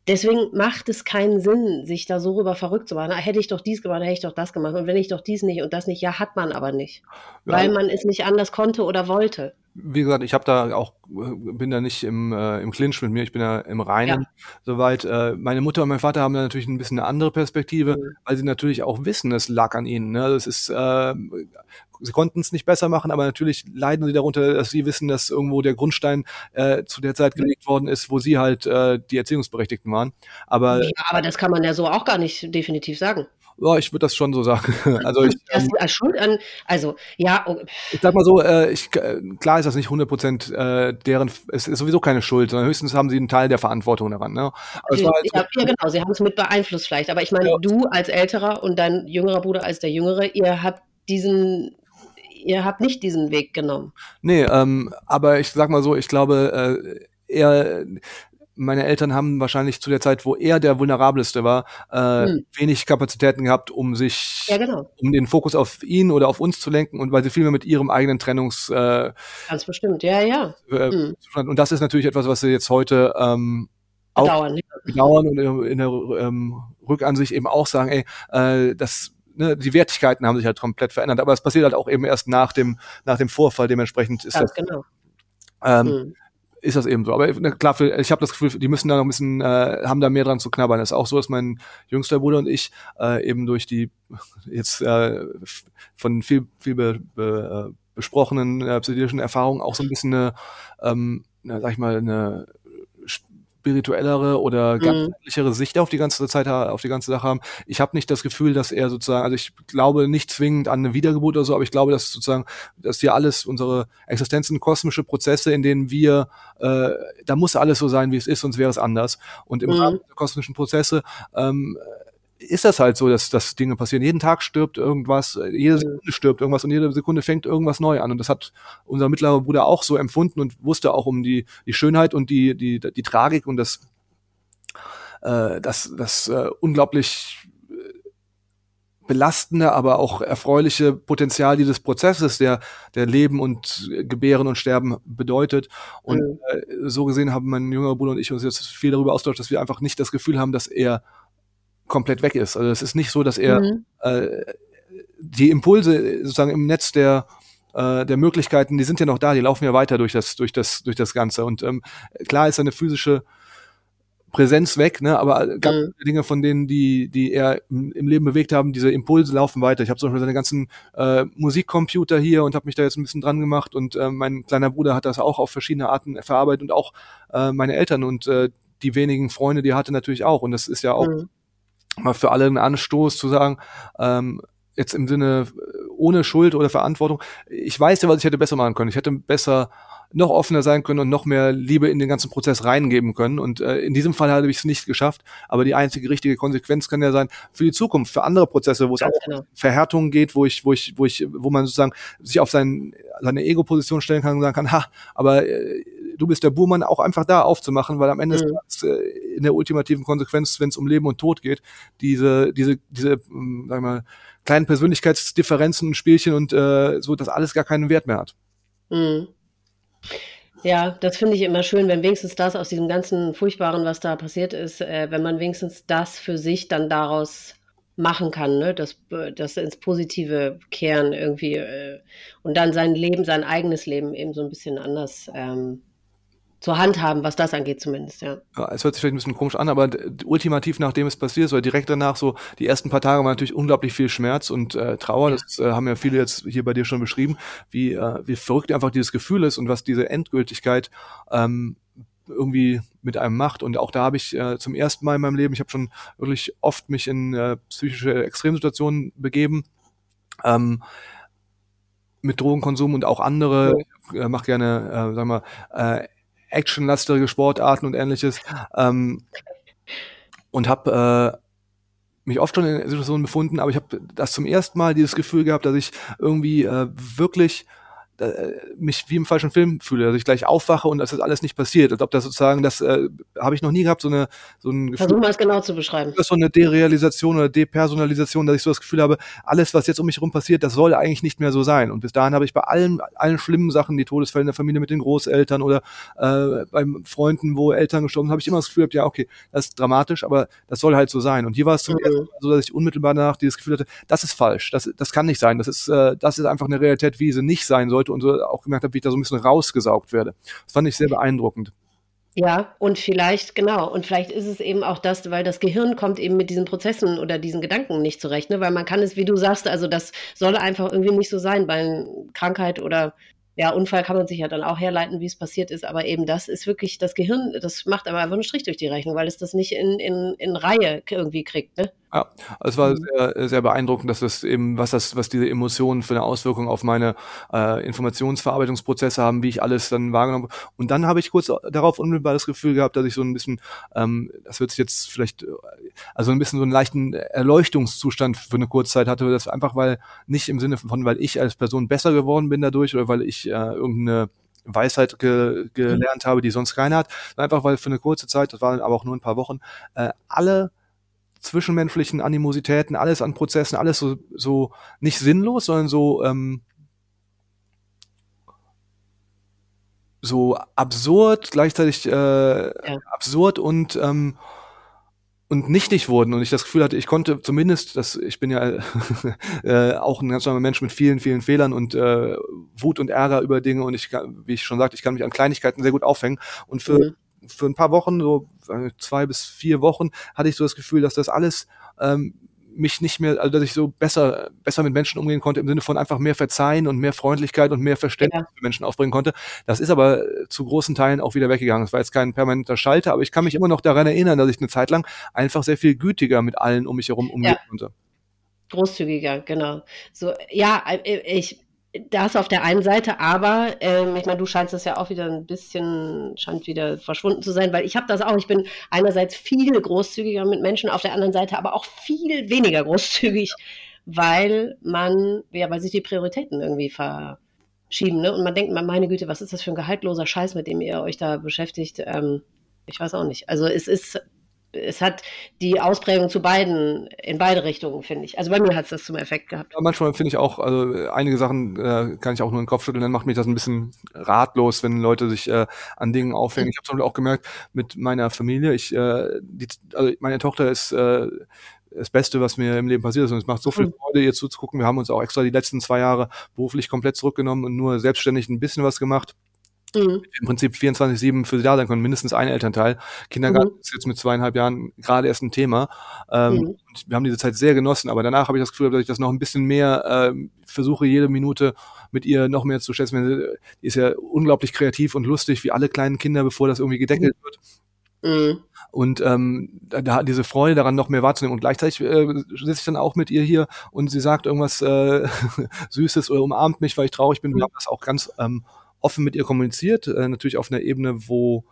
Deswegen macht es keinen Sinn, sich da so rüber verrückt zu machen. Na, hätte ich doch dies gemacht, hätte ich doch das gemacht. Und wenn ich doch dies nicht und das nicht, ja, hat man aber nicht. Ja. Weil man es nicht anders konnte oder wollte.
Wie gesagt, ich habe da auch, bin da nicht im, äh, im Clinch mit mir, ich bin da im Reinen ja. soweit. Äh, meine Mutter und mein Vater haben da natürlich ein bisschen eine andere Perspektive, mhm. weil sie natürlich auch wissen, es lag an ihnen. Ne? Das ist äh, sie konnten es nicht besser machen, aber natürlich leiden sie darunter, dass sie wissen, dass irgendwo der Grundstein äh, zu der Zeit gelegt worden ist, wo sie halt äh, die Erziehungsberechtigten waren. Aber,
ja, aber das kann man ja so auch gar nicht definitiv sagen.
Ja, ich würde das schon so sagen. Also ich,
das ähm, schuld an, also ja.
Oh. Ich sag mal so, äh, ich, klar ist das nicht 100 Prozent äh, deren, es ist sowieso keine Schuld, sondern höchstens haben sie einen Teil der Verantwortung daran. Ne?
Aber ja, halt so, ja, genau, sie haben es mit beeinflusst vielleicht. Aber ich meine, ja. du als Älterer und dein jüngerer Bruder als der Jüngere, ihr habt diesen ihr habt nicht diesen Weg genommen.
Nee, ähm, aber ich sag mal so, ich glaube, äh, er meine Eltern haben wahrscheinlich zu der Zeit, wo er der vulnerabelste war, äh, hm. wenig Kapazitäten gehabt, um sich,
ja, genau.
um den Fokus auf ihn oder auf uns zu lenken und weil sie viel mehr mit ihrem eigenen Trennungs
äh, ganz bestimmt, ja, ja.
Äh, hm. Und das ist natürlich etwas, was sie jetzt heute ähm, auch bedauern, bedauern und in der ähm, Rückansicht eben auch sagen, ey, äh, das ne, die Wertigkeiten haben sich halt komplett verändert. Aber es passiert halt auch eben erst nach dem, nach dem Vorfall. Dementsprechend ist Ganz das. Genau. Ähm, mhm. Ist das eben so. Aber ne, klar, ich habe das Gefühl, die müssen da noch ein bisschen, äh, haben da mehr dran zu knabbern. Es ist auch so, dass mein jüngster Bruder und ich äh, eben durch die jetzt äh, von viel, viel be, be, äh, besprochenen äh, psychologischen Erfahrungen auch so ein bisschen eine, ähm, na, sag ich mal, eine spirituellere oder ganzheitlichere mhm. Sicht auf die ganze Zeit auf die ganze Sache haben. Ich habe nicht das Gefühl, dass er sozusagen, also ich glaube nicht zwingend an eine Wiedergeburt oder so, aber ich glaube, dass sozusagen, dass hier alles unsere Existenzen kosmische Prozesse, in denen wir, äh, da muss alles so sein, wie es ist, sonst wäre es anders. Und im mhm. Rahmen der kosmischen Prozesse ähm, ist das halt so, dass, dass Dinge passieren. Jeden Tag stirbt irgendwas, jede Sekunde stirbt irgendwas und jede Sekunde fängt irgendwas neu an. Und das hat unser mittlerer Bruder auch so empfunden und wusste auch um die, die Schönheit und die, die, die Tragik und das, äh, das, das äh, unglaublich äh, belastende, aber auch erfreuliche Potenzial dieses Prozesses, der, der Leben und Gebären und Sterben bedeutet. Und mhm. äh, so gesehen haben mein jüngerer Bruder und ich uns jetzt viel darüber austauscht, dass wir einfach nicht das Gefühl haben, dass er komplett weg ist. Also es ist nicht so, dass er mhm. äh, die Impulse sozusagen im Netz der äh, der Möglichkeiten, die sind ja noch da, die laufen ja weiter durch das, durch das, durch das Ganze. Und ähm, klar ist eine physische Präsenz weg, ne? aber ganz mhm. Dinge von denen, die, die er im, im, Leben bewegt haben, diese Impulse laufen weiter. Ich habe zum Beispiel seine ganzen äh, Musikcomputer hier und habe mich da jetzt ein bisschen dran gemacht und äh, mein kleiner Bruder hat das auch auf verschiedene Arten verarbeitet und auch äh, meine Eltern und äh, die wenigen Freunde, die er hatte natürlich auch. Und das ist ja auch mhm. Mal für alle ein Anstoß zu sagen, ähm, jetzt im Sinne ohne Schuld oder Verantwortung. Ich weiß ja, was ich hätte besser machen können. Ich hätte besser noch offener sein können und noch mehr Liebe in den ganzen Prozess reingeben können. Und äh, in diesem Fall habe ich es nicht geschafft. Aber die einzige richtige Konsequenz kann ja sein für die Zukunft, für andere Prozesse, wo es auch genau. Verhärtungen geht, wo ich, wo ich, wo ich, wo man sozusagen sich auf sein, seine Ego-Position stellen kann und sagen kann, ha, aber äh, du bist der Buhmann, auch einfach da aufzumachen, weil am Ende mhm. ist äh, in der ultimativen Konsequenz, wenn es um Leben und Tod geht, diese, diese, diese, ähm, sag mal, kleinen Persönlichkeitsdifferenzen und Spielchen und äh, so, dass alles gar keinen Wert mehr hat.
Mhm. Ja, das finde ich immer schön, wenn wenigstens das aus diesem ganzen Furchtbaren, was da passiert ist, äh, wenn man wenigstens das für sich dann daraus machen kann, ne? das, das ins Positive kehren irgendwie äh, und dann sein Leben, sein eigenes Leben eben so ein bisschen anders ähm, zur Hand haben, was das angeht zumindest, ja.
ja. Es hört sich vielleicht ein bisschen komisch an, aber ultimativ, nachdem es passiert ist, oder direkt danach, so die ersten paar Tage waren natürlich unglaublich viel Schmerz und äh, Trauer. Ja. Das äh, haben ja viele jetzt hier bei dir schon beschrieben, wie, äh, wie verrückt einfach dieses Gefühl ist und was diese Endgültigkeit ähm, irgendwie mit einem macht. Und auch da habe ich äh, zum ersten Mal in meinem Leben, ich habe schon wirklich oft mich in äh, psychische Extremsituationen begeben. Ähm, mit Drogenkonsum und auch andere, ich äh, mache gerne, äh, sagen wir, äh, actionlastige Sportarten und ähnliches. Ähm, und habe äh, mich oft schon in Situationen befunden, aber ich habe das zum ersten Mal dieses Gefühl gehabt, dass ich irgendwie äh, wirklich mich wie im falschen Film fühle, dass ich gleich aufwache und dass das alles nicht passiert. Als ob das sozusagen, das äh, habe ich noch nie gehabt, so eine so ein
Gefühl. Versuch mal es genau zu beschreiben.
Das so eine Derealisation oder Depersonalisation, dass ich so das Gefühl habe, alles, was jetzt um mich herum passiert, das soll eigentlich nicht mehr so sein. Und bis dahin habe ich bei allen, allen schlimmen Sachen, die Todesfälle in der Familie mit den Großeltern oder äh, beim Freunden, wo Eltern gestorben sind, habe ich immer das Gefühl gehabt, ja, okay, das ist dramatisch, aber das soll halt so sein. Und hier war es zum mhm. so, dass ich unmittelbar danach dieses Gefühl hatte, das ist falsch, das, das kann nicht sein, das ist, äh, das ist einfach eine Realität, wie sie nicht sein sollte und so auch gemerkt habe, wie ich da so ein bisschen rausgesaugt werde. Das fand ich sehr beeindruckend.
Ja, und vielleicht, genau, und vielleicht ist es eben auch das, weil das Gehirn kommt eben mit diesen Prozessen oder diesen Gedanken nicht zurecht, ne? weil man kann es, wie du sagst, also das soll einfach irgendwie nicht so sein bei Krankheit oder ja, Unfall kann man sich ja dann auch herleiten, wie es passiert ist, aber eben das ist wirklich, das Gehirn, das macht aber einfach einen Strich durch die Rechnung, weil es das nicht in, in, in Reihe irgendwie kriegt, ne?
Ja, es war mhm. sehr, sehr beeindruckend, dass das eben, was das, was diese Emotionen für eine Auswirkung auf meine äh, Informationsverarbeitungsprozesse haben, wie ich alles dann wahrgenommen habe. Und dann habe ich kurz darauf unmittelbar das Gefühl gehabt, dass ich so ein bisschen, ähm, das wird sich jetzt vielleicht, also ein bisschen so einen leichten Erleuchtungszustand für eine Kurzzeit hatte, das einfach weil nicht im Sinne von, weil ich als Person besser geworden bin dadurch oder weil ich äh, irgendeine Weisheit ge gelernt habe, die sonst keiner hat, einfach weil für eine kurze Zeit, das waren aber auch nur ein paar Wochen, äh, alle zwischenmenschlichen Animositäten, alles an Prozessen, alles so, so nicht sinnlos, sondern so, ähm, so absurd, gleichzeitig äh, ja. absurd und ähm, und nichtig wurden. Und ich das Gefühl hatte, ich konnte zumindest, das, ich bin ja äh, auch ein ganz normaler Mensch mit vielen, vielen Fehlern und äh, Wut und Ärger über Dinge. Und ich, wie ich schon sagte, ich kann mich an Kleinigkeiten sehr gut aufhängen. Und für mhm. für ein paar Wochen, so zwei bis vier Wochen, hatte ich so das Gefühl, dass das alles ähm, mich nicht mehr, also dass ich so besser, besser mit Menschen umgehen konnte, im Sinne von einfach mehr Verzeihen und mehr Freundlichkeit und mehr Verständnis ja. für Menschen aufbringen konnte. Das ist aber zu großen Teilen auch wieder weggegangen. Das war jetzt kein permanenter Schalter, aber ich kann mich immer noch daran erinnern, dass ich eine Zeit lang einfach sehr viel gütiger mit allen um mich herum umgehen ja. konnte.
Großzügiger, genau. So, ja, äh, ich, das auf der einen Seite, aber ähm, ich meine, du scheinst das ja auch wieder ein bisschen, scheint wieder verschwunden zu sein, weil ich habe das auch. Ich bin einerseits viel großzügiger mit Menschen, auf der anderen Seite aber auch viel weniger großzügig, weil man, ja, weil sich die Prioritäten irgendwie verschieben, ne? Und man denkt, meine Güte, was ist das für ein gehaltloser Scheiß, mit dem ihr euch da beschäftigt? Ähm, ich weiß auch nicht. Also es ist es hat die Ausprägung zu beiden, in beide Richtungen, finde ich. Also bei mir hat es das zum Effekt gehabt.
Ja, manchmal finde ich auch, also einige Sachen äh, kann ich auch nur in den Kopf schütteln, dann macht mich das ein bisschen ratlos, wenn Leute sich äh, an Dingen aufhängen. Ich habe zum Beispiel auch gemerkt, mit meiner Familie, ich, äh, die, also meine Tochter ist äh, das Beste, was mir im Leben passiert ist. Und es macht so viel
Mhm.
Freude, ihr zuzugucken. Wir haben uns auch extra die letzten zwei Jahre beruflich komplett zurückgenommen und nur selbstständig ein bisschen was gemacht.
Mhm.
Im Prinzip 24-7 für sie da sein können, mindestens ein Elternteil. Kindergarten
Mhm.
ist jetzt mit zweieinhalb Jahren gerade erst ein Thema. Ähm,
Mhm.
und wir haben diese Zeit sehr genossen, aber danach habe ich das Gefühl, dass ich das noch ein bisschen mehr ähm, versuche, jede Minute mit ihr noch mehr zu schätzen. Die ist ja unglaublich kreativ und lustig, wie alle kleinen Kinder, bevor das irgendwie gedeckelt wird.
Mhm.
Und ähm, da, da diese Freude daran noch mehr wahrzunehmen. Und gleichzeitig äh, sitze ich dann auch mit ihr hier und sie sagt irgendwas äh, Süßes oder umarmt mich, weil ich traurig bin. Wir haben das auch ganz ähm, offen mit ihr kommuniziert, äh, natürlich auf einer Ebene, wo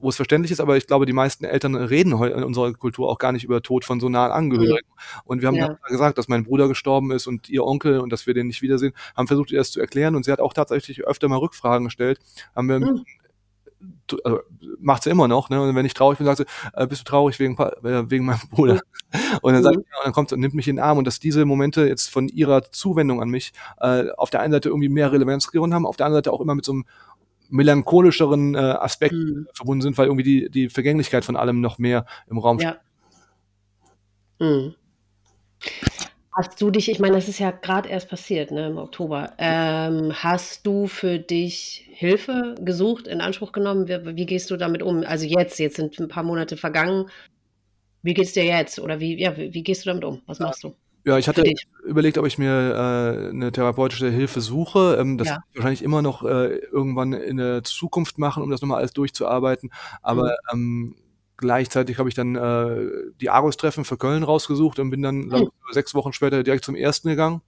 wo es verständlich ist, aber ich glaube, die meisten Eltern reden heute in unserer Kultur auch gar nicht über Tod von so nahen Angehörigen. Und wir haben
Ja.
gesagt, dass mein Bruder gestorben ist und ihr Onkel und dass wir den nicht wiedersehen, haben versucht, ihr das zu erklären und sie hat auch tatsächlich öfter mal Rückfragen gestellt. Haben wir
Mhm.
Also, macht sie immer noch, ne? Und wenn ich traurig bin, sagt sie, äh, bist du traurig wegen, äh, wegen meinem Bruder? Und dann sagt
Mhm.
dann kommt sie und nimmt mich in den Arm und dass diese Momente jetzt von ihrer Zuwendung an mich äh, auf der einen Seite irgendwie mehr Relevanz gewonnen haben, auf der anderen Seite auch immer mit so einem melancholischeren äh, Aspekt
Mhm.
verbunden sind, weil irgendwie die, die Vergänglichkeit von allem noch mehr im Raum
Ja. Mhm. Hast du dich, ich meine, das ist ja gerade erst passiert, ne, im Oktober. Ähm, hast du für dich Hilfe gesucht, in Anspruch genommen? Wie, wie gehst du damit um? Also jetzt, jetzt sind ein paar Monate vergangen. Wie geht's dir jetzt? Oder wie, ja, wie, wie gehst du damit um? Was machst du?
Ja, ich hatte überlegt, ob ich mir äh, eine therapeutische Hilfe suche. Ähm, das
Ja.
wahrscheinlich immer noch äh, irgendwann in der Zukunft machen, um das nochmal alles durchzuarbeiten. Aber ähm, gleichzeitig habe ich dann äh, die Argus-Treffen für Köln rausgesucht und bin dann ich, sechs Wochen später direkt zum ersten gegangen.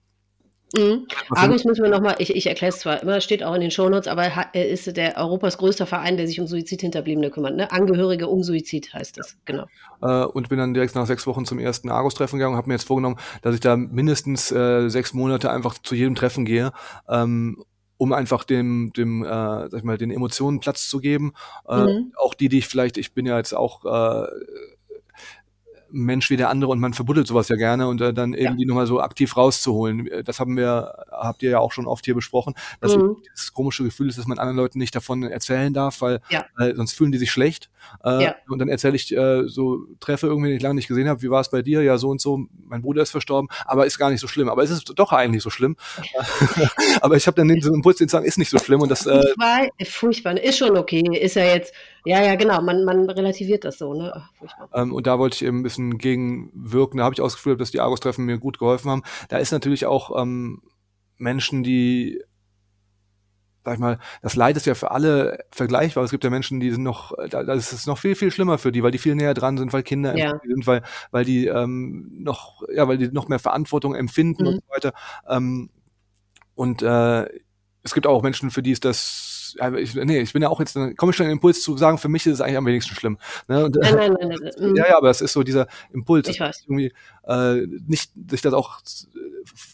Mhm. Argus müssen wir nochmal, ich, ich erkläre es zwar immer, steht auch in den Shownotes, aber er er ist der Europas größter Verein, der sich um Suizidhinterbliebene kümmert. Ne? Angehörige um Suizid heißt es, genau.
äh, und bin dann direkt nach sechs Wochen zum ersten Argus-Treffen gegangen und habe mir jetzt vorgenommen, dass ich da mindestens äh, sechs Monate einfach zu jedem Treffen gehe, ähm, um einfach dem, dem, äh, sag ich mal, den Emotionen Platz zu geben. Äh,
Mhm.
Auch die, die ich vielleicht, ich bin ja jetzt auch äh, Mensch wie der andere und man verbuddelt sowas ja gerne und äh, dann eben
Ja.
die nochmal so aktiv rauszuholen. Äh, Das haben wir, habt ihr ja auch schon oft hier besprochen, dass
Mhm.
das komische Gefühl ist, dass man anderen Leuten nicht davon erzählen darf, weil
Ja.
äh, sonst fühlen die sich schlecht. Äh,
Ja.
Und dann erzähle ich äh, so, treffe irgendwie, den ich lange nicht gesehen habe, wie war es bei dir? Ja, so und so, mein Bruder ist verstorben, aber ist gar nicht so schlimm. Aber es ist doch eigentlich so schlimm. aber ich habe dann den so Impuls, den zu sagen, ist nicht so schlimm und das äh,
furchtbar, ist schon okay, ist ja jetzt, ja, ja, genau, man, man relativiert das so, ne?
Ähm, und da wollte ich eben ein bisschen gegenwirken. Da habe ich auch das Gefühl, dass die Argus-Treffen mir gut geholfen haben. Da ist natürlich auch ähm, Menschen, die, sag ich mal, das Leid ist ja für alle vergleichbar. Es gibt ja Menschen, die sind noch, da, ist es noch viel, viel schlimmer für die, weil die viel näher dran sind, weil Kinder
Ja.
sind, weil, weil die ähm, noch, ja, weil die noch mehr Verantwortung empfinden
Mhm.
und so weiter. Ähm, und äh, es gibt auch Menschen, für die ist das ja, ich, nee, ich bin ja auch jetzt, komme ich schon in den Impuls zu sagen, für mich ist es eigentlich am wenigsten schlimm. Ne? Und,
Nein, nein, nein, nein,
ja, ja, aber es ist so dieser Impuls,
Ich weiß.
irgendwie äh, nicht sich das auch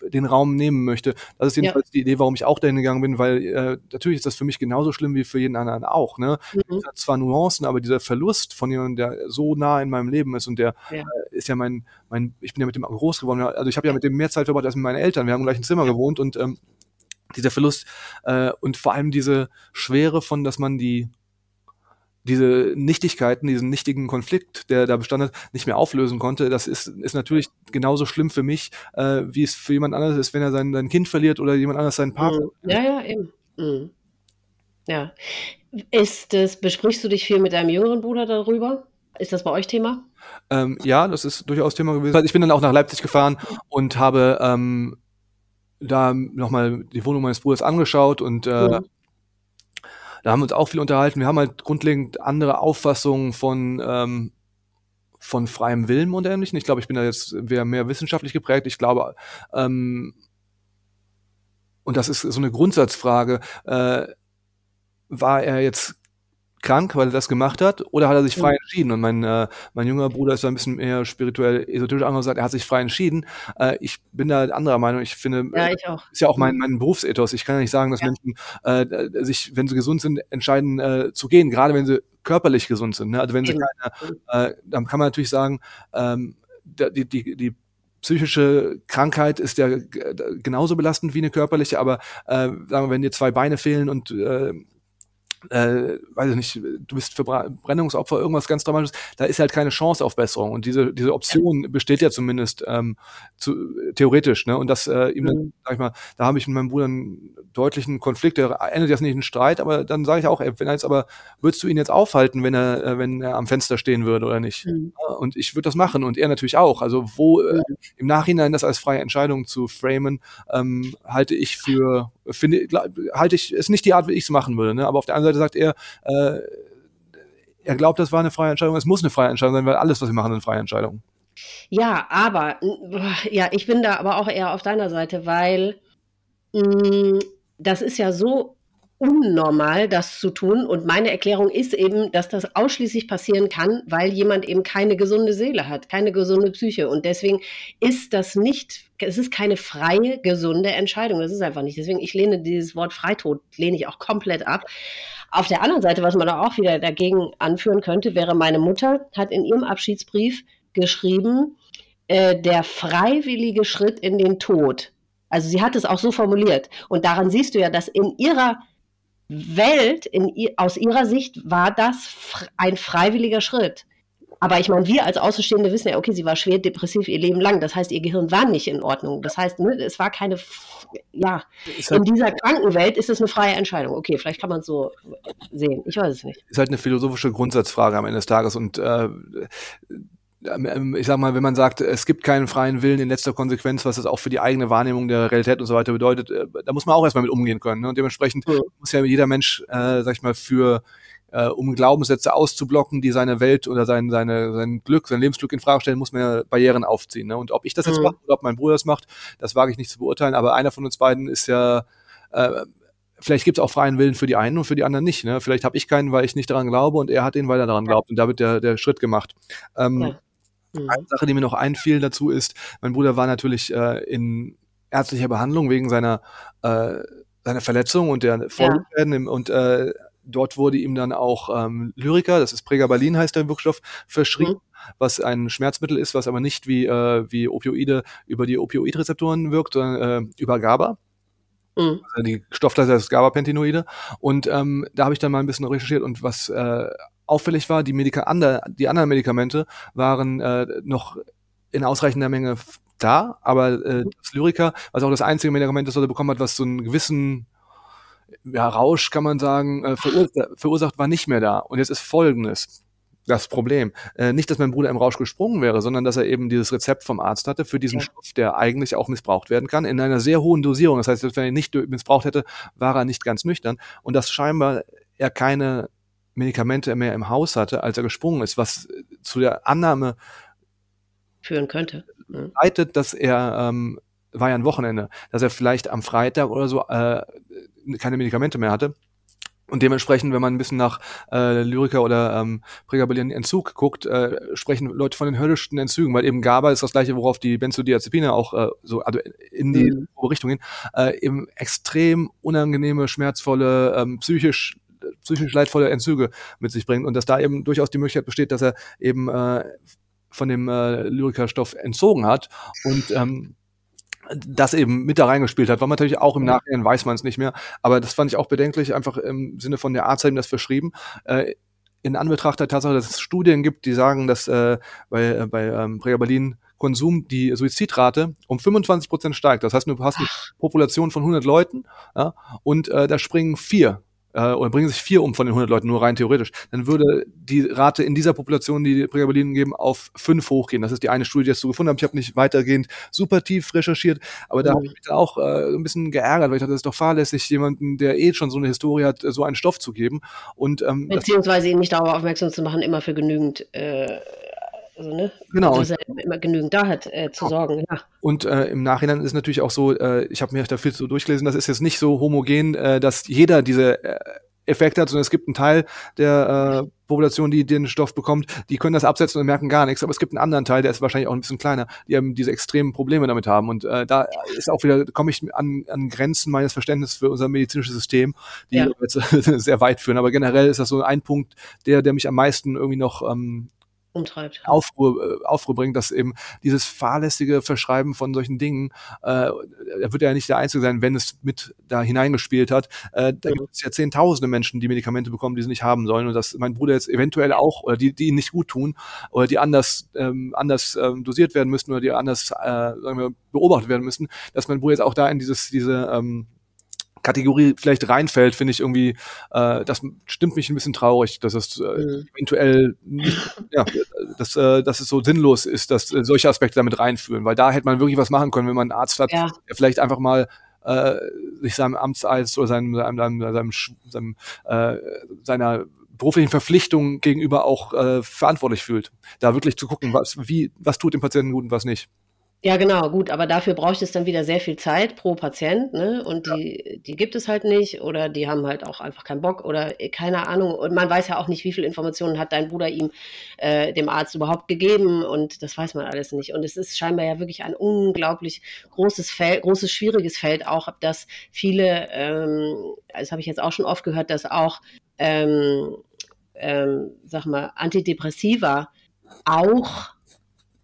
äh, den Raum nehmen möchte. Das ist jedenfalls die Idee, warum ich auch dahin gegangen bin, weil äh, natürlich ist das für mich genauso schlimm wie für jeden anderen auch. Ne?
Mhm.
Es hat zwar Nuancen, aber dieser Verlust von jemandem, der so nah in meinem Leben ist und der
Ja.
äh, ist ja mein, mein, ich bin ja mit dem groß geworden. Also ich habe ja mit dem mehr Zeit verbracht als mit meinen Eltern. Wir haben im gleichen Zimmer gewohnt und ähm, dieser Verlust äh, und vor allem diese Schwere von, dass man die diese Nichtigkeiten, diesen nichtigen Konflikt, der da bestand hat, nicht mehr auflösen konnte, das ist, ist natürlich genauso schlimm für mich, äh, wie es für jemand anderes ist, wenn er sein, sein Kind verliert oder jemand anderes seinen Partner.
Mhm. Ja, ja, eben. Mhm. Ja. Ist das, besprichst du dich viel mit deinem jüngeren Bruder darüber? Ist das bei euch Thema?
Ähm, ja, das ist durchaus Thema gewesen. Also Ich bin dann auch nach Leipzig gefahren und habe ähm, da nochmal die Wohnung meines Bruders angeschaut und äh,
Mhm.
da haben wir uns auch viel unterhalten. Wir haben halt grundlegend andere Auffassungen von, ähm, von freiem Willen und Ähnlichem. Ich glaube, ich bin da jetzt mehr, mehr wissenschaftlich geprägt. Ich glaube, ähm, und das ist so eine Grundsatzfrage, äh, war er jetzt krank, weil er das gemacht hat, oder hat er sich frei entschieden? Und mein, äh, mein junger Bruder ist da ein bisschen eher spirituell esoterisch angesagt, er hat sich frei entschieden. Äh, ich bin da anderer Meinung. Ich finde,
Ja, ich auch.
ist ja auch mein, mein Berufsethos. Ich kann ja nicht sagen, dass
Ja.
Menschen äh, sich, wenn sie gesund sind, entscheiden äh, zu gehen, gerade wenn sie körperlich gesund sind. Ne? Also wenn sie keine, äh, dann kann man natürlich sagen, ähm, die, die, die psychische Krankheit ist ja g- genauso belastend wie eine körperliche, aber äh, sagen wir, wenn dir zwei Beine fehlen und äh, äh, weiß ich nicht, du bist Verbrennungsopfer, irgendwas ganz Dramatisches, da ist halt keine Chance auf Besserung. Und diese, diese Option besteht ja zumindest ähm, zu, theoretisch, ne? Und das äh, ihm dann, mhm. sag ich mal, da habe ich mit meinem Bruder einen deutlichen Konflikt, der endet jetzt nicht in Streit, aber dann sage ich auch, ey, wenn er jetzt aber, würdest du ihn jetzt aufhalten, wenn er, äh, wenn er am Fenster stehen würde oder nicht? Mhm. Und ich würde das machen und er natürlich auch. Also wo äh, im Nachhinein das als freie Entscheidung zu framen, ähm, halte ich für, finde, halte ich, ist nicht die Art, wie ich es machen würde, ne? Aber auf der anderen Seite sagt er, äh, er glaubt, das war eine freie Entscheidung. Es muss eine freie Entscheidung sein, weil alles, was wir machen, eine freie Entscheidung.
Ja, aber ja, ich bin da aber auch eher auf deiner Seite, weil mh, mm, das ist ja so unnormal, das zu tun. Und meine Erklärung ist eben, dass das ausschließlich passieren kann, weil jemand eben keine gesunde Seele hat, keine gesunde Psyche. Und deswegen ist das nicht, es ist keine freie, gesunde Entscheidung. Das ist einfach nicht. Deswegen, ich lehne dieses Wort Freitod, lehne ich auch komplett ab. Auf der anderen Seite, was man da auch wieder dagegen anführen könnte, wäre, meine Mutter hat in ihrem Abschiedsbrief geschrieben, äh, der freiwillige Schritt in den Tod. Also sie hat es auch so formuliert. Und daran siehst du ja, dass in ihrer Welt, in, aus ihrer Sicht war das ein freiwilliger Schritt. Aber ich meine, wir als Außenstehende wissen ja, okay, sie war schwer depressiv ihr Leben lang. Das heißt, ihr Gehirn war nicht in Ordnung. Das heißt, ne, es war keine, ja, halt in dieser Krankenwelt ist es eine freie Entscheidung. Okay, vielleicht kann man es so sehen. Ich weiß es nicht.
Ist halt eine philosophische Grundsatzfrage am Ende des Tages und äh, ich sag mal, wenn man sagt, es gibt keinen freien Willen in letzter Konsequenz, was das auch für die eigene Wahrnehmung der Realität und so weiter bedeutet, äh, da muss man auch erstmal mit umgehen können. Ne? Und dementsprechend ja. muss ja jeder Mensch, äh, sag ich mal, für äh, um Glaubenssätze auszublocken, die seine Welt oder sein, seine, sein Glück, sein Lebensglück in Frage stellen, muss man ja Barrieren aufziehen. Ne? Und ob ich das jetzt mhm. mache oder ob mein Bruder das macht, das wage ich nicht zu beurteilen. Aber einer von uns beiden ist ja äh, vielleicht gibt es auch freien Willen für die einen und für die anderen nicht. Ne? Vielleicht habe ich keinen, weil ich nicht daran glaube und er hat den, weil er daran glaubt. Und da wird der, der Schritt gemacht. Ähm, ja. Mhm. Eine Sache, die mir noch einfiel dazu ist, mein Bruder war natürlich äh, in ärztlicher Behandlung wegen seiner, äh, seiner Verletzung und der Folgeschäden ja. und äh, dort wurde ihm dann auch ähm, Lyrica, das ist Pregabalin heißt der Wirkstoff, verschrieben, mhm. was ein Schmerzmittel ist, was aber nicht wie, äh, wie Opioide über die Opioidrezeptoren wirkt, sondern äh, über GABA. Mhm. Also die Stoffleiter ist GABA-Pentinoide. Und ähm, da habe ich dann mal ein bisschen recherchiert und was äh, auffällig war, die, Medika ander, die anderen Medikamente waren äh, noch in ausreichender Menge da, aber äh, mhm. das Lyrica, was auch das einzige Medikament ist, was er bekommen hat, was so einen gewissen ja, Rausch, kann man sagen, äh, verursacht, verursacht, war nicht mehr da. Und jetzt ist Folgendes das Problem. Äh, nicht, dass mein Bruder im Rausch gesprungen wäre, sondern dass er eben dieses Rezept vom Arzt hatte für diesen ja. Stoff, der eigentlich auch missbraucht werden kann, in einer sehr hohen Dosierung. Das heißt, wenn er nicht missbraucht hätte, war er nicht ganz nüchtern. Und dass scheinbar er keine Medikamente mehr im Haus hatte, als er gesprungen ist, was zu der Annahme
führen könnte.
Mhm. Leitet, dass er, ähm, war ja ein Wochenende, dass er vielleicht am Freitag oder so äh, keine Medikamente mehr hatte. Und dementsprechend, wenn man ein bisschen nach äh, Lyrica oder ähm, Pregabelin Entzug guckt, äh, sprechen Leute von den höllischsten Entzügen, weil eben GABA ist das gleiche, worauf die Benzodiazepine auch äh, so also in die mhm. Richtung gehen, äh, eben extrem unangenehme, schmerzvolle, ähm, psychisch psychisch leidvolle Entzüge mit sich bringt und dass da eben durchaus die Möglichkeit besteht, dass er eben äh, von dem äh, Lyrikerstoff entzogen hat und ähm, das eben mit da reingespielt hat, weil man natürlich auch im Nachhinein weiß man es nicht mehr, aber das fand ich auch bedenklich, einfach im Sinne von der Arzt hat ihm das verschrieben. Äh, in Anbetracht der Tatsache, dass es Studien gibt, die sagen, dass äh, bei, äh, bei ähm, Pregabalin Konsum die Suizidrate um 25 Prozent steigt. Das heißt, du hast eine Population von 100 Leuten ja, und äh, da springen vier äh, oder bringen sich vier um von den 100 Leuten, nur rein theoretisch, dann würde die Rate in dieser Population, die Prägabalinen geben, auf fünf hochgehen. Das ist die eine Studie, die ich dazu gefunden habe. Ich habe nicht weitergehend super tief recherchiert, aber da mhm. habe ich mich dann auch äh, ein bisschen geärgert, weil ich dachte, das ist doch fahrlässig, jemanden, der eh schon so eine Historie hat, so einen Stoff zu geben. Und, ähm,
Beziehungsweise ihn nicht darauf aufmerksam zu machen, immer für genügend äh, also, ne? Genau. Dass er immer genügend da hat, äh, zu sorgen. Ja.
Und äh, im Nachhinein ist natürlich auch so, äh, ich habe mir da viel so durchgelesen, das ist jetzt nicht so homogen, äh, dass jeder diese äh, Effekte hat, sondern es gibt einen Teil der äh, Population, die den Stoff bekommt, die können das absetzen und merken gar nichts. Aber es gibt einen anderen Teil, der ist wahrscheinlich auch ein bisschen kleiner, die eben diese extremen Probleme damit haben. Und äh, da ist auch wieder, komme ich an, an Grenzen meines Verständnisses für unser medizinisches System, die ja. jetzt sehr weit führen. Aber generell ist das so ein Punkt, der, der mich am meisten irgendwie noch ähm,
umtreibt.
Aufruhr, äh, Aufruhr bringt, dass eben dieses fahrlässige Verschreiben von solchen Dingen, äh, er wird ja nicht der Einzige sein, wenn es mit da hineingespielt hat. Äh, da mhm. gibt es ja zehntausende Menschen, die Medikamente bekommen, die sie nicht haben sollen und dass mein Bruder jetzt eventuell auch, oder die, die ihnen nicht gut tun, oder die anders, ähm, anders ähm, dosiert werden müssen oder die anders, äh, sagen wir, beobachtet werden müssen, dass mein Bruder jetzt auch da in dieses, diese, ähm, Kategorie vielleicht reinfällt, finde ich irgendwie, äh, das stimmt mich ein bisschen traurig, dass es äh, mhm. eventuell nicht, ja, dass, äh, dass es so sinnlos ist, dass äh, solche Aspekte damit reinführen, weil da hätte man wirklich was machen können, wenn man einen Arzt hat, ja. der vielleicht einfach mal äh, sich seinem Amtseid oder seinem, seinem, seinem, seinem, seinem äh, seiner beruflichen Verpflichtung gegenüber auch äh, verantwortlich fühlt. Da wirklich zu gucken, was, wie, was tut dem Patienten gut und was nicht.
Ja, genau, gut, aber dafür braucht es dann wieder sehr viel Zeit pro Patient, ne? Und ja. die, die gibt es halt nicht oder die haben halt auch einfach keinen Bock oder äh, keine Ahnung. Und man weiß ja auch nicht, wie viele Informationen hat dein Bruder ihm, äh, dem Arzt überhaupt gegeben und das weiß man alles nicht. Und es ist scheinbar ja wirklich ein unglaublich großes Feld, großes, schwieriges Feld auch, dass viele, ähm, das habe ich jetzt auch schon oft gehört, dass auch, ähm, ähm, sag mal, Antidepressiva auch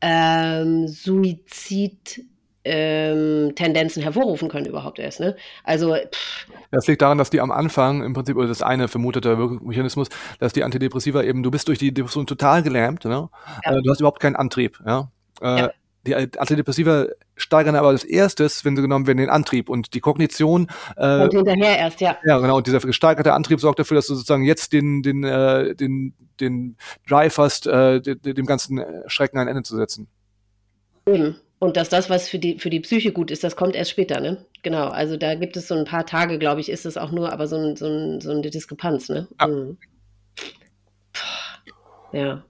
ähm, Suizid ähm, Tendenzen hervorrufen können überhaupt erst. Ne? Also
pff. das liegt daran, dass die am Anfang im Prinzip oder das eine vermutete Mechanismus, dass die Antidepressiva eben, du bist durch die Depression total gelähmt, ne? Ja. Äh, du hast überhaupt keinen Antrieb. Ja? Äh, ja. Die Antidepressiva steigern aber als erstes, wenn sie genommen werden, den Antrieb und die Kognition.
Äh, und hinterher erst, ja.
Ja, genau. Und dieser gesteigerte Antrieb sorgt dafür, dass du sozusagen jetzt den, den, äh, den, den Drive hast, äh, dem ganzen Schrecken ein Ende zu setzen.
Eben. Und dass das, was für die, für die Psyche gut ist, das kommt erst später, ne? Genau. Also da gibt es so ein paar Tage, glaube ich, ist es auch nur, aber so, ein, so, ein, so eine Diskrepanz, ne? Ja. Mhm. ja.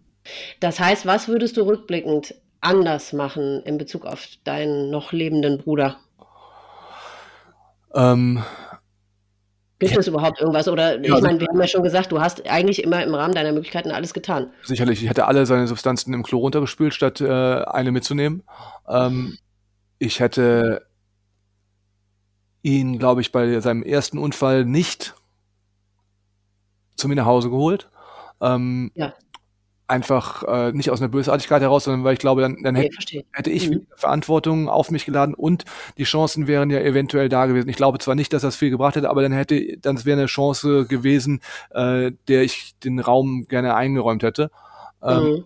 Das heißt, was würdest du rückblickend anders machen in Bezug auf deinen noch lebenden Bruder? Ähm, Gibt es überhaupt irgendwas? Oder ich meine, wir haben ja schon gesagt, du hast eigentlich immer im Rahmen deiner Möglichkeiten alles getan.
Sicherlich, ich hätte alle seine Substanzen im Klo runtergespült, statt äh, eine mitzunehmen. Ähm, ich hätte ihn, glaube ich, bei seinem ersten Unfall nicht zu mir nach Hause geholt. Ähm, ja einfach äh, nicht aus einer Bösartigkeit heraus, sondern weil ich glaube, dann, dann hätte, hätte ich mhm. Verantwortung auf mich geladen und die Chancen wären ja eventuell da gewesen. Ich glaube zwar nicht, dass das viel gebracht hätte, aber dann hätte, dann wäre eine Chance gewesen, äh, der ich den Raum gerne eingeräumt hätte. Ähm, mhm.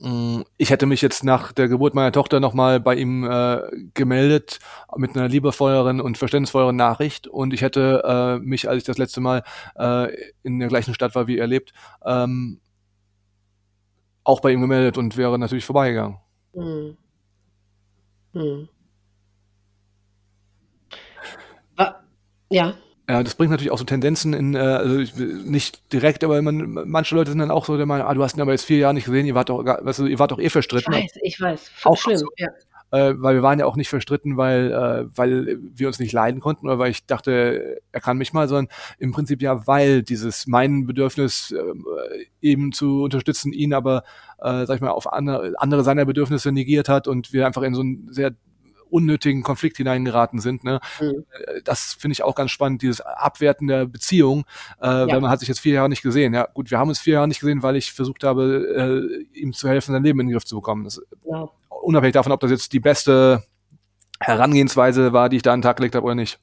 Mm, ich hätte mich jetzt nach der Geburt meiner Tochter nochmal bei ihm äh, gemeldet mit einer liebevolleren und verständnisvolleren Nachricht und ich hätte äh, mich, als ich das letzte Mal äh, in der gleichen Stadt war, wie er lebt, ähm, auch bei ihm gemeldet und wäre natürlich vorbeigegangen. Hm. Hm.
Ja.
Ja, das bringt natürlich auch so Tendenzen in, äh, also nicht direkt, aber man, manche Leute sind dann auch so der Meinung, ah, du hast ihn aber jetzt vier Jahre nicht gesehen, ihr wart doch, weißt du, ihr wart doch eh verstritten.
Ich weiß, ich weiß, voll auch schlimm, so. ja.
Äh, weil wir waren ja auch nicht verstritten, weil, äh, weil wir uns nicht leiden konnten oder weil ich dachte, er kann mich mal, sondern im Prinzip ja, weil dieses mein Bedürfnis äh, eben zu unterstützen, ihn aber, äh, sag ich mal, auf andere, andere seiner Bedürfnisse negiert hat und wir einfach in so ein sehr unnötigen Konflikt hineingeraten sind. Ne? Mhm. Äh, das finde ich auch ganz spannend, dieses Abwerten der Beziehung, äh, ja. weil man hat sich jetzt vier Jahre nicht gesehen. Ja, gut, wir haben uns vier Jahre nicht gesehen, weil ich versucht habe, äh, ihm zu helfen, sein Leben in den Griff zu bekommen. Das, ja. Unabhängig davon, ob das jetzt die beste Herangehensweise war, die ich da an den Tag gelegt habe oder nicht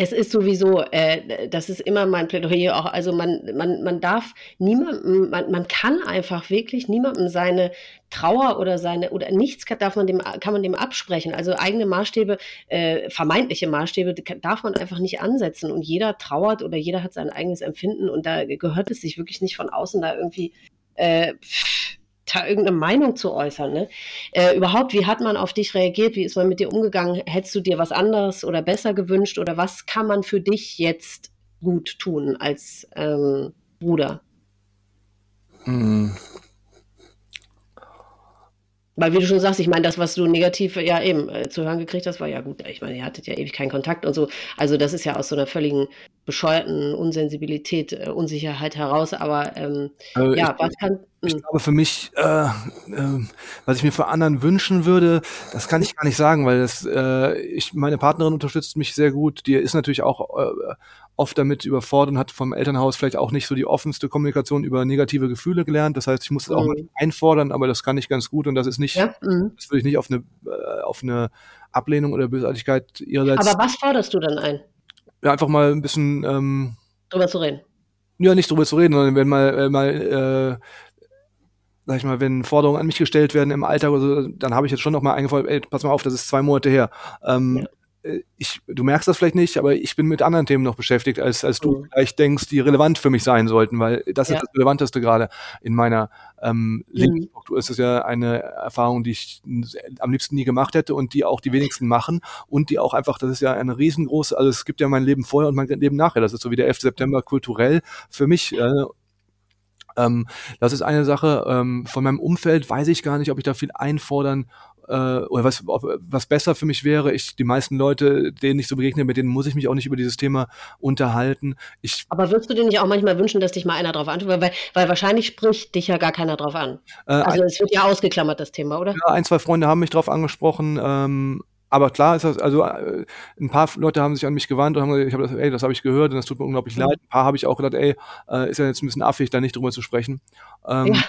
es ist sowieso, äh, das ist immer mein Plädoyer auch, also man, man, man darf niemandem, man, man kann einfach wirklich niemandem seine Trauer oder seine, oder nichts darf man dem, kann man dem absprechen. Also eigene Maßstäbe, äh, vermeintliche Maßstäbe darf man einfach nicht ansetzen und jeder trauert oder jeder hat sein eigenes Empfinden und da gehört es sich wirklich nicht von außen da irgendwie, äh, da irgendeine Meinung zu äußern. Ne? Äh, überhaupt, wie hat man auf dich reagiert? Wie ist man mit dir umgegangen? Hättest du dir was anderes oder besser gewünscht? Oder was kann man für dich jetzt gut tun als ähm, Bruder? Weil, wie du schon sagst, ich meine, das, was du negativ ja eben äh, zu hören gekriegt hast, war ja gut. Ich meine, ihr hattet ja ewig keinen Kontakt und so. Also, das ist ja aus so einer völligen bescheuerten Unsensibilität, äh, Unsicherheit heraus. Aber ähm, also ja,
ich, was kann. Ich hm. glaube, für mich, äh, äh, was ich mir für anderen wünschen würde, das kann ich gar nicht sagen, weil das, äh, ich, meine Partnerin unterstützt mich sehr gut. Die ist natürlich auch äh, oft damit überfordert und hat vom Elternhaus vielleicht auch nicht so die offenste Kommunikation über negative Gefühle gelernt. Das heißt, ich muss es auch mal
Mhm.
einfordern, aber das kann ich ganz gut und das ist nicht,
Ja? Mhm.
das will ich nicht auf eine, äh, auf eine Ablehnung oder Bösartigkeit ihrerseits.
Aber was forderst du dann ein,
ja, einfach mal ein bisschen, ähm,
drüber zu reden?
ja, nicht drüber zu reden, sondern wenn mal, äh, mal, äh, sag ich mal, wenn Forderungen an mich gestellt werden im Alltag oder so, dann habe ich jetzt schon noch mal eingefordert, ey, pass mal auf, das ist zwei Monate her. Ähm, äh, Ich, du merkst das vielleicht nicht, aber ich bin mit anderen Themen noch beschäftigt, als, als du
Mhm.
vielleicht denkst, die relevant für mich sein sollten, weil das
Ja.
ist das Relevanteste gerade in meiner ähm,
Mhm.
Lebensstruktur. Es ist ja eine Erfahrung, die ich am liebsten nie gemacht hätte und die auch die wenigsten machen und die auch einfach, das ist ja eine riesengroße, also es gibt ja mein Leben vorher und mein Leben nachher. Das ist so wie der 11. September kulturell für mich. Äh, ähm, das ist eine Sache. Ähm, von meinem Umfeld weiß ich gar nicht, ob ich da viel einfordern äh, oder was, was besser für mich wäre. Ich, die meisten Leute, denen ich so begegne, mit denen muss ich mich auch nicht über dieses Thema unterhalten. Ich,
Aber würdest du dir nicht auch manchmal wünschen, dass dich mal einer drauf antwortet? Weil, weil wahrscheinlich spricht dich ja gar keiner drauf an.
äh,
Also es wird ja ausgeklammert, das Thema, oder?
Ja, ein, zwei Freunde haben mich drauf angesprochen. Ähm, aber klar ist das, also äh, ein paar Leute haben sich an mich gewandt und haben gesagt, ich habe das, ey, das habe ich gehört und das tut mir unglaublich
Mhm.
leid. Ein paar habe ich auch gedacht, ey, äh, ist ja jetzt ein bisschen affig, da nicht drüber zu sprechen. Ähm,
Ja.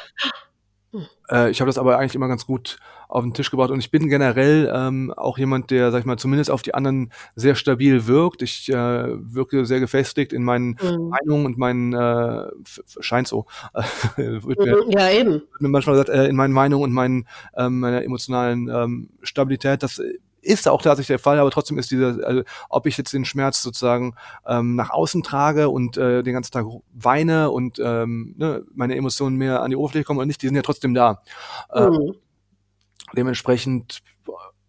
Äh, ich habe das aber eigentlich immer ganz gut auf den Tisch gebracht und ich bin generell ähm, auch jemand, der, sag ich mal, zumindest auf die anderen sehr stabil wirkt. Ich äh, wirke sehr gefestigt in meinen
Mhm.
Meinungen und meinen, äh, scheint so, wird mir
Mhm. Ja, eben.
wird mir manchmal gesagt, äh, in meinen Meinungen und meinen, ähm, meiner emotionalen ähm, Stabilität, das ist auch tatsächlich der Fall, aber trotzdem ist dieser, also, ob ich jetzt den Schmerz sozusagen ähm, nach außen trage und äh, den ganzen Tag weine und ähm, ne, meine Emotionen mehr an die Oberfläche kommen oder nicht, die sind ja trotzdem da. Äh,
Mhm.
dementsprechend,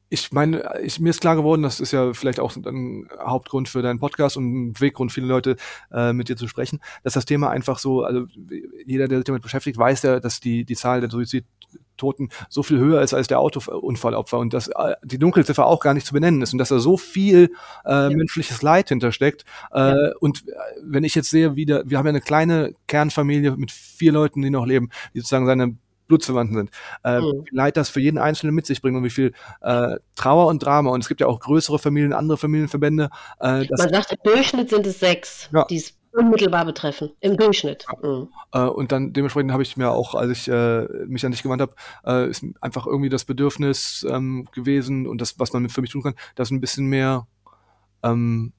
ich meine, ich, mir ist klar geworden, das ist ja vielleicht auch ein Hauptgrund für deinen Podcast und ein Weggrund, viele Leute äh, mit dir zu sprechen, dass das Thema einfach so, also jeder, der sich damit beschäftigt, weiß ja, dass die, die Zahl der Suizidtoten so viel höher ist als der Autounfallopfer und dass äh, die Dunkelziffer auch gar nicht zu benennen ist und dass da so viel äh, menschliches Leid hintersteckt. Äh, Und äh, wenn ich jetzt sehe, wie wir haben ja eine kleine Kernfamilie mit vier Leuten, die noch leben, die sozusagen seine Blutsverwandten sind. Äh,
Mhm.
Wie viel Leid das für jeden Einzelnen mit sich bringt und wie viel äh, Trauer und Drama. Und es gibt ja auch größere Familien, andere Familienverbände. Äh,
Man sagt, im Durchschnitt sind es sechs,
Ja.
die es unmittelbar betreffen. Im Durchschnitt. Mhm.
äh, und dann dementsprechend habe ich mir auch, als ich äh, mich an dich gewandt habe, äh, ist einfach irgendwie das Bedürfnis ähm, gewesen und das, was man für mich tun kann, das ein bisschen mehr ähm,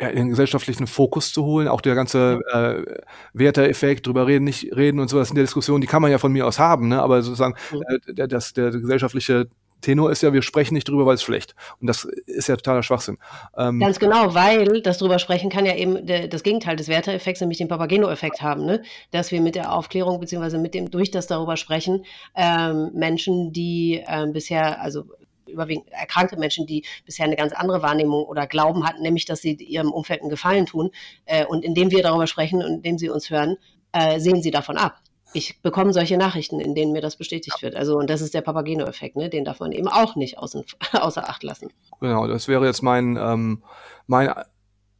ja, in den gesellschaftlichen Fokus zu holen, auch der ganze äh, Werteeffekt, drüber reden, nicht reden und so, das sind ja Diskussionen, die kann man ja von mir aus haben, ne? aber sozusagen
Mhm.
äh, der, das, der gesellschaftliche Tenor ist ja, wir sprechen nicht drüber, weil es schlecht. Und das ist ja totaler Schwachsinn. Ähm,
Ganz genau, weil das drüber sprechen kann ja eben der, das Gegenteil des Werteeffekts, nämlich den Papageno-Effekt haben, ne? dass wir mit der Aufklärung beziehungsweise mit dem durch das darüber sprechen ähm, Menschen, die ähm, bisher also überwiegend erkrankte Menschen, die bisher eine ganz andere Wahrnehmung oder Glauben hatten, nämlich dass sie ihrem Umfeld einen Gefallen tun äh, und indem wir darüber sprechen und indem sie uns hören, äh, sehen sie davon ab. Ich bekomme solche Nachrichten, in denen mir das bestätigt wird. Also, und das ist der Papageno-Effekt, ne? Den darf man eben auch nicht außen, außer Acht lassen.
Genau, das wäre jetzt mein, ähm, mein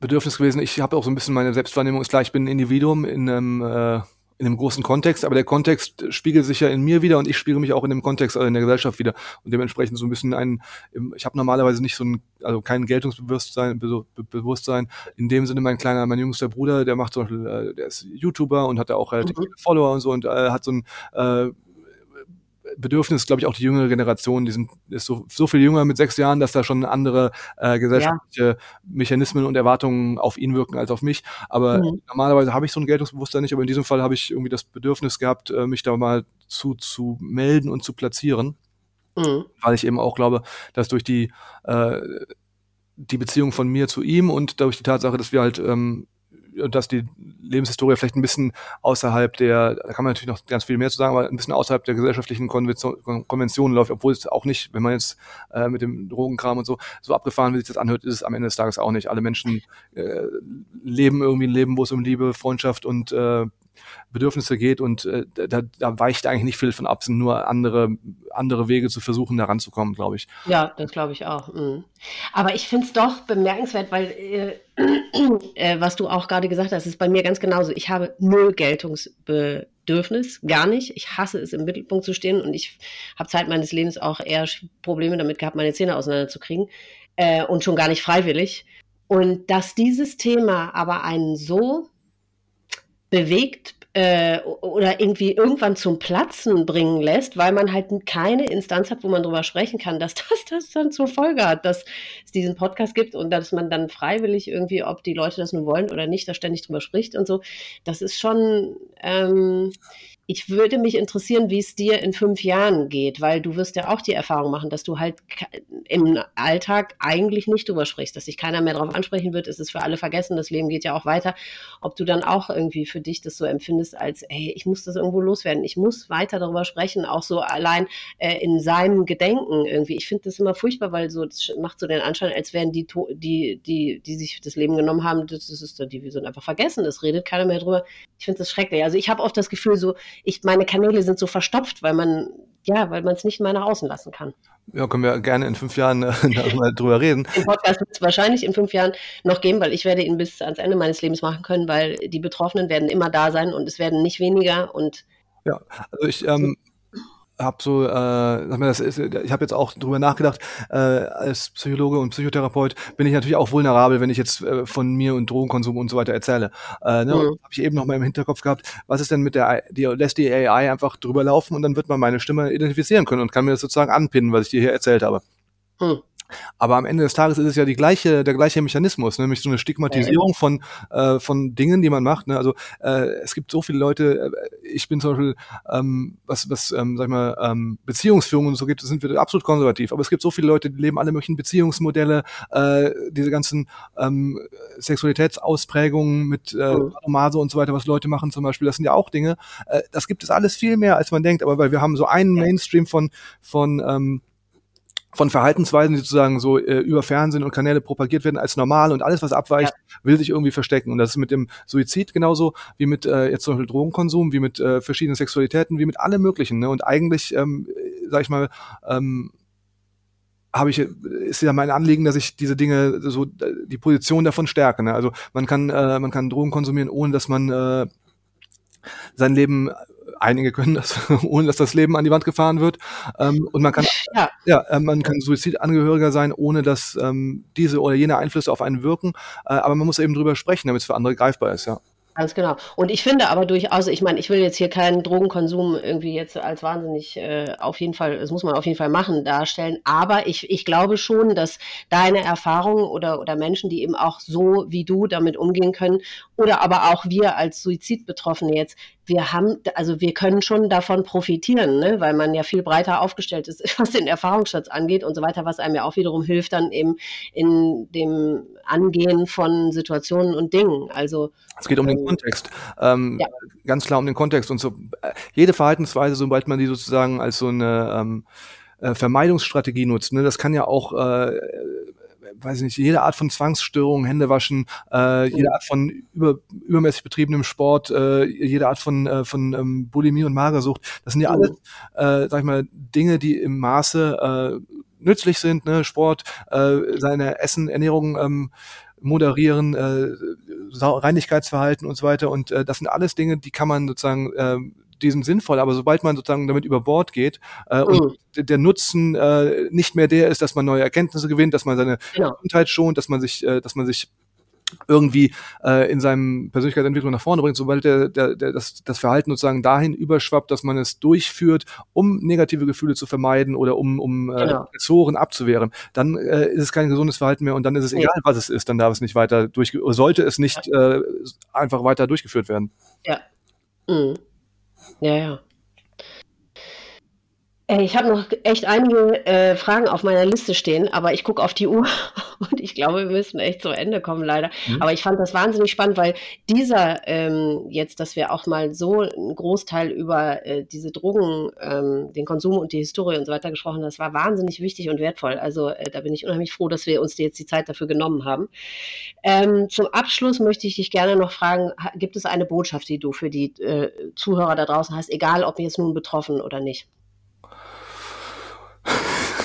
Bedürfnis gewesen. Ich habe auch so ein bisschen meine Selbstwahrnehmung, ist klar, ich bin ein Individuum in einem, äh, in einem großen Kontext, aber der Kontext spiegelt sich ja in mir wieder und ich spiegel mich auch in dem Kontext also in der Gesellschaft wieder und dementsprechend so ein bisschen ein, ich habe normalerweise nicht so ein, also kein Geltungsbewusstsein, Be Be Bewusstsein. In dem Sinne, mein kleiner, mein jüngster Bruder, der macht zum Beispiel, äh, der ist YouTuber und hat da auch relativ
Mhm.
viele Follower und so und äh, hat so ein äh, Bedürfnis, glaube ich, auch die jüngere Generation, die sind ist so, so viel jünger mit sechs Jahren, dass da schon andere äh, gesellschaftliche Mechanismen und Erwartungen auf ihn wirken als auf mich. Aber
Mhm.
normalerweise habe ich so ein Geltungsbewusstsein nicht, aber in diesem Fall habe ich irgendwie das Bedürfnis gehabt, äh, mich da mal zu, zu melden und zu platzieren,
Mhm.
weil ich eben auch glaube, dass durch die äh, die Beziehung von mir zu ihm und durch die Tatsache, dass wir halt ähm, dass die Lebenshistorie vielleicht ein bisschen außerhalb der, da kann man natürlich noch ganz viel mehr zu sagen, aber ein bisschen außerhalb der gesellschaftlichen Konvention, Kon- Konventionen läuft, obwohl es auch nicht, wenn man jetzt äh, mit dem Drogenkram und so so abgefahren, wie sich das anhört, ist es am Ende des Tages auch nicht. Alle Menschen äh, leben irgendwie ein Leben, wo es um Liebe, Freundschaft und äh, Bedürfnisse geht und äh, da, da weicht eigentlich nicht viel von ab, sind nur andere, andere Wege zu versuchen, da ranzukommen, glaube ich.
Ja, das glaube ich auch. Mhm. Aber ich finde es doch bemerkenswert, weil äh, äh, was du auch gerade gesagt hast, ist bei mir ganz genauso. Ich habe null Geltungsbedürfnis, gar nicht. Ich hasse es, im Mittelpunkt zu stehen und ich habe Zeit meines Lebens auch eher Probleme damit gehabt, meine Zähne auseinanderzukriegen äh, und schon gar nicht freiwillig. Und dass dieses Thema aber einen so bewegt äh, oder irgendwie irgendwann zum Platzen bringen lässt, weil man halt keine Instanz hat, wo man drüber sprechen kann, dass das das dann zur Folge hat, dass es diesen Podcast gibt und dass man dann freiwillig irgendwie, ob die Leute das nun wollen oder nicht, da ständig drüber spricht und so. Das ist schon ähm, ich würde mich interessieren, wie es dir in fünf Jahren geht, weil du wirst ja auch die Erfahrung machen, dass du halt im Alltag eigentlich nicht drüber sprichst, dass sich keiner mehr darauf ansprechen wird, es ist für alle vergessen, das Leben geht ja auch weiter. Ob du dann auch irgendwie für dich das so empfindest, als, hey, ich muss das irgendwo loswerden, ich muss weiter darüber sprechen, auch so allein äh, in seinem Gedenken irgendwie. Ich finde das immer furchtbar, weil so, das macht so den Anschein, als wären die, die, die, die sich das Leben genommen haben, das ist, die sind einfach vergessen, es redet keiner mehr drüber. Ich finde das schrecklich. Also ich habe oft das Gefühl, so, ich, meine Kanäle sind so verstopft, weil man, ja, weil man es nicht mehr nach außen lassen kann.
Ja, können wir gerne in fünf Jahren äh, drüber reden.
Den Podcast wird es wahrscheinlich in fünf Jahren noch geben, weil ich werde ihn bis ans Ende meines Lebens machen können, weil die Betroffenen werden immer da sein und es werden nicht weniger und
ja, also ich ähm, habe so, äh, sag mal, das ist, ich habe jetzt auch drüber nachgedacht, äh, als Psychologe und Psychotherapeut bin ich natürlich auch vulnerabel, wenn ich jetzt äh, von mir und Drogenkonsum und so weiter erzähle. Äh, ne? Mhm. Habe ich eben noch mal im Hinterkopf gehabt, was ist denn mit der, die lässt die AI einfach drüber laufen und dann wird man meine Stimme identifizieren können und kann mir das sozusagen anpinnen, was ich dir hier erzählt habe. Mhm. Aber am Ende des Tages ist es ja die gleiche, der gleiche Mechanismus, nämlich so eine Stigmatisierung von, äh, von Dingen, die man macht. Ne? Also äh, es gibt so viele Leute, äh, ich bin zum Beispiel, ähm, was, was ähm, sag ich mal, ähm, Beziehungsführung und so gibt, sind wir absolut konservativ. Aber es gibt so viele Leute, die leben alle möglichen Beziehungsmodelle, äh, diese ganzen ähm, Sexualitätsausprägungen mit äh, Mase und so weiter, was Leute machen zum Beispiel, das sind ja auch Dinge. Äh, das gibt es alles viel mehr, als man denkt, aber weil wir haben so einen Mainstream von, von ähm, von Verhaltensweisen, die sozusagen so äh, über Fernsehen und Kanäle propagiert werden als normal und alles, was abweicht, ja. will sich irgendwie verstecken. Und das ist mit dem Suizid genauso wie mit äh, jetzt zum Beispiel Drogenkonsum, wie mit äh, verschiedenen Sexualitäten, wie mit allem Möglichen. Ne? Und eigentlich, ähm, sag ich mal, ähm, habe ich ist ja mein Anliegen, dass ich diese Dinge so die Position davon stärke. Ne? Also man kann äh, man kann Drogen konsumieren, ohne dass man äh, sein Leben einige können das, ohne dass das Leben an die Wand gefahren wird. Ähm, und man kann, ja, ja äh, man kann Suizidangehöriger sein, ohne dass ähm, diese oder jene Einflüsse auf einen wirken. Äh, aber man muss eben drüber sprechen, damit es für andere greifbar ist, ja.
Ganz genau. Und ich finde aber durchaus, ich meine, ich will jetzt hier keinen Drogenkonsum irgendwie jetzt als wahnsinnig äh, auf jeden Fall, das muss man auf jeden Fall machen, darstellen. Aber ich, ich glaube schon, dass deine Erfahrungen oder, oder Menschen, die eben auch so wie du damit umgehen können, oder aber auch wir als Suizidbetroffene jetzt, wir haben, also wir können schon davon profitieren, ne? weil man ja viel breiter aufgestellt ist, was den Erfahrungsschatz angeht und so weiter, was einem ja auch wiederum hilft dann eben in dem Angehen von Situationen und Dingen. Also
es geht um den ähm, Kontext, ähm, ja. ganz klar um den Kontext und so. Äh, jede Verhaltensweise, sobald man die sozusagen als so eine ähm, äh, Vermeidungsstrategie nutzt, ne, das kann ja auch äh, weiß ich nicht, jede Art von Zwangsstörung, Hände waschen, äh, jede Art von über, übermäßig betriebenem Sport, äh, jede Art von, äh, von ähm, Bulimie und Magersucht, das sind ja alles, äh, sag ich mal, Dinge, die im Maße äh, nützlich sind, ne? Sport, äh, seine Essen, Ernährung ähm, moderieren, äh, Reinigkeitsverhalten und so weiter. Und äh, das sind alles Dinge, die kann man sozusagen äh, diesem sinnvoll, aber sobald man sozusagen damit über Bord geht äh, mhm. und der Nutzen äh, nicht mehr der ist, dass man neue Erkenntnisse gewinnt, dass man seine genau. Gesundheit schont, dass man sich, äh, dass man sich irgendwie äh, in seinem Persönlichkeitsentwicklung nach vorne bringt, sobald der, der, der, das, das Verhalten sozusagen dahin überschwappt, dass man es durchführt, um negative Gefühle zu vermeiden oder um, um äh, genau. Aggressoren abzuwehren, dann äh, ist es kein gesundes Verhalten mehr und dann ist es egal, was es ist, dann darf es nicht weiter durch sollte es nicht äh, einfach weiter durchgeführt werden.
Ja. Mhm. Ja, ja. Ich habe noch echt einige äh, Fragen auf meiner Liste stehen, aber ich gucke auf die Uhr und ich glaube, wir müssen echt zum Ende kommen, leider. Mhm. Aber ich fand das wahnsinnig spannend, weil dieser ähm, jetzt, dass wir auch mal so einen Großteil über äh, diese Drogen, ähm, den Konsum und die Historie und so weiter gesprochen haben, das war wahnsinnig wichtig und wertvoll. Also äh, da bin ich unheimlich froh, dass wir uns jetzt die Zeit dafür genommen haben. Ähm, zum Abschluss möchte ich dich gerne noch fragen, gibt es eine Botschaft, die du für die äh, Zuhörer da draußen hast, egal ob jetzt nun betroffen oder nicht?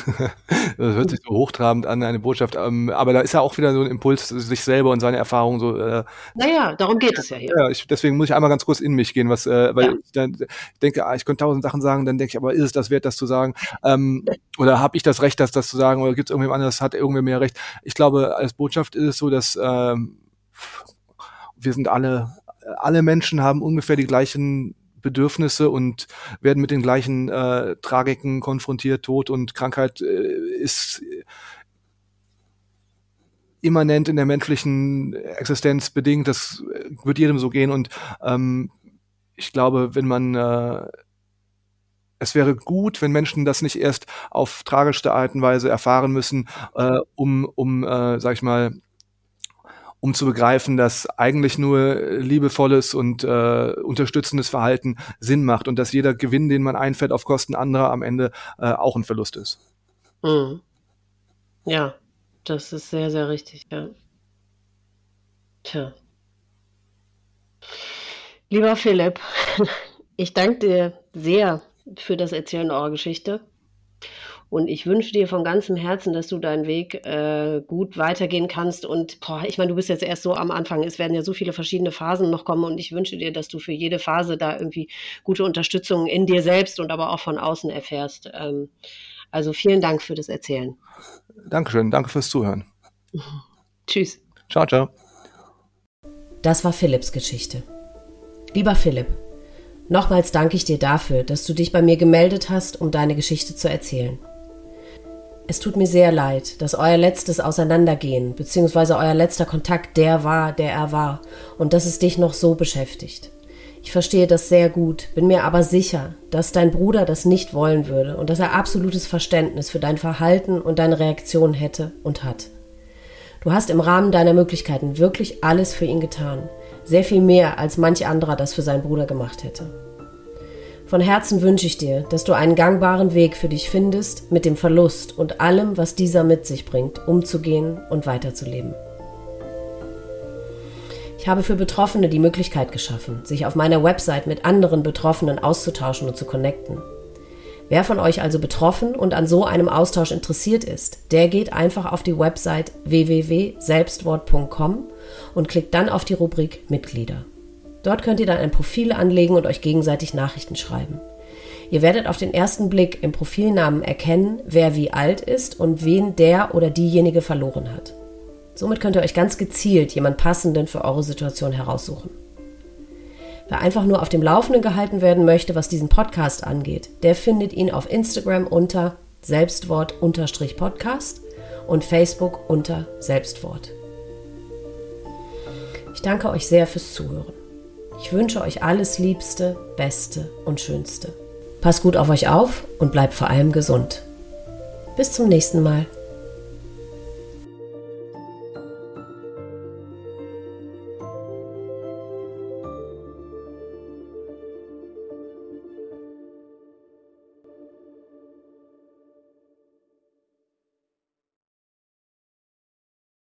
das hört sich so hochtrabend an, eine Botschaft. Ähm, aber da ist ja auch wieder so ein Impuls, sich selber und seine Erfahrungen so.
Äh, naja, darum geht es ja hier.
Ja, ich, deswegen muss ich einmal ganz kurz in mich gehen, was, äh, weil ja. ich dann denke, ah, ich könnte tausend Sachen sagen, dann denke ich, aber ist es das wert, das zu sagen? Ähm, oder habe ich das Recht, das, das zu sagen? Oder gibt es irgendjemand anderes, hat irgendwer mehr Recht? Ich glaube, als Botschaft ist es so, dass ähm, wir sind alle, alle Menschen haben ungefähr die gleichen Bedürfnisse und werden mit den gleichen äh, Tragiken konfrontiert. Tod und Krankheit äh, ist immanent in der menschlichen Existenz bedingt. Das wird jedem so gehen. Und ähm, ich glaube, wenn man äh, es wäre gut, wenn Menschen das nicht erst auf tragischste Art und Weise erfahren müssen, äh, um, um äh, sag ich mal, um zu begreifen, dass eigentlich nur liebevolles und äh, unterstützendes Verhalten Sinn macht und dass jeder Gewinn, den man einfährt auf Kosten anderer, am Ende äh, auch ein Verlust ist.
Mhm. Ja, das ist sehr, sehr richtig, ja. Tja. Lieber Philipp, ich danke dir sehr für das Erzählen eurer Geschichte. Und ich wünsche dir von ganzem Herzen, dass du deinen Weg äh, gut weitergehen kannst. Und boah, ich meine, du bist jetzt erst so am Anfang. Es werden ja so viele verschiedene Phasen noch kommen. Und ich wünsche dir, dass du für jede Phase da irgendwie gute Unterstützung in dir selbst und aber auch von außen erfährst. Ähm, also vielen Dank für das Erzählen.
Dankeschön. Danke fürs Zuhören.
Tschüss.
Ciao, ciao.
Das war Philipps Geschichte. Lieber Philipp, nochmals danke ich dir dafür, dass du dich bei mir gemeldet hast, um deine Geschichte zu erzählen. Es tut mir sehr leid, dass euer letztes Auseinandergehen bzw. euer letzter Kontakt der war, der er war und dass es dich noch so beschäftigt. Ich verstehe das sehr gut, bin mir aber sicher, dass dein Bruder das nicht wollen würde und dass er absolutes Verständnis für dein Verhalten und deine Reaktion hätte und hat. Du hast im Rahmen deiner Möglichkeiten wirklich alles für ihn getan, sehr viel mehr als manch anderer das für seinen Bruder gemacht hätte. Von Herzen wünsche ich dir, dass du einen gangbaren Weg für dich findest, mit dem Verlust und allem, was dieser mit sich bringt, umzugehen und weiterzuleben. Ich habe für Betroffene die Möglichkeit geschaffen, sich auf meiner Website mit anderen Betroffenen auszutauschen und zu connecten. Wer von euch also betroffen und an so einem Austausch interessiert ist, der geht einfach auf die Website www.selbstwort.com und klickt dann auf die Rubrik Mitglieder. Dort könnt ihr dann ein Profil anlegen und euch gegenseitig Nachrichten schreiben. Ihr werdet auf den ersten Blick im Profilnamen erkennen, wer wie alt ist und wen der oder diejenige verloren hat. Somit könnt ihr euch ganz gezielt jemand passenden für eure Situation heraussuchen. Wer einfach nur auf dem Laufenden gehalten werden möchte, was diesen Podcast angeht, der findet ihn auf Instagram unter Selbstwort-Podcast und Facebook unter Selbstwort. Ich danke euch sehr fürs Zuhören. Ich wünsche euch alles Liebste, Beste und Schönste. Passt gut auf euch auf und bleibt vor allem gesund. Bis zum nächsten Mal.